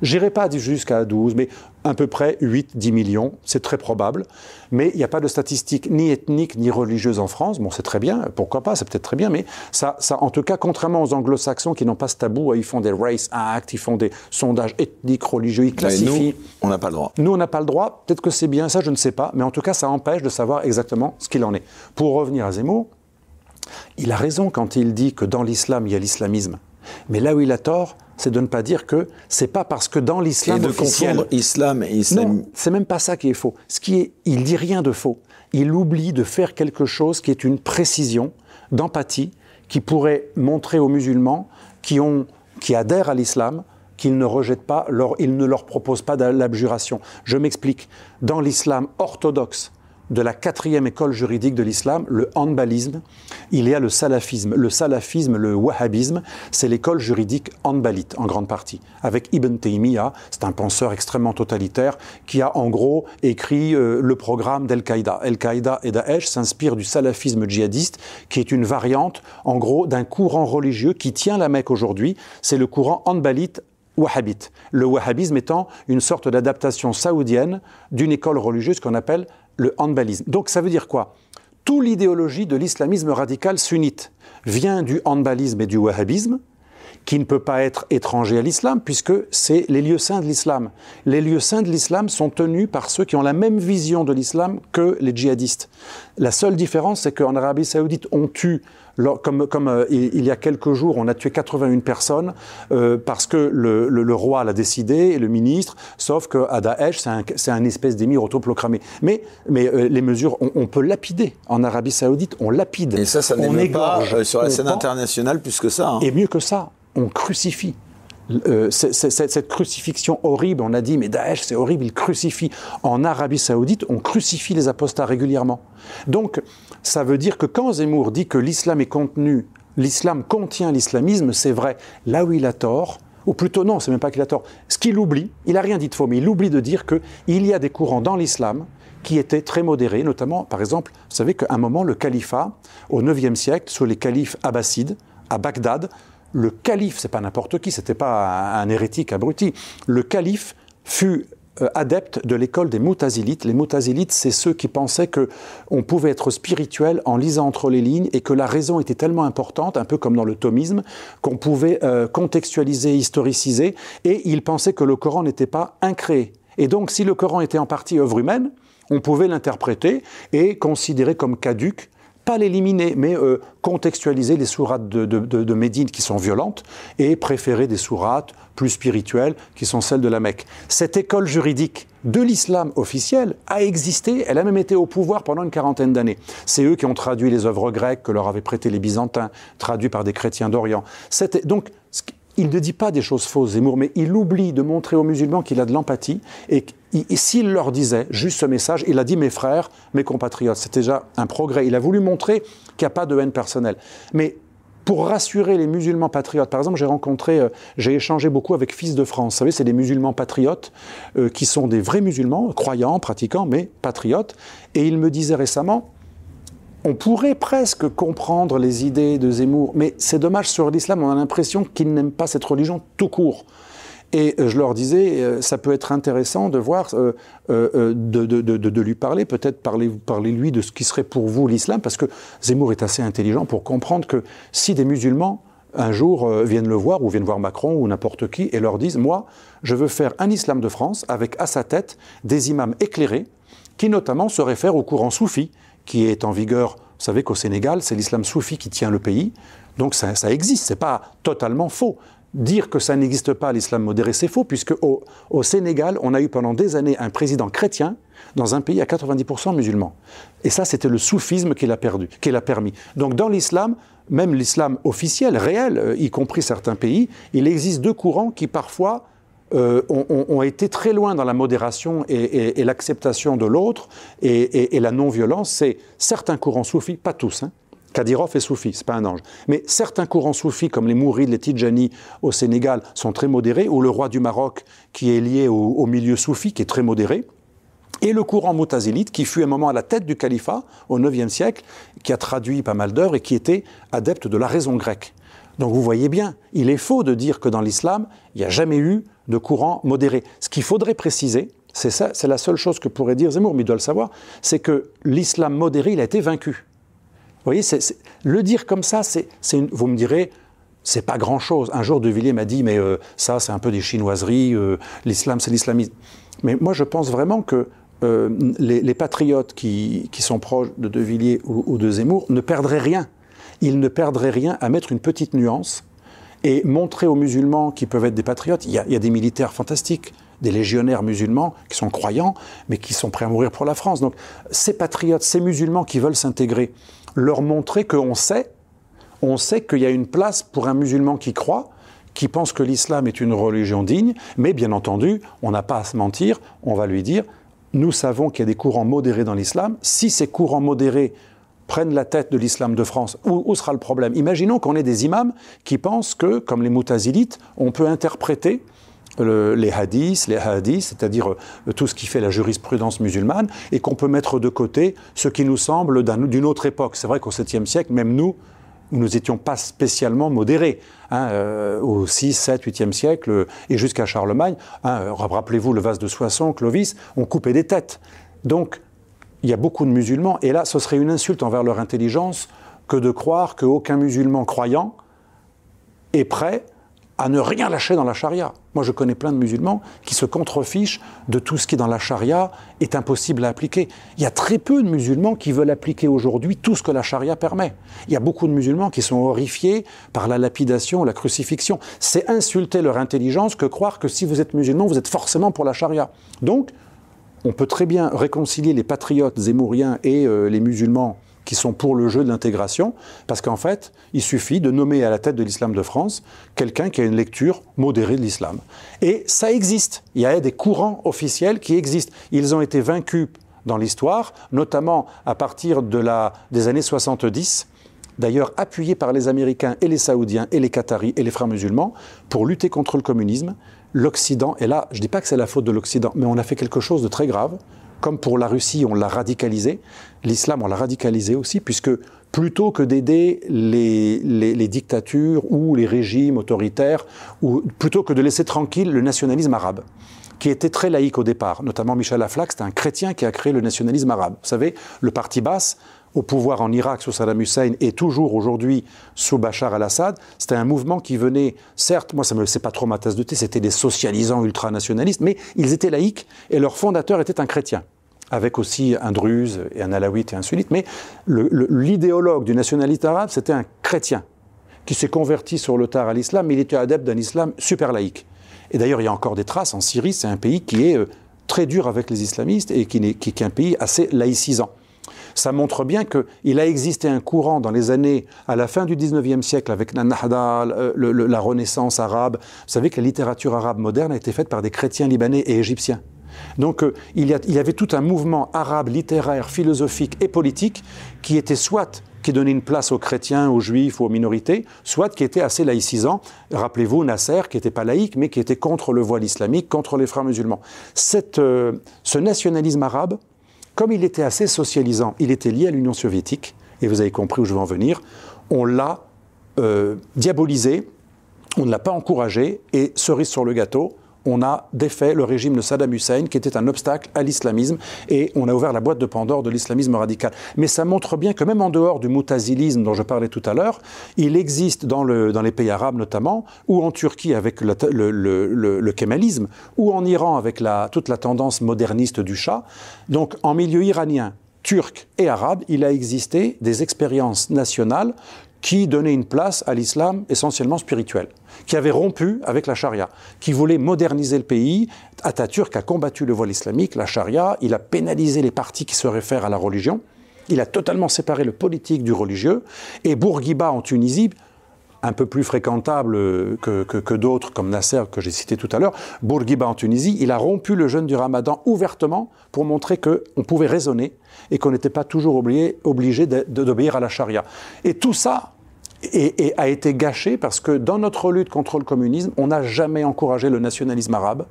J'irai pas jusqu'à 12, mais à peu près 8-10 millions, c'est très probable. Mais il n'y a pas de statistiques ni ethniques ni religieuses en France. Bon, c'est très bien, pourquoi pas, c'est peut-être très bien, mais ça, ça, en tout cas, contrairement aux anglo-saxons qui n'ont pas ce tabou, ils font des race acts, ils font des sondages ethniques, religieux, ils classifient. nous, on n'a pas le droit. Nous, on n'a pas le droit. Peut-être que c'est bien, ça, je ne sais pas. Mais en tout cas, ça empêche de savoir exactement ce qu'il en est. Pour revenir à Zemmour, il a raison quand il dit que dans l'islam, il y a l'islamisme. Mais là où il a tort, c'est de ne pas dire que c'est pas parce que dans l'islam officiel... de islam et islam... Non, c'est même pas ça qui est faux. Ce qui est, il dit rien de faux. Il oublie de faire quelque chose qui est une précision d'empathie qui pourrait montrer aux musulmans qui, ont, qui adhèrent à l'islam qu'ils ne rejettent pas, leur, ne leur propose pas l'abjuration. Je m'explique. Dans l'islam orthodoxe, de la quatrième école juridique de l'islam, le handbalisme, il y a le salafisme. Le salafisme, le wahhabisme, c'est l'école juridique handbalite en grande partie. Avec Ibn Taymiyyah, c'est un penseur extrêmement totalitaire qui a en gros écrit euh, le programme d'Al-Qaïda. Al-Qaïda et Daesh s'inspirent du salafisme djihadiste qui est une variante en gros d'un courant religieux qui tient la Mecque aujourd'hui. C'est le courant handbalite wahhabite. Le wahhabisme étant une sorte d'adaptation saoudienne d'une école religieuse qu'on appelle le handballisme. Donc ça veut dire quoi? Toute l'idéologie de l'islamisme radical sunnite vient du handballisme et du wahhabisme, qui ne peut pas être étranger à l'islam, puisque c'est les lieux saints de l'islam. Les lieux saints de l'islam sont tenus par ceux qui ont la même vision de l'islam que les djihadistes. La seule différence, c'est qu'en Arabie saoudite, on tue comme, comme euh, il, y a quelques jours, on a tué 81 personnes euh, parce que le, le, roi l'a décidé et le ministre, sauf qu'à Daesh, c'est un, un, espèce d'émir autoproclamé. Mais, mais euh, les mesures, on, peut lapider. En Arabie Saoudite, on lapide. Et ça, ça n'est pas sur la scène internationale plus que ça. Hein. Et mieux que ça, on crucifie. cette crucifixion horrible, on a dit, mais Daesh, c'est horrible, il crucifie. En Arabie Saoudite, on crucifie les apostats régulièrement. Donc, ça veut dire que quand Zemmour dit que l'islam est contenu, l'islam contient l'islamisme, c'est vrai. Là où il a tort, ou plutôt non, c'est même pas qu'il a tort. Ce qu'il oublie, il a rien dit de faux, mais il oublie de dire qu'il y a des courants dans l'islam qui étaient très modérés, notamment, par exemple, vous savez qu'à un moment, le califat, au IXe siècle, sous les califes abbassides, à Bagdad, le calife, c'est pas n'importe qui, c'était pas un hérétique abruti, le calife fut euh, adepte de l'école des Moutazilites. Les Moutazilites, c'est ceux qui pensaient que on pouvait être spirituel en lisant entre les lignes et que la raison était tellement importante, un peu comme dans le thomisme, qu'on pouvait euh, contextualiser, historiciser, et ils pensaient que le Coran n'était pas incréé. Et donc, si le Coran était en partie œuvre humaine, on pouvait l'interpréter et considérer comme caduque pas l'éliminer, mais euh, contextualiser les sourates de, Médine qui sont violentes et préférer des sourates plus spirituelles qui sont celles de la Mecque. Cette école juridique de l'islam officiel a existé, elle a même été au pouvoir pendant une quarantaine d'années. C'est eux qui ont traduit les œuvres grecques que leur avaient prêtées les Byzantins, traduites par des chrétiens d'Orient. Donc, il ne dit pas des choses fausses, Zemmour, mais il oublie de montrer aux musulmans qu'il a de l'empathie. Et, s'il leur disait juste ce message, il a dit mes frères, mes compatriotes. C'était déjà un progrès. Il a voulu montrer qu'il n'y a pas de haine personnelle. Mais pour rassurer les musulmans patriotes, par exemple, j'ai rencontré, euh, j'ai échangé beaucoup avec Fils de France. Vous savez, c'est des musulmans patriotes euh, qui sont des vrais musulmans, croyants, pratiquants, mais patriotes. Et il me disait récemment, on pourrait presque comprendre les idées de Zemmour, mais c'est dommage sur l'islam, on a l'impression qu'il n'aime pas cette religion tout court. Et euh, je leur disais, euh, ça peut être intéressant de voir, euh, de, lui parler, peut-être parler, parler lui de ce qui serait pour vous l'islam, parce que Zemmour est assez intelligent pour comprendre que si des musulmans un jour viennent le voir, ou viennent voir Macron, ou n'importe qui, et leur disent, moi, je veux faire un islam de France avec à sa tête des imams éclairés, qui notamment se réfèrent au courant soufi, qui est en vigueur. Vous savez qu'au Sénégal, c'est l'islam soufi qui tient le pays. Donc ça, ça existe, c'est pas totalement faux. Dire que ça n'existe pas, l'islam modéré, c'est faux, puisque au, Sénégal, on a eu pendant des années un président chrétien dans un pays à 90% musulman. Et ça, c'était le soufisme qui l'a perdu, qui l'a permis. Donc dans l'islam, même l'islam officiel, réel, euh, y compris certains pays, il existe deux courants qui parfois euh, ont, été très loin dans la modération et, l'acceptation de l'autre et, la non-violence. C'est certains courants soufis, pas tous, hein. Kadyrov est soufi, c'est pas un ange. Mais certains courants soufis, comme les Mourides, les Tidjani au Sénégal, sont très modérés, ou le roi du Maroc, qui est lié au, milieu soufi, qui est très modéré. Et le courant moutazilite, qui fut un moment à la tête du califat au IXe siècle, qui a traduit pas mal d'œuvres et qui était adepte de la raison grecque. Donc vous voyez bien, il est faux de dire que dans l'islam, il n'y a jamais eu de courant modéré. Ce qu'il faudrait préciser, c'est ça, c'est la seule chose que pourrait dire Zemmour, mais il doit le savoir, c'est que l'islam modéré, il a été vaincu. Vous voyez, le dire comme ça, c'est, vous me direz, c'est pas grand-chose. Un jour, De Villiers m'a dit, mais euh, ça, c'est un peu des chinoiseries, euh, l'islam, c'est l'islamisme. Mais moi, je pense vraiment que euh, les, patriotes qui, sont proches de De Villiers ou, ou de Zemmour ne perdraient rien. Ils ne perdraient rien à mettre une petite nuance et montrer aux musulmans qui peuvent être des patriotes. Il y, a, des militaires fantastiques, des légionnaires musulmans qui sont croyants, mais qui sont prêts à mourir pour la France. Donc ces patriotes, ces musulmans qui veulent s'intégrer, leur montrer qu'on sait, on sait qu'il y a une place pour un musulman qui croit, qui pense que l'islam est une religion digne, mais bien entendu, on n'a pas à se mentir, on va lui dire, nous savons qu'il y a des courants modérés dans l'islam, si ces courants modérés prennent la tête de l'islam de France, où, sera le problème? Imaginons qu'on ait des imams qui pensent que, comme les moutazilites, on peut interpréter les hadiths, les hadiths, c'est-à-dire euh, tout ce qui fait la jurisprudence musulmane, et qu'on peut mettre de côté ce qui nous semble d'une autre époque. C'est vrai qu'au 7e siècle, même nous, nous n'étions pas spécialement modérés. Hein, euh, au 6, 7, 8e siècle, et jusqu'à Charlemagne, hein, rappelez-vous le vase de Soissons, Clovis, on coupait des têtes. Donc, il y a beaucoup de musulmans, et là, ce serait une insulte envers leur intelligence que de croire qu'aucun musulman croyant est prêt à ne rien lâcher dans la charia. Moi, je connais plein de musulmans qui se contrefichent de tout ce qui, dans la charia, est impossible à appliquer. Il y a très peu de musulmans qui veulent appliquer aujourd'hui tout ce que la charia permet. Il y a beaucoup de musulmans qui sont horrifiés par la lapidation, la crucifixion. C'est insulter leur intelligence que croire que si vous êtes musulman, vous êtes forcément pour la charia. Donc, on peut très bien réconcilier les patriotes zémouriens et euh, les musulmans qui sont pour le jeu de l'intégration, parce qu'en fait, il suffit de nommer à la tête de l'islam de France quelqu'un qui a une lecture modérée de l'islam. Et ça existe. Il y a des courants officiels qui existent. Ils ont été vaincus dans l'histoire, notamment à partir des années 70, d'ailleurs appuyés par les Américains et les Saoudiens et les Qataris et les frères musulmans pour lutter contre le communisme l'Occident, et là, je ne dis pas que c'est la faute de l'Occident, mais on a fait quelque chose de très grave. Comme pour la Russie, on l'a radicalisé. L'islam, on l'a radicalisé aussi, puisque plutôt que d'aider les, dictatures ou les régimes autoritaires, ou plutôt que de laisser tranquille le nationalisme arabe, qui était très laïque au départ, notamment Michel Aflaq, c'était un chrétien qui a créé le nationalisme arabe. Vous savez, le parti basse, au pouvoir en Irak sous Saddam Hussein et toujours aujourd'hui sous Bachar al-Assad, c'était un mouvement qui venait, certes, moi ça me c'est pas trop ma tasse de thé, c'était des socialisants ultranationalistes, mais ils étaient laïcs et leur fondateur était un chrétien. avec aussi un druze et un alawite et un sunnite, mais l'idéologue du nationalisme arabe, c'était un chrétien qui s'est converti sur le tard à l'islam, mais il était adepte d'un islam super laïque. Et d'ailleurs, il y a encore des traces. En Syrie, c'est un pays qui est euh, très dur avec les islamistes et qui, est, un pays assez laïcisant. Ça montre bien qu'il a existé un courant dans les années, à la fin du 19e siècle, avec Nahda, la Renaissance arabe. Vous savez que la littérature arabe moderne a été faite par des chrétiens libanais et égyptiens. Donc euh, il, y avait tout un mouvement arabe littéraire, philosophique et politique qui était soit qui donnait une place aux chrétiens, aux juifs ou aux minorités, soit qui était assez laïcisant. Rappelez-vous Nasser, qui n'était pas laïque, mais qui était contre le voile islamique, contre les frères musulmans. Euh, ce nationalisme arabe, comme il était assez socialisant, il était lié à l'Union soviétique, et vous avez compris où je veux en venir, on l'a euh, diabolisé, on ne l'a pas encouragé, et cerise sur le gâteau, on a défait le régime de Saddam Hussein, qui était un obstacle à l'islamisme, et on a ouvert la boîte de Pandore de l'islamisme radical. Mais ça montre bien que même en dehors du moutazilisme dont je parlais tout à l'heure, il existe dans, les pays arabes notamment, ou en Turquie avec le, kémalisme, ou en Iran avec toute la tendance moderniste du Shah. Donc en milieu iranien, turc et arabe, il a existé des expériences nationales qui donnaient une place à l'islam essentiellement spirituel qui avait rompu avec la charia, qui voulait moderniser le pays. Atatürk a combattu le voile islamique, la charia, il a pénalisé les partis qui se réfèrent à la religion, il a totalement séparé le politique du religieux, et Bourguiba en Tunisie, un peu plus fréquentable que, que, d'autres, comme Nasser, que j'ai cité tout à l'heure, Bourguiba en Tunisie, il a rompu le jeûne du ramadan ouvertement pour montrer qu'on pouvait raisonner et qu'on n'était pas toujours obligé, obligé d'obéir à la charia. Et tout ça, et, a été gâché parce que dans notre lutte contre le communisme, on n'a jamais encouragé le nationalisme arabe.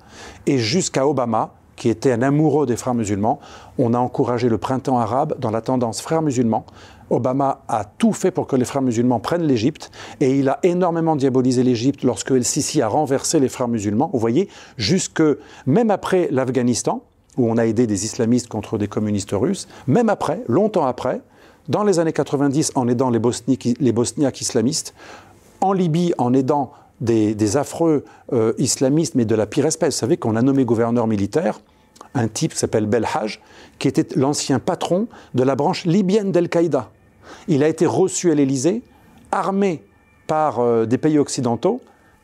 Et jusqu'à Obama, qui était un amoureux des frères musulmans, on a encouragé le printemps arabe dans la tendance frères musulmans. Obama a tout fait pour que les frères musulmans prennent l'Égypte et il a énormément diabolisé l'Égypte lorsque El Sisi a renversé les frères musulmans. Vous voyez, jusque même après l'Afghanistan, où on a aidé des islamistes contre des communistes russes, même après, longtemps après, dans les années 90 en aidant les, Bosniaques islamistes, en Libye en aidant des, affreux euh, islamistes, mais de la pire espèce. Vous savez qu'on a nommé gouverneur militaire un type qui s'appelle Belhaj, qui était l'ancien patron de la branche libyenne d'Al-Qaïda. Il a été reçu à l'Élysée, armé par euh, des pays occidentaux,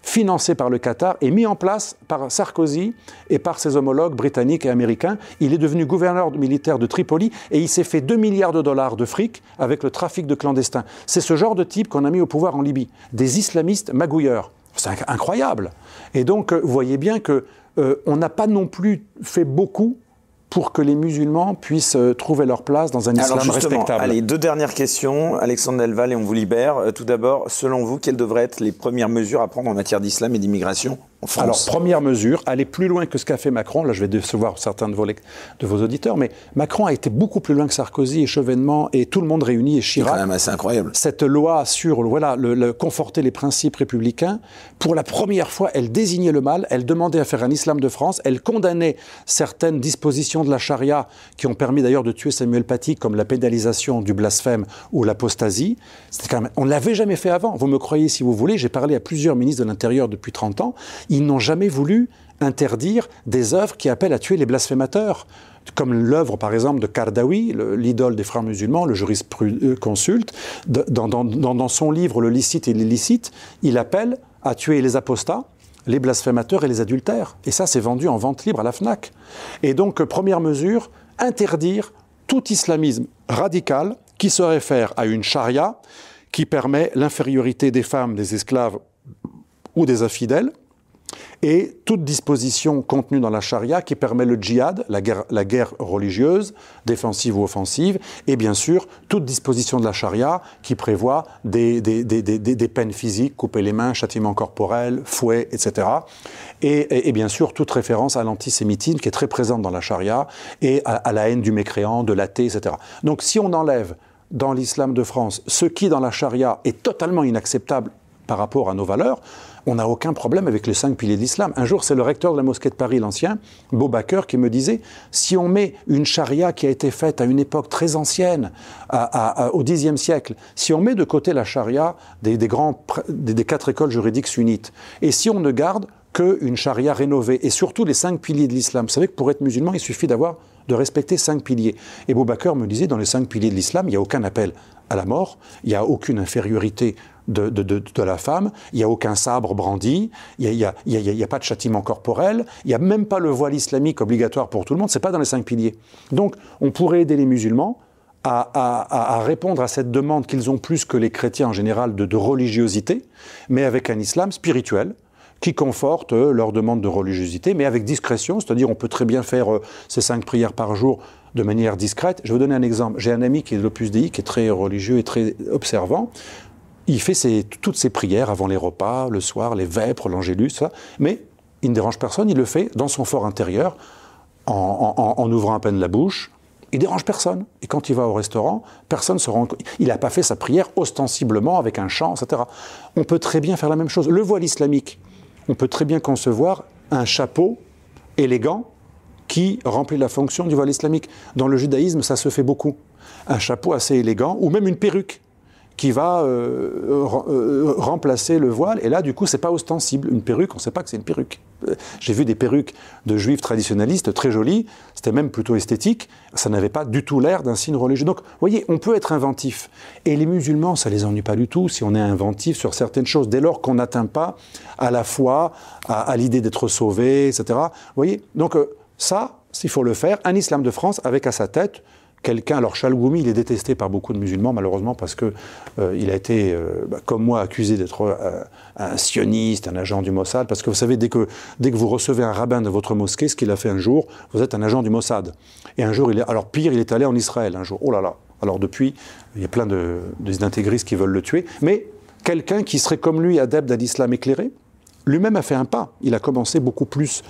financé par le Qatar et mis en place par Sarkozy et par ses homologues britanniques et américains. Il est devenu gouverneur militaire de Tripoli et il s'est fait 2 milliards de dollars de fric avec le trafic de clandestins. C'est ce genre de type qu'on a mis au pouvoir en Libye. Des islamistes magouilleurs. C'est incroyable. Et donc, vous voyez bien que euh, on n'a pas non plus fait beaucoup pour que les musulmans puissent euh, trouver leur place dans un islam respectable. Allez, deux dernières questions. Alexandre Delval, et on vous libère. Euh, tout d'abord, selon vous, quelles devraient être les premières mesures à prendre en matière d'islam et d'immigration? Alors, première mesure, aller plus loin que ce qu'a fait Macron. Là, je vais décevoir certains de vos, de vos auditeurs, mais Macron a été beaucoup plus loin que Sarkozy et Chevènement et tout le monde réuni et Chirac. C'est quand même assez incroyable. Cette loi sur voilà, le, conforter les principes républicains, pour la première fois, elle désignait le mal, elle demandait à faire un islam de France, elle condamnait certaines dispositions de la charia qui ont permis d'ailleurs de tuer Samuel Paty, comme la pénalisation du blasphème ou l'apostasie. Quand même, on ne l'avait jamais fait avant. Vous me croyez si vous voulez, j'ai parlé à plusieurs ministres de l'Intérieur depuis 30 ans ils n'ont jamais voulu interdire des œuvres qui appellent à tuer les blasphémateurs, comme l'œuvre par exemple de Kardawi, l'idole des frères musulmans, le jurisconsulte, dans, dans, son livre Le licite et l'illicite, il appelle à tuer les apostats, les blasphémateurs et les adultères. Et ça, c'est vendu en vente libre à la FNAC. Et donc, première mesure, interdire tout islamisme radical qui se réfère à une charia qui permet l'infériorité des femmes, des esclaves ou des infidèles, et toute disposition contenue dans la charia qui permet le djihad, la guerre, religieuse, défensive ou offensive, et bien sûr toute disposition de la charia qui prévoit des, peines physiques, couper les mains, châtiment corporel, fouet, etc. Et, bien sûr toute référence à l'antisémitisme qui est très présente dans la charia et à, la haine du mécréant, de l'athée, etc. Donc si on enlève dans l'islam de France ce qui dans la charia est totalement inacceptable par rapport à nos valeurs, on n'a aucun problème avec les cinq piliers de l'islam. Un jour, c'est le recteur de la mosquée de Paris, l'ancien, Baker, qui me disait, si on met une charia qui a été faite à une époque très ancienne, au Xe siècle, si on met de côté la charia des, quatre écoles juridiques sunnites, et si on ne garde qu'une charia rénovée, et surtout les cinq piliers de l'islam, vous savez que pour être musulman, il suffit d'avoir de respecter cinq piliers. Et Boubacar me disait, dans les cinq piliers de l'islam, il n'y a aucun appel à la mort, il n'y a aucune infériorité de, de, la femme, il n'y a aucun sabre brandi, il n'y a, a, pas de châtiment corporel, il n'y a même pas le voile islamique obligatoire pour tout le monde, ce n'est pas dans les cinq piliers. Donc on pourrait aider les musulmans à, répondre à cette demande qu'ils ont plus que les chrétiens en général de, religiosité, mais avec un islam spirituel qui conforte euh, leur demande de religiosité, mais avec discrétion, c'est-à-dire on peut très bien faire euh, ces cinq prières par jour de manière discrète. Je vais vous donner un exemple. J'ai un ami qui est de l'Opus Dei, qui est très religieux et très observant. Il fait toutes ses prières avant les repas, le soir, les vêpres, l'angélus, ça. Mais il ne dérange personne, il le fait dans son fort intérieur, en ouvrant à peine la bouche, il dérange personne. Et quand il va au restaurant, personne se rend Il n'a pas fait sa prière ostensiblement avec un chant, etc. On peut très bien faire la même chose. Le voile islamique, on peut très bien concevoir un chapeau élégant qui remplit la fonction du voile islamique. Dans le judaïsme, ça se fait beaucoup. Un chapeau assez élégant, ou même une perruque qui va euh, euh, remplacer le voile. Et là, du coup, c'est pas ostensible. Une perruque, on ne sait pas que c'est une perruque. Euh, j'ai vu des perruques de juifs traditionnalistes très jolies, c'était même plutôt esthétique, ça n'avait pas du tout l'air d'un signe religieux. Donc, vous voyez, on peut être inventif. Et les musulmans, ça les ennuie pas du tout si on est inventif sur certaines choses, dès lors qu'on n'atteint pas à la foi, à, l'idée d'être sauvé, etc. Vous voyez Donc, ça, s'il faut le faire, un islam de France avec à sa tête quelqu'un, alors Chalgoumi, il est détesté par beaucoup de musulmans, malheureusement, parce qu'il euh, il a été, euh, bah, comme moi, accusé d'être euh, un sioniste, un agent du Mossad, parce que vous savez, dès que, dès que vous recevez un rabbin de votre mosquée, ce qu'il a fait un jour, vous êtes un agent du Mossad. Et un jour, alors pire, il est allé en Israël, un jour. Oh là là. Alors depuis, il y a plein de, d'intégristes qui veulent le tuer, mais quelqu'un qui serait comme lui adepte d'un islam éclairé, lui-même a fait un pas. Il a commencé beaucoup plus,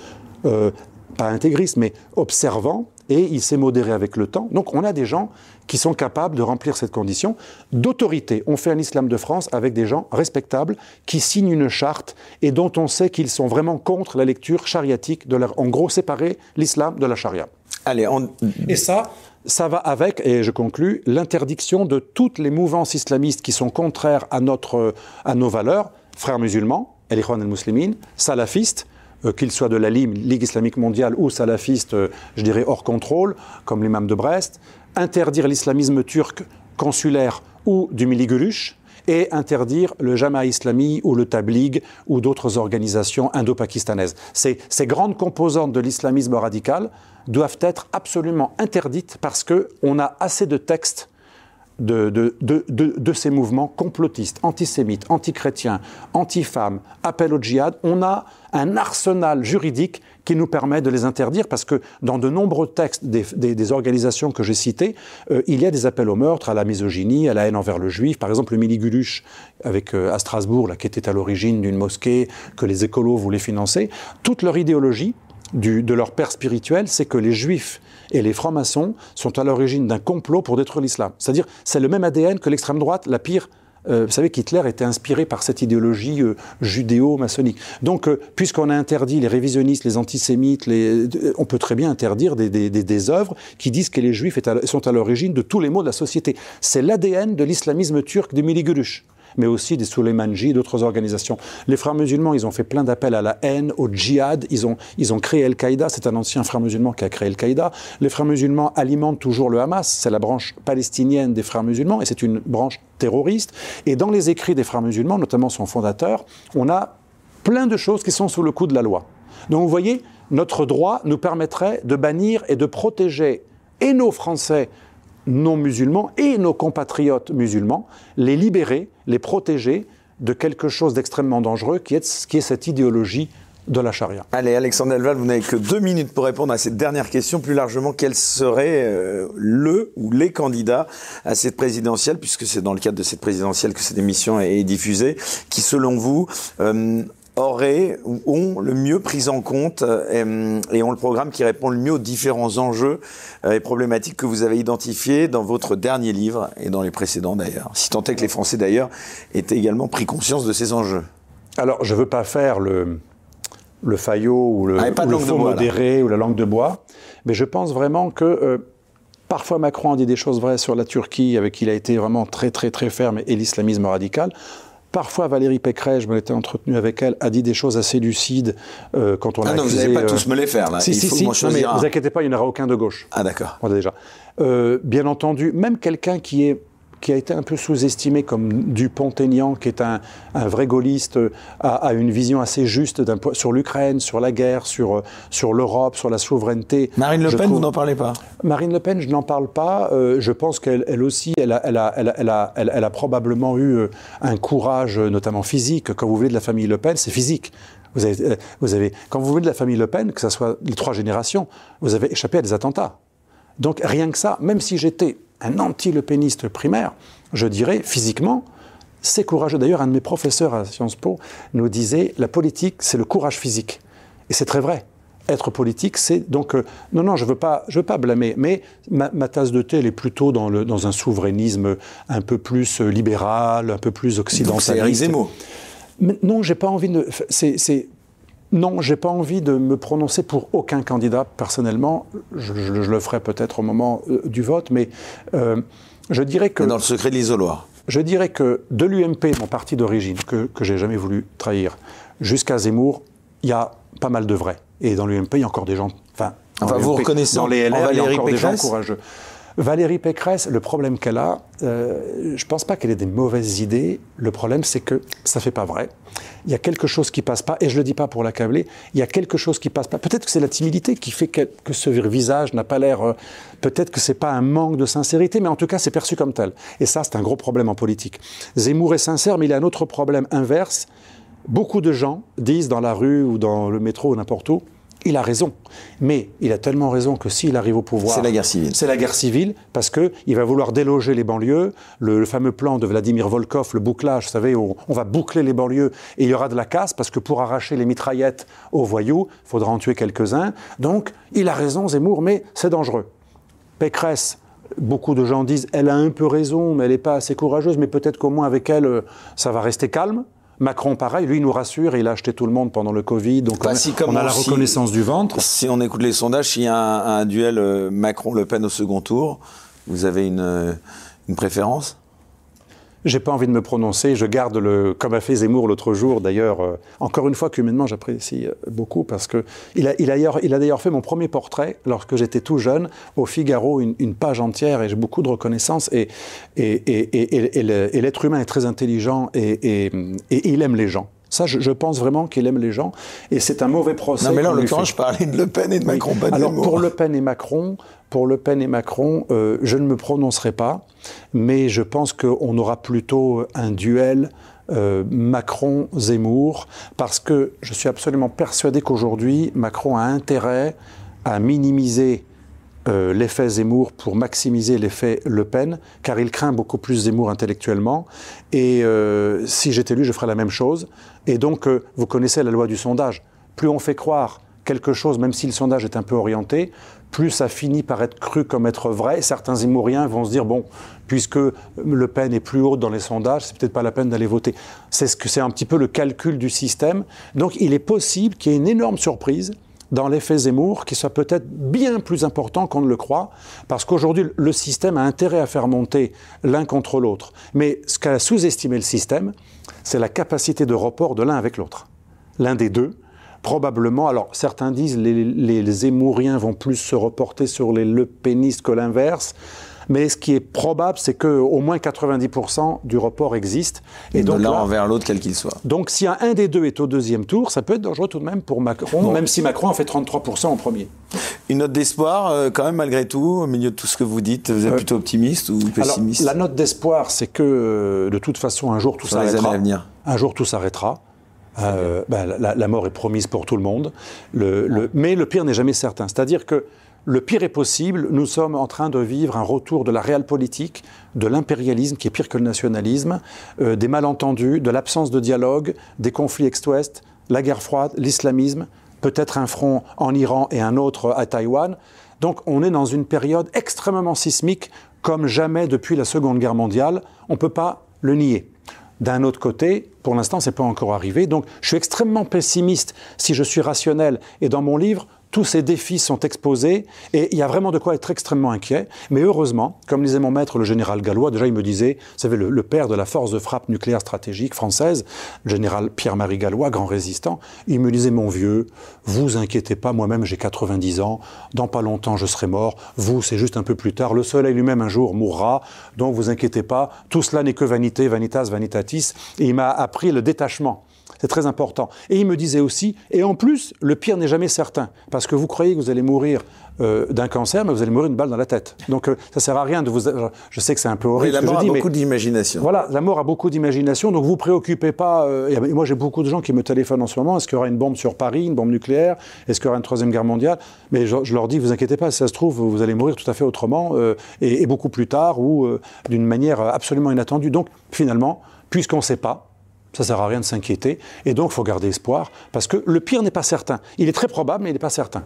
pas intégriste, mais observant, et il s'est modéré avec le temps. Donc on a des gens qui sont capables de remplir cette condition d'autorité. On fait un islam de France avec des gens respectables qui signent une charte et dont on sait qu'ils sont vraiment contre la lecture chariatique, de leur, en gros séparer l'islam de la charia. Allez, Et ça, ça va avec, et je conclus, l'interdiction de toutes les mouvances islamistes qui sont contraires à, notre, à nos valeurs, frères musulmans, el al-Muslimin, salafistes, qu'ils soient de la Ligue islamique mondiale ou salafistes, euh, je dirais, hors contrôle, comme l'imam de Brest, interdire l'islamisme turc consulaire ou du Miligulush, et interdire le Jama Islami ou le Tabligh ou d'autres organisations indo-pakistanaises. Ces, ces, grandes composantes de l'islamisme radical doivent être absolument interdites parce qu'on a assez de textes de, de, ces mouvements complotistes, antisémites, antichrétiens, anti-femmes, appel au djihad, on a un arsenal juridique qui nous permet de les interdire parce que dans de nombreux textes des, organisations que j'ai citées, euh, il y a des appels au meurtre, à la misogynie, à la haine envers le juif. Par exemple, le Miliguluche avec, euh, à Strasbourg, qui était à l'origine d'une mosquée que les écolos voulaient financer. Toute leur idéologie, de leur père spirituel, c'est que les juifs et les francs-maçons sont à l'origine d'un complot pour détruire l'islam. C'est-à-dire, c'est le même ADN que l'extrême droite, la pire. Euh, vous savez qu'Hitler était inspiré par cette idéologie euh, judéo-maçonnique. Donc, euh, puisqu'on a interdit les révisionnistes, les antisémites, on peut très bien interdire des, œuvres qui disent que les juifs sont à l'origine de tous les maux de la société. C'est l'ADN de l'islamisme turc de Miligulush mais aussi des Soleimanji, d'autres organisations. Les frères musulmans, ils ont fait plein d'appels à la haine, au djihad. Ils ont, ils ont créé Al-Qaïda. C'est un ancien frère musulman qui a créé Al-Qaïda. Les frères musulmans alimentent toujours le Hamas. C'est la branche palestinienne des frères musulmans et c'est une branche terroriste. Et dans les écrits des frères musulmans, notamment son fondateur, on a plein de choses qui sont sous le coup de la loi. Donc vous voyez, notre droit nous permettrait de bannir et de protéger et nos Français non musulmans et nos compatriotes musulmans, les libérer, les protéger de quelque chose d'extrêmement dangereux qui est, qui est cette idéologie de la charia. Allez, Alexandre Delval, vous n'avez que deux minutes pour répondre à cette dernière question. Plus largement, quel serait euh, le ou les candidats à cette présidentielle, puisque c'est dans le cadre de cette présidentielle que cette émission est, diffusée, qui, selon vous, euh, auraient ou ont le mieux pris en compte euh, et, ont le programme qui répond le mieux aux différents enjeux euh, et problématiques que vous avez identifiés dans votre dernier livre et dans les précédents d'ailleurs. Si tant est que les Français d'ailleurs aient également pris conscience de ces enjeux. Alors, je ne veux pas faire le, le faillot ou le, ah, faux modéré ou la langue de bois, mais je pense vraiment que euh, parfois Macron a dit des choses vraies sur la Turquie, avec qui il a été vraiment très très très ferme, et l'islamisme radical. Parfois, Valérie Pécret, je me l'étais entretenu avec elle, a dit des choses assez lucides euh, quand on ah a non, vous n'allez pas euh, tous me les faire, là. Si, Il si, faut si. Non, mais un. vous inquiétez pas, il n'y en aura aucun de gauche. Ah, d'accord. On a déjà. Euh, bien entendu, même quelqu'un qui est qui a été un peu sous-estimé comme Dupont-Aignan, qui est un, un vrai gaulliste, euh, a, a une vision assez juste sur l'Ukraine, sur la guerre, sur, euh, sur l'Europe, sur la souveraineté. Marine Le Pen, trouve- vous n'en parlez pas? Marine Le Pen, je n'en parle pas. Euh, je pense qu'elle elle aussi, elle a, elle, a, elle, a, elle, a, elle- elle a probablement eu un courage, notamment physique. Quand vous venez de la famille Le Pen, c'est physique. Vous avez, vous avez, quand vous venez de la famille Le Pen, que ce soit les trois générations, vous avez échappé à des attentats. Donc rien que ça, même si j'étais un anti-Le Peniste primaire, je dirais physiquement, c'est courageux. D'ailleurs, un de mes professeurs à Sciences Po nous disait la politique, c'est le courage physique. Et c'est très vrai. Être politique, c'est donc euh, non, non, je veux pas, je veux pas blâmer, mais ma, ma tasse de thé, elle est plutôt dans le dans un souverainisme un peu plus euh, libéral, un peu plus Donc c'est occidentaliste. Zemmour. Mais non, j'ai pas envie de. C'est- non, j'ai pas envie de me prononcer pour aucun candidat personnellement. Je, je- je le ferai peut-être au moment euh, du vote, mais euh, je dirais que Dans le secret de l'isoloir. je dirais que de l'UMP, mon parti d'origine, que, que j'ai jamais voulu trahir, jusqu'à Zemmour, il y a pas mal de vrais. Et dans l'UMP, il y a encore des gens. Enfin, Enfin, vous reconnaissez dans les en LR, il y a encore des gens courageux. Valérie Pécresse, le problème qu'elle a, euh, je pense pas qu'elle ait des mauvaises idées. Le problème, c'est que ça fait pas vrai. Il y a quelque chose qui passe pas, et je le dis pas pour l'accabler. Il y a quelque chose qui passe pas. Peut-être que c'est la timidité qui fait que, ce visage n'a pas l'air. euh, Peut-être que c'est pas un manque de sincérité, mais en tout cas, c'est perçu comme tel. Et ça, c'est un gros problème en politique. Zemmour est sincère, mais il a un autre problème inverse. Beaucoup de gens disent dans la rue ou dans le métro ou n'importe où, il a raison. Mais il a tellement raison que s'il arrive au pouvoir. C'est la guerre civile. C'est la guerre civile parce qu'il va vouloir déloger les banlieues. Le, le fameux plan de Vladimir Volkov, le bouclage, vous savez, où on va boucler les banlieues et il y aura de la casse parce que pour arracher les mitraillettes aux voyous, il faudra en tuer quelques-uns. Donc, il a raison, Zemmour, mais c'est dangereux. Pécresse, beaucoup de gens disent, elle a un peu raison, mais elle n'est pas assez courageuse, mais peut-être qu'au moins avec elle, euh, ça va rester calme. Macron, pareil, lui, il nous rassure, il a acheté tout le monde pendant le Covid, donc Bah, on, si, comme on a la si- reconnaissance du ventre. Si on écoute les sondages, s'il y a un, un duel euh, Macron-Le Pen au second tour, vous avez une, euh, une préférence? J'ai pas envie de me prononcer. Je garde le, comme a fait Zemmour l'autre jour, d'ailleurs, euh, encore une fois qu'humainement j'apprécie euh, beaucoup parce que il a, il a, d'ailleurs- il a d'ailleurs fait mon premier portrait lorsque j'étais tout jeune au Figaro, une, une page entière et j'ai beaucoup de reconnaissance et, et, et, et, et- l'être humain est très intelligent et, et il aime les gens. Ça, je, je pense vraiment qu'il aime les gens et c'est un mauvais procès. Non, mais là, en l'occurrence, je parlais de Le Pen et de Oui. Macron, pas de Alors Zemmour. pour Le Pen et Macron, pour Le Pen et Macron, euh, je ne me prononcerai pas, mais je pense qu'on aura plutôt un duel euh, Macron-Zemmour, parce que je suis absolument persuadé qu'aujourd'hui, Macron a intérêt à minimiser euh, l'effet Zemmour pour maximiser l'effet Le Pen, car il craint beaucoup plus Zemmour intellectuellement. Et si j'étais lui, je ferais la même chose. Et donc, euh, vous connaissez la loi du sondage. Plus on fait croire quelque chose, même si le sondage est un peu orienté, plus ça finit par être cru comme être vrai. Certains Zemmouriens vont se dire bon, puisque Le Pen est plus haut dans les sondages, c'est peut-être pas la peine d'aller voter. C'est ce que c'est un petit peu le calcul du système. Donc, il est possible qu'il y ait une énorme surprise dans l'effet Zemmour qui soit peut-être bien plus important qu'on ne le croit, parce qu'aujourd'hui, le système a intérêt à faire monter l'un contre l'autre. Mais ce qu'a sous-estimé le système, c'est la capacité de report de l'un avec l'autre. L'un des deux, probablement, alors certains disent les, les, vont plus se reporter sur les Le Penistes que l'inverse, mais ce qui est probable, c'est qu'au moins 90% du report existe. Et de donc l'un là- envers l'autre, quel qu'il soit. donc, si un, un des deux est au deuxième tour, ça peut être dangereux tout de même pour Macron, même si Macron en fait 33% en premier. Une note d'espoir, euh, quand même, malgré tout, au milieu de tout ce que vous dites, vous êtes Euh, plutôt optimiste ou Alors, pessimiste? la note d'espoir, c'est que euh, de toute façon, un jour tout s'arrêtera. Un jour tout s'arrêtera. Ben, la, la mort est promise pour tout le monde. Le- le- mais le pire n'est jamais certain. C'est-à-dire que le pire est possible. Nous sommes en train de vivre un retour de la réelle politique, de l'impérialisme qui est pire que le nationalisme, euh, des malentendus, de l'absence de dialogue, des conflits ex-ouest, la guerre froide, l'islamisme, peut-être un front en Iran et un autre à Taïwan. Donc on est dans une période extrêmement sismique comme jamais depuis la Seconde Guerre mondiale. On ne peut pas le nier. D'un autre côté, pour l'instant, c'est pas encore arrivé. Donc, je suis extrêmement pessimiste si je suis rationnel. Et dans mon livre, tous ces défis sont exposés et il y a vraiment de quoi être extrêmement inquiet. Mais heureusement, comme disait mon maître, le général Gallois, déjà il me disait, vous savez, le, père de la force de frappe nucléaire stratégique française, le général Pierre-Marie Gallois, grand résistant, il me disait, mon vieux, vous inquiétez pas, moi-même j'ai 90 ans, dans pas longtemps je serai mort, vous c'est juste un peu plus tard, le soleil lui-même un jour mourra, donc vous inquiétez pas, tout cela n'est que vanité, vanitas, vanitatis, et il m'a appris le détachement c'est très important. Et il me disait aussi, et en plus, le pire n'est jamais certain, parce que vous croyez que vous allez mourir euh, d'un cancer, mais vous allez mourir d'une balle dans la tête. Donc euh, ça sert à rien de vous. Je sais que c'est un peu horrible. Mais la mort a beaucoup d'imagination. Voilà, la mort a beaucoup d'imagination, donc vous préoccupez pas. Euh, et moi j'ai beaucoup de gens qui me téléphonent en ce moment. Est-ce qu'il y aura une bombe sur Paris, une bombe nucléaire Est-ce qu'il y aura une troisième guerre mondiale? Mais je, leur dis, vous inquiétez pas, si ça se trouve, vous allez mourir tout à fait autrement et, et, beaucoup plus tard ou d'une manière absolument inattendue. Donc finalement, puisqu'on ne sait pas, ça ne sert à rien de s'inquiéter. Et donc, il faut garder espoir, parce que le pire n'est pas certain. Il est très probable, mais il n'est pas certain.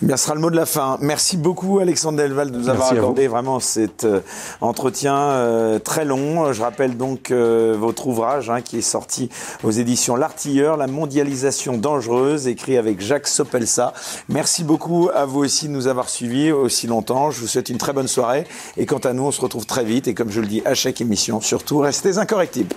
Eh bien, ce sera le mot de la fin. Merci beaucoup, Alexandre Delval, de nous avoir accordé vraiment cet euh, entretien euh, très long. Je rappelle donc euh, votre ouvrage hein, qui est sorti aux éditions L'Artilleur, La mondialisation dangereuse, écrit avec Jacques Sopelsa. Merci beaucoup à vous aussi de nous avoir suivis aussi longtemps. Je vous souhaite une très bonne soirée. Et quant à nous, on se retrouve très vite. Et comme je le dis à chaque émission, surtout, restez incorrectibles.